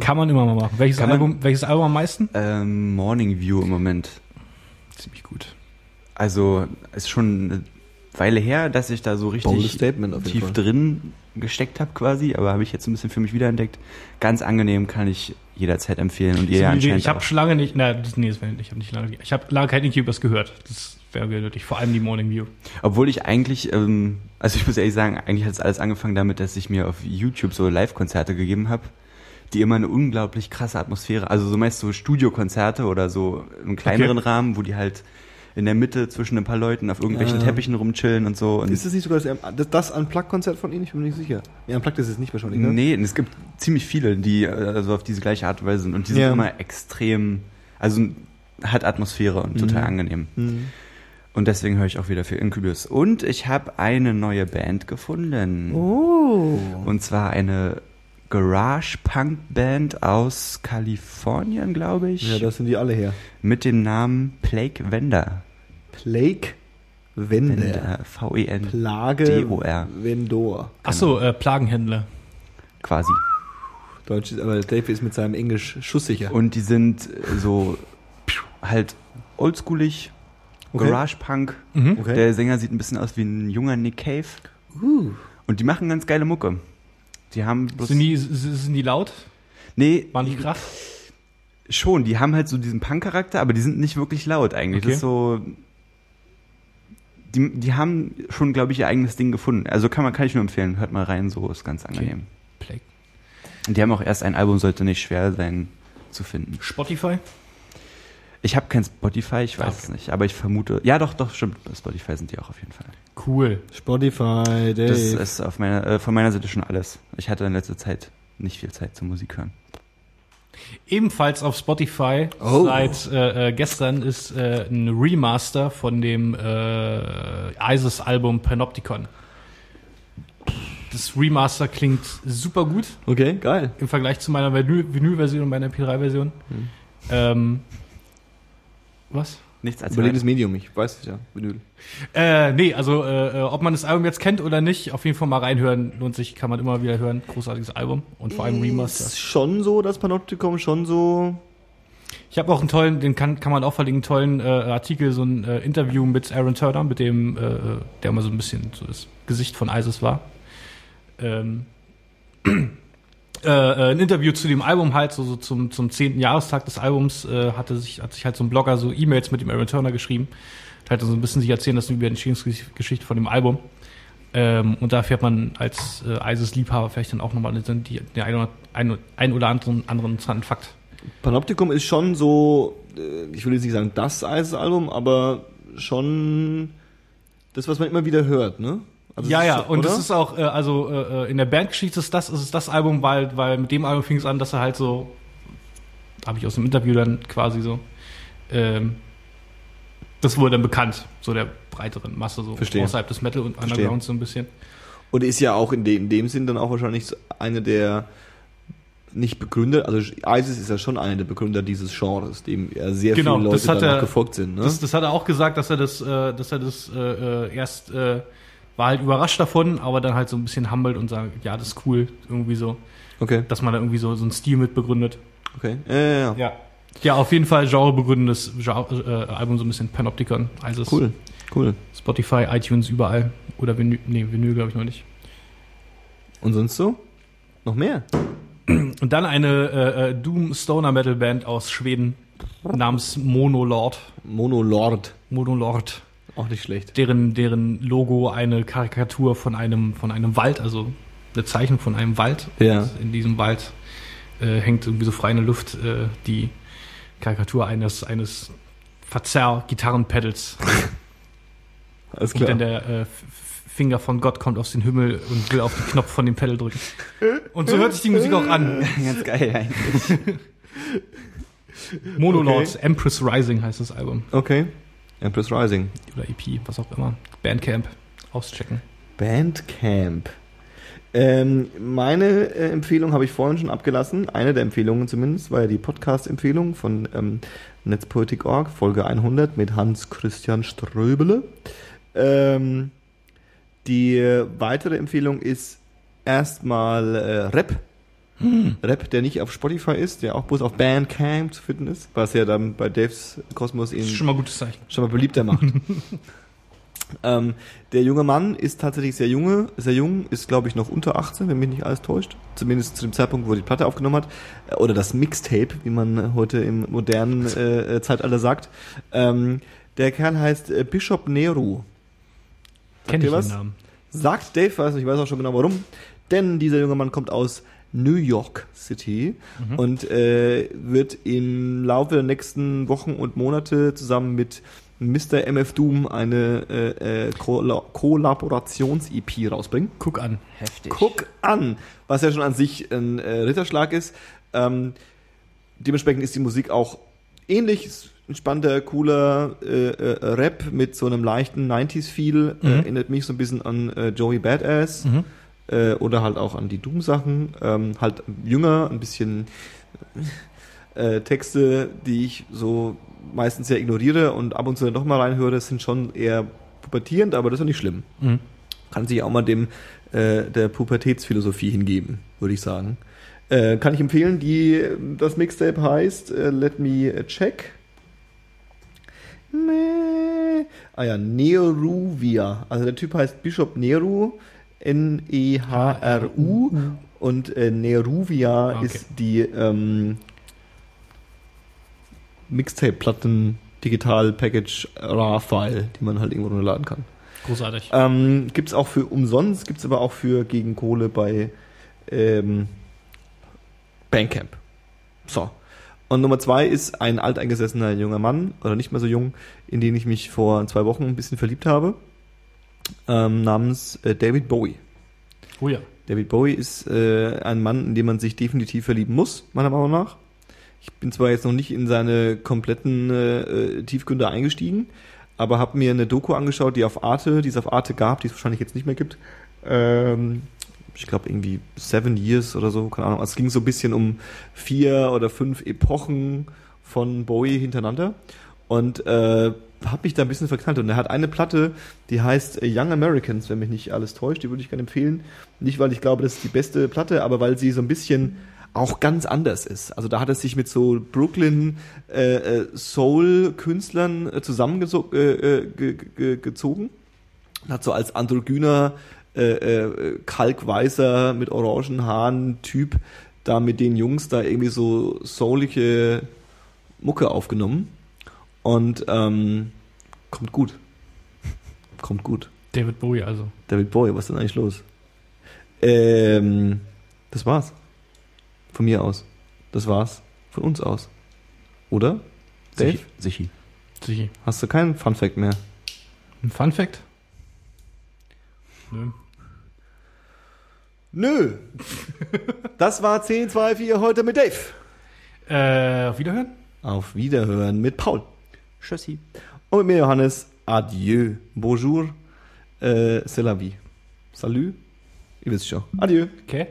Speaker 3: Kann man immer mal machen. Welches,
Speaker 1: Kann man-
Speaker 3: Album, welches Album am meisten?
Speaker 1: Ähm, Morning View im Moment.
Speaker 3: Ziemlich gut.
Speaker 1: Also ist schon eine Weile her, dass ich da so richtig
Speaker 2: Statement auf jeden
Speaker 1: tief
Speaker 2: Fall.
Speaker 1: drin gesteckt habe quasi, aber habe ich jetzt ein bisschen für mich wiederentdeckt. Ganz angenehm kann ich jederzeit empfehlen und ihr ja anscheinend
Speaker 3: ich habe schon lange nicht, na, das, nee, das ich habe nicht lange, ich habe lange kein Incubus gehört. Das wäre nötig, vor allem die Morning View.
Speaker 1: Obwohl ich eigentlich, ähm, also ich muss ehrlich sagen, eigentlich hat es alles angefangen damit, dass ich mir auf YouTube so Live-Konzerte gegeben habe, die immer eine unglaublich krasse Atmosphäre, also so meist so Studiokonzerte oder so im kleineren Rahmen, wo die halt in der Mitte zwischen ein paar Leuten auf irgendwelchen
Speaker 2: Ja.
Speaker 1: Teppichen rumchillen und so. Und
Speaker 2: Ist das nicht sogar das, das, das Unplugged-Konzert von Ihnen? Ich bin mir nicht sicher. Ja, Unplugged ist es nicht wahrscheinlich, ne?
Speaker 1: Nee, es gibt ziemlich viele, die äh, also auf diese gleiche Art und Weise sind. Und die sind
Speaker 2: Ja.
Speaker 1: immer extrem, also hat Atmosphäre und total
Speaker 2: Mhm.
Speaker 1: angenehm.
Speaker 2: Hm.
Speaker 1: Und deswegen höre ich auch wieder für Incubus. Und ich habe eine neue Band gefunden.
Speaker 2: Oh.
Speaker 1: Und zwar eine Garage-Punk-Band aus Kalifornien, glaube ich.
Speaker 2: Ja, da sind die alle her.
Speaker 1: mit dem Namen Plague Vendor.
Speaker 2: Plague Wender.
Speaker 1: Vendor. V-E-N.
Speaker 2: Plage
Speaker 1: D-O-R.
Speaker 2: Vendor.
Speaker 3: Ach so, äh, Plagenhändler.
Speaker 1: Quasi.
Speaker 2: Deutsch ist, aber Dave ist mit seinem Englisch schusssicher.
Speaker 1: Und die sind äh, so halt oldschoolig,
Speaker 2: Okay.
Speaker 1: Garage-Punk.
Speaker 3: Mhm.
Speaker 2: Okay.
Speaker 1: Der Sänger sieht ein bisschen aus wie ein junger Nick Cave.
Speaker 2: Uh.
Speaker 1: Und die machen ganz geile Mucke. Die haben bloß.
Speaker 3: Sind die, sind die laut?
Speaker 1: nee,
Speaker 3: Waren die krass?
Speaker 1: schon. Die haben halt so diesen Punk-Charakter, aber die sind nicht wirklich laut eigentlich.
Speaker 3: Okay.
Speaker 1: Das ist so. Die, die haben schon, glaube ich, ihr eigenes Ding gefunden. Also kann man, kann ich nur empfehlen. Hört mal rein, so ist ganz angenehm.
Speaker 3: Plague.
Speaker 1: Und die haben auch erst ein Album, sollte nicht schwer sein zu finden.
Speaker 3: Spotify?
Speaker 1: Ich habe kein Spotify, ich weiß
Speaker 3: Ah, okay.
Speaker 1: es nicht, aber ich vermute. Ja, doch, doch, stimmt. Bei Spotify sind die auch auf jeden Fall.
Speaker 3: Cool.
Speaker 2: Spotify, Dave.
Speaker 1: Das ist auf meiner, äh, von meiner Seite schon alles. Ich hatte in letzter Zeit nicht viel Zeit zum Musik hören.
Speaker 3: Ebenfalls auf Spotify
Speaker 2: Oh.
Speaker 3: seit äh, äh, gestern ist äh, ein Remaster von dem äh, ISIS-Album Panopticon. Das Remaster klingt super gut
Speaker 2: okay, geil.
Speaker 3: im Vergleich zu meiner Vinyl- Vinyl-Version und meiner P3-Version.
Speaker 2: Hm.
Speaker 3: Ähm, was?
Speaker 1: Nichts als
Speaker 2: Überlegendes Medium, ich weiß es ja, Vinyl.
Speaker 3: Äh, nee, also äh, äh, ob man das Album jetzt kennt oder nicht, auf jeden Fall mal reinhören. Lohnt sich, kann man immer wieder hören. Großartiges Album und vor allem Remaster.
Speaker 2: Ist schon so, das Panoptikum schon so.
Speaker 3: Ich habe auch einen tollen, den kann, kann man auch verlinken, tollen äh, Artikel, so ein äh, Interview mit Aaron Turner, mit dem, äh, der mal so ein bisschen so das Gesicht von ISIS war. Ähm, *clears throat* äh, äh, ein Interview zu dem Album halt, so, so zum, zum 10. Jahrestag des Albums, äh, hatte sich, hat sich halt so ein Blogger so E-Mails mit dem Aaron Turner geschrieben. Hat so ein bisschen sich erzählen lassen über die Entstehungsgeschichte von dem Album. Ähm, und da fährt man als äh, ISIS-Liebhaber vielleicht dann auch nochmal den, den ein oder, ein, ein oder anderen, anderen interessanten Fakt.
Speaker 2: Panoptikum ist schon so, äh, ich will jetzt nicht sagen das ISIS-Album, aber schon das, was man immer wieder hört, ne? Also
Speaker 3: ja, ja, und
Speaker 2: oder?
Speaker 3: das ist auch, äh, also äh, in der Bandgeschichte ist das, ist es das Album, weil, weil mit dem Album fing es an, dass er halt so, habe ich aus dem Interview dann quasi so, ähm, das wurde dann bekannt, so der breiteren Masse, so
Speaker 2: Verstehe.
Speaker 3: außerhalb des Metal und. Underground so ein bisschen.
Speaker 2: Und ist ja auch in, de, in dem Sinn dann auch wahrscheinlich eine der nicht Begründer, also ISIS ist ja schon einer der Begründer dieses Genres, dem ja sehr
Speaker 3: Genau,
Speaker 2: viele Leute danach
Speaker 3: er-
Speaker 2: gefolgt sind. Ne?
Speaker 3: Das, das hat er auch gesagt, dass er das, äh, dass er das äh, äh, erst äh, war halt überrascht davon, aber dann halt so ein bisschen humbelt und sagt, ja, das ist cool, irgendwie so,
Speaker 2: okay,
Speaker 3: dass man da irgendwie so, so einen Stil mit begründet.
Speaker 2: okay. Ja, ja, ja.
Speaker 3: Ja. Ja, auf jeden Fall genrebegründendes Genre, äh, Album, so ein bisschen Panopticon. Also
Speaker 2: Cool, cool.
Speaker 3: Spotify, iTunes, überall. Oder Vinyl, nee, Vinyl glaube ich noch nicht.
Speaker 2: Und sonst so? Noch mehr?
Speaker 3: Und dann eine äh, äh, Doom Stoner Metal Band aus Schweden namens Monolord.
Speaker 2: Monolord.
Speaker 3: Monolord.
Speaker 2: Auch nicht schlecht.
Speaker 3: Deren, deren Logo eine Karikatur von einem, von einem Wald, also eine Zeichnung von einem Wald.
Speaker 2: Ja.
Speaker 3: Und in diesem Wald äh, hängt irgendwie so frei in der Luft äh, die Karikatur eines, eines Verzerr-Gitarrenpedals. *laughs*
Speaker 2: Alles
Speaker 3: Und dann der äh, Finger von Gott kommt aus dem Himmel und will auf den Knopf von dem Pedal drücken. Und so hört sich die Musik auch an. *laughs*
Speaker 1: Ganz geil eigentlich. *laughs*
Speaker 3: Monolords, Empress Rising heißt das Album.
Speaker 2: Okay. Empress Rising.
Speaker 3: Oder EP, was auch immer. Bandcamp. Auschecken.
Speaker 2: Bandcamp. Ähm, meine äh, Empfehlung habe ich vorhin schon abgelassen. Eine der Empfehlungen zumindest war ja die Podcast-Empfehlung von ähm, Netzpolitik.org, Folge 100 mit Hans-Christian Ströbele. Ähm, die weitere Empfehlung ist erstmal äh, Rap. Rap, der nicht auf Spotify ist, der auch bloß auf Bandcamp zu finden ist, was ja dann bei Daves Kosmos
Speaker 3: ist schon mal gutes Zeichen.
Speaker 2: schon mal beliebter macht. *laughs* ähm, der junge Mann ist tatsächlich sehr junge, sehr jung, ist glaube ich noch unter 18, wenn mich nicht alles täuscht. Zumindest zu dem Zeitpunkt, wo er die Platte aufgenommen hat. Äh, Oder das Mixtape, wie man heute im modernen äh, äh, Zeitalter sagt. Ähm, der Kerl heißt äh, Bishop Nehru.
Speaker 3: Kenn
Speaker 2: ihr was?
Speaker 3: den Namen.
Speaker 2: Sagt Dave was, ich weiß auch schon genau warum. Denn dieser junge Mann kommt aus New York City und äh, wird im Laufe der nächsten Wochen und Monate zusammen mit Mr. MF Doom eine äh, äh, Kolla- Kollaborations-EP rausbringen.
Speaker 3: Guck an.
Speaker 1: Heftig.
Speaker 2: Guck an, was ja schon an sich ein äh, Ritterschlag ist. Ähm, dementsprechend ist die Musik auch ähnlich, ist entspannter, cooler äh, äh, Rap mit so einem leichten 90s-Feel. Äh,
Speaker 3: Mhm.
Speaker 2: erinnert mich so ein bisschen an äh, Joey Badass
Speaker 3: Mhm.
Speaker 2: Äh, oder halt auch an die Doom-Sachen. Ähm, halt jünger, ein bisschen äh, Texte, die ich so meistens ja ignoriere und ab und zu dann doch mal reinhöre, sind schon eher pubertierend, aber das ist auch nicht schlimm
Speaker 3: Mhm.
Speaker 2: kann sich auch mal dem äh, der Pubertätsphilosophie hingeben, würde ich sagen. Äh, kann ich empfehlen, die das Mixtape heißt äh, Let Me Check. Meh. Ah ja, Neruvia. Also der Typ heißt Bishop Neru, N-E-H-R-U und äh, Neruvia
Speaker 3: okay.
Speaker 2: ist die ähm, Mixtape-Platten Digital Package RAR-File, die man halt irgendwo runterladen kann.
Speaker 3: Großartig.
Speaker 2: Ähm, gibt's auch für umsonst, gibt's aber auch für gegen Kohle bei ähm, Bandcamp. So. Und Nummer zwei ist ein alteingesessener junger Mann, oder nicht mehr so jung, in den ich mich vor zwei Wochen ein bisschen verliebt habe, ähm, namens äh, David Bowie.
Speaker 3: Oh ja.
Speaker 2: David Bowie ist äh, ein Mann, in den man sich definitiv verlieben muss, meiner Meinung nach. Ich bin zwar jetzt noch nicht in seine kompletten äh, äh, Tiefgründe eingestiegen, aber habe mir eine Doku angeschaut, die auf Arte, die es auf Arte gab, die es wahrscheinlich jetzt nicht mehr gibt. Ähm, ich glaube irgendwie Seven Years oder so, keine Ahnung. Also es ging so ein bisschen um vier oder fünf Epochen von Bowie hintereinander. und äh, habe mich da ein bisschen verknallt. Und er hat eine Platte, die heißt äh, Young Americans, wenn mich nicht alles täuscht, die würde ich gerne empfehlen. Nicht, weil ich glaube, das ist die beste Platte, aber weil sie so ein bisschen auch ganz anders ist. Also da hat er sich mit so Brooklyn äh, äh, Soul-Künstlern äh, zusammengezogen äh. Und hat so als androgyner, äh, äh, kalkweißer, mit orangen Haaren Typ da mit den Jungs da irgendwie so soulige Mucke aufgenommen. Und ähm, kommt gut. Kommt gut.
Speaker 3: David Bowie also.
Speaker 2: David Bowie, was ist denn eigentlich los? Ähm, das war's. Von mir aus. Das war's. Von uns aus. Oder? Dave?
Speaker 1: Sichi.
Speaker 3: Sichi.
Speaker 2: Hast du keinen Fun Fact mehr?
Speaker 3: Ein Fun Fact? Nö.
Speaker 2: Nö. Das war 10, 2, 4 heute mit Dave.
Speaker 3: Äh, auf Wiederhören?
Speaker 2: Auf Wiederhören mit Paul.
Speaker 1: Tschüssi.
Speaker 2: Und mit mir Johannes. Adieu. Bonjour. Äh, c'est la vie. Salut. Ihr wisst schon. Adieu.
Speaker 3: Okay.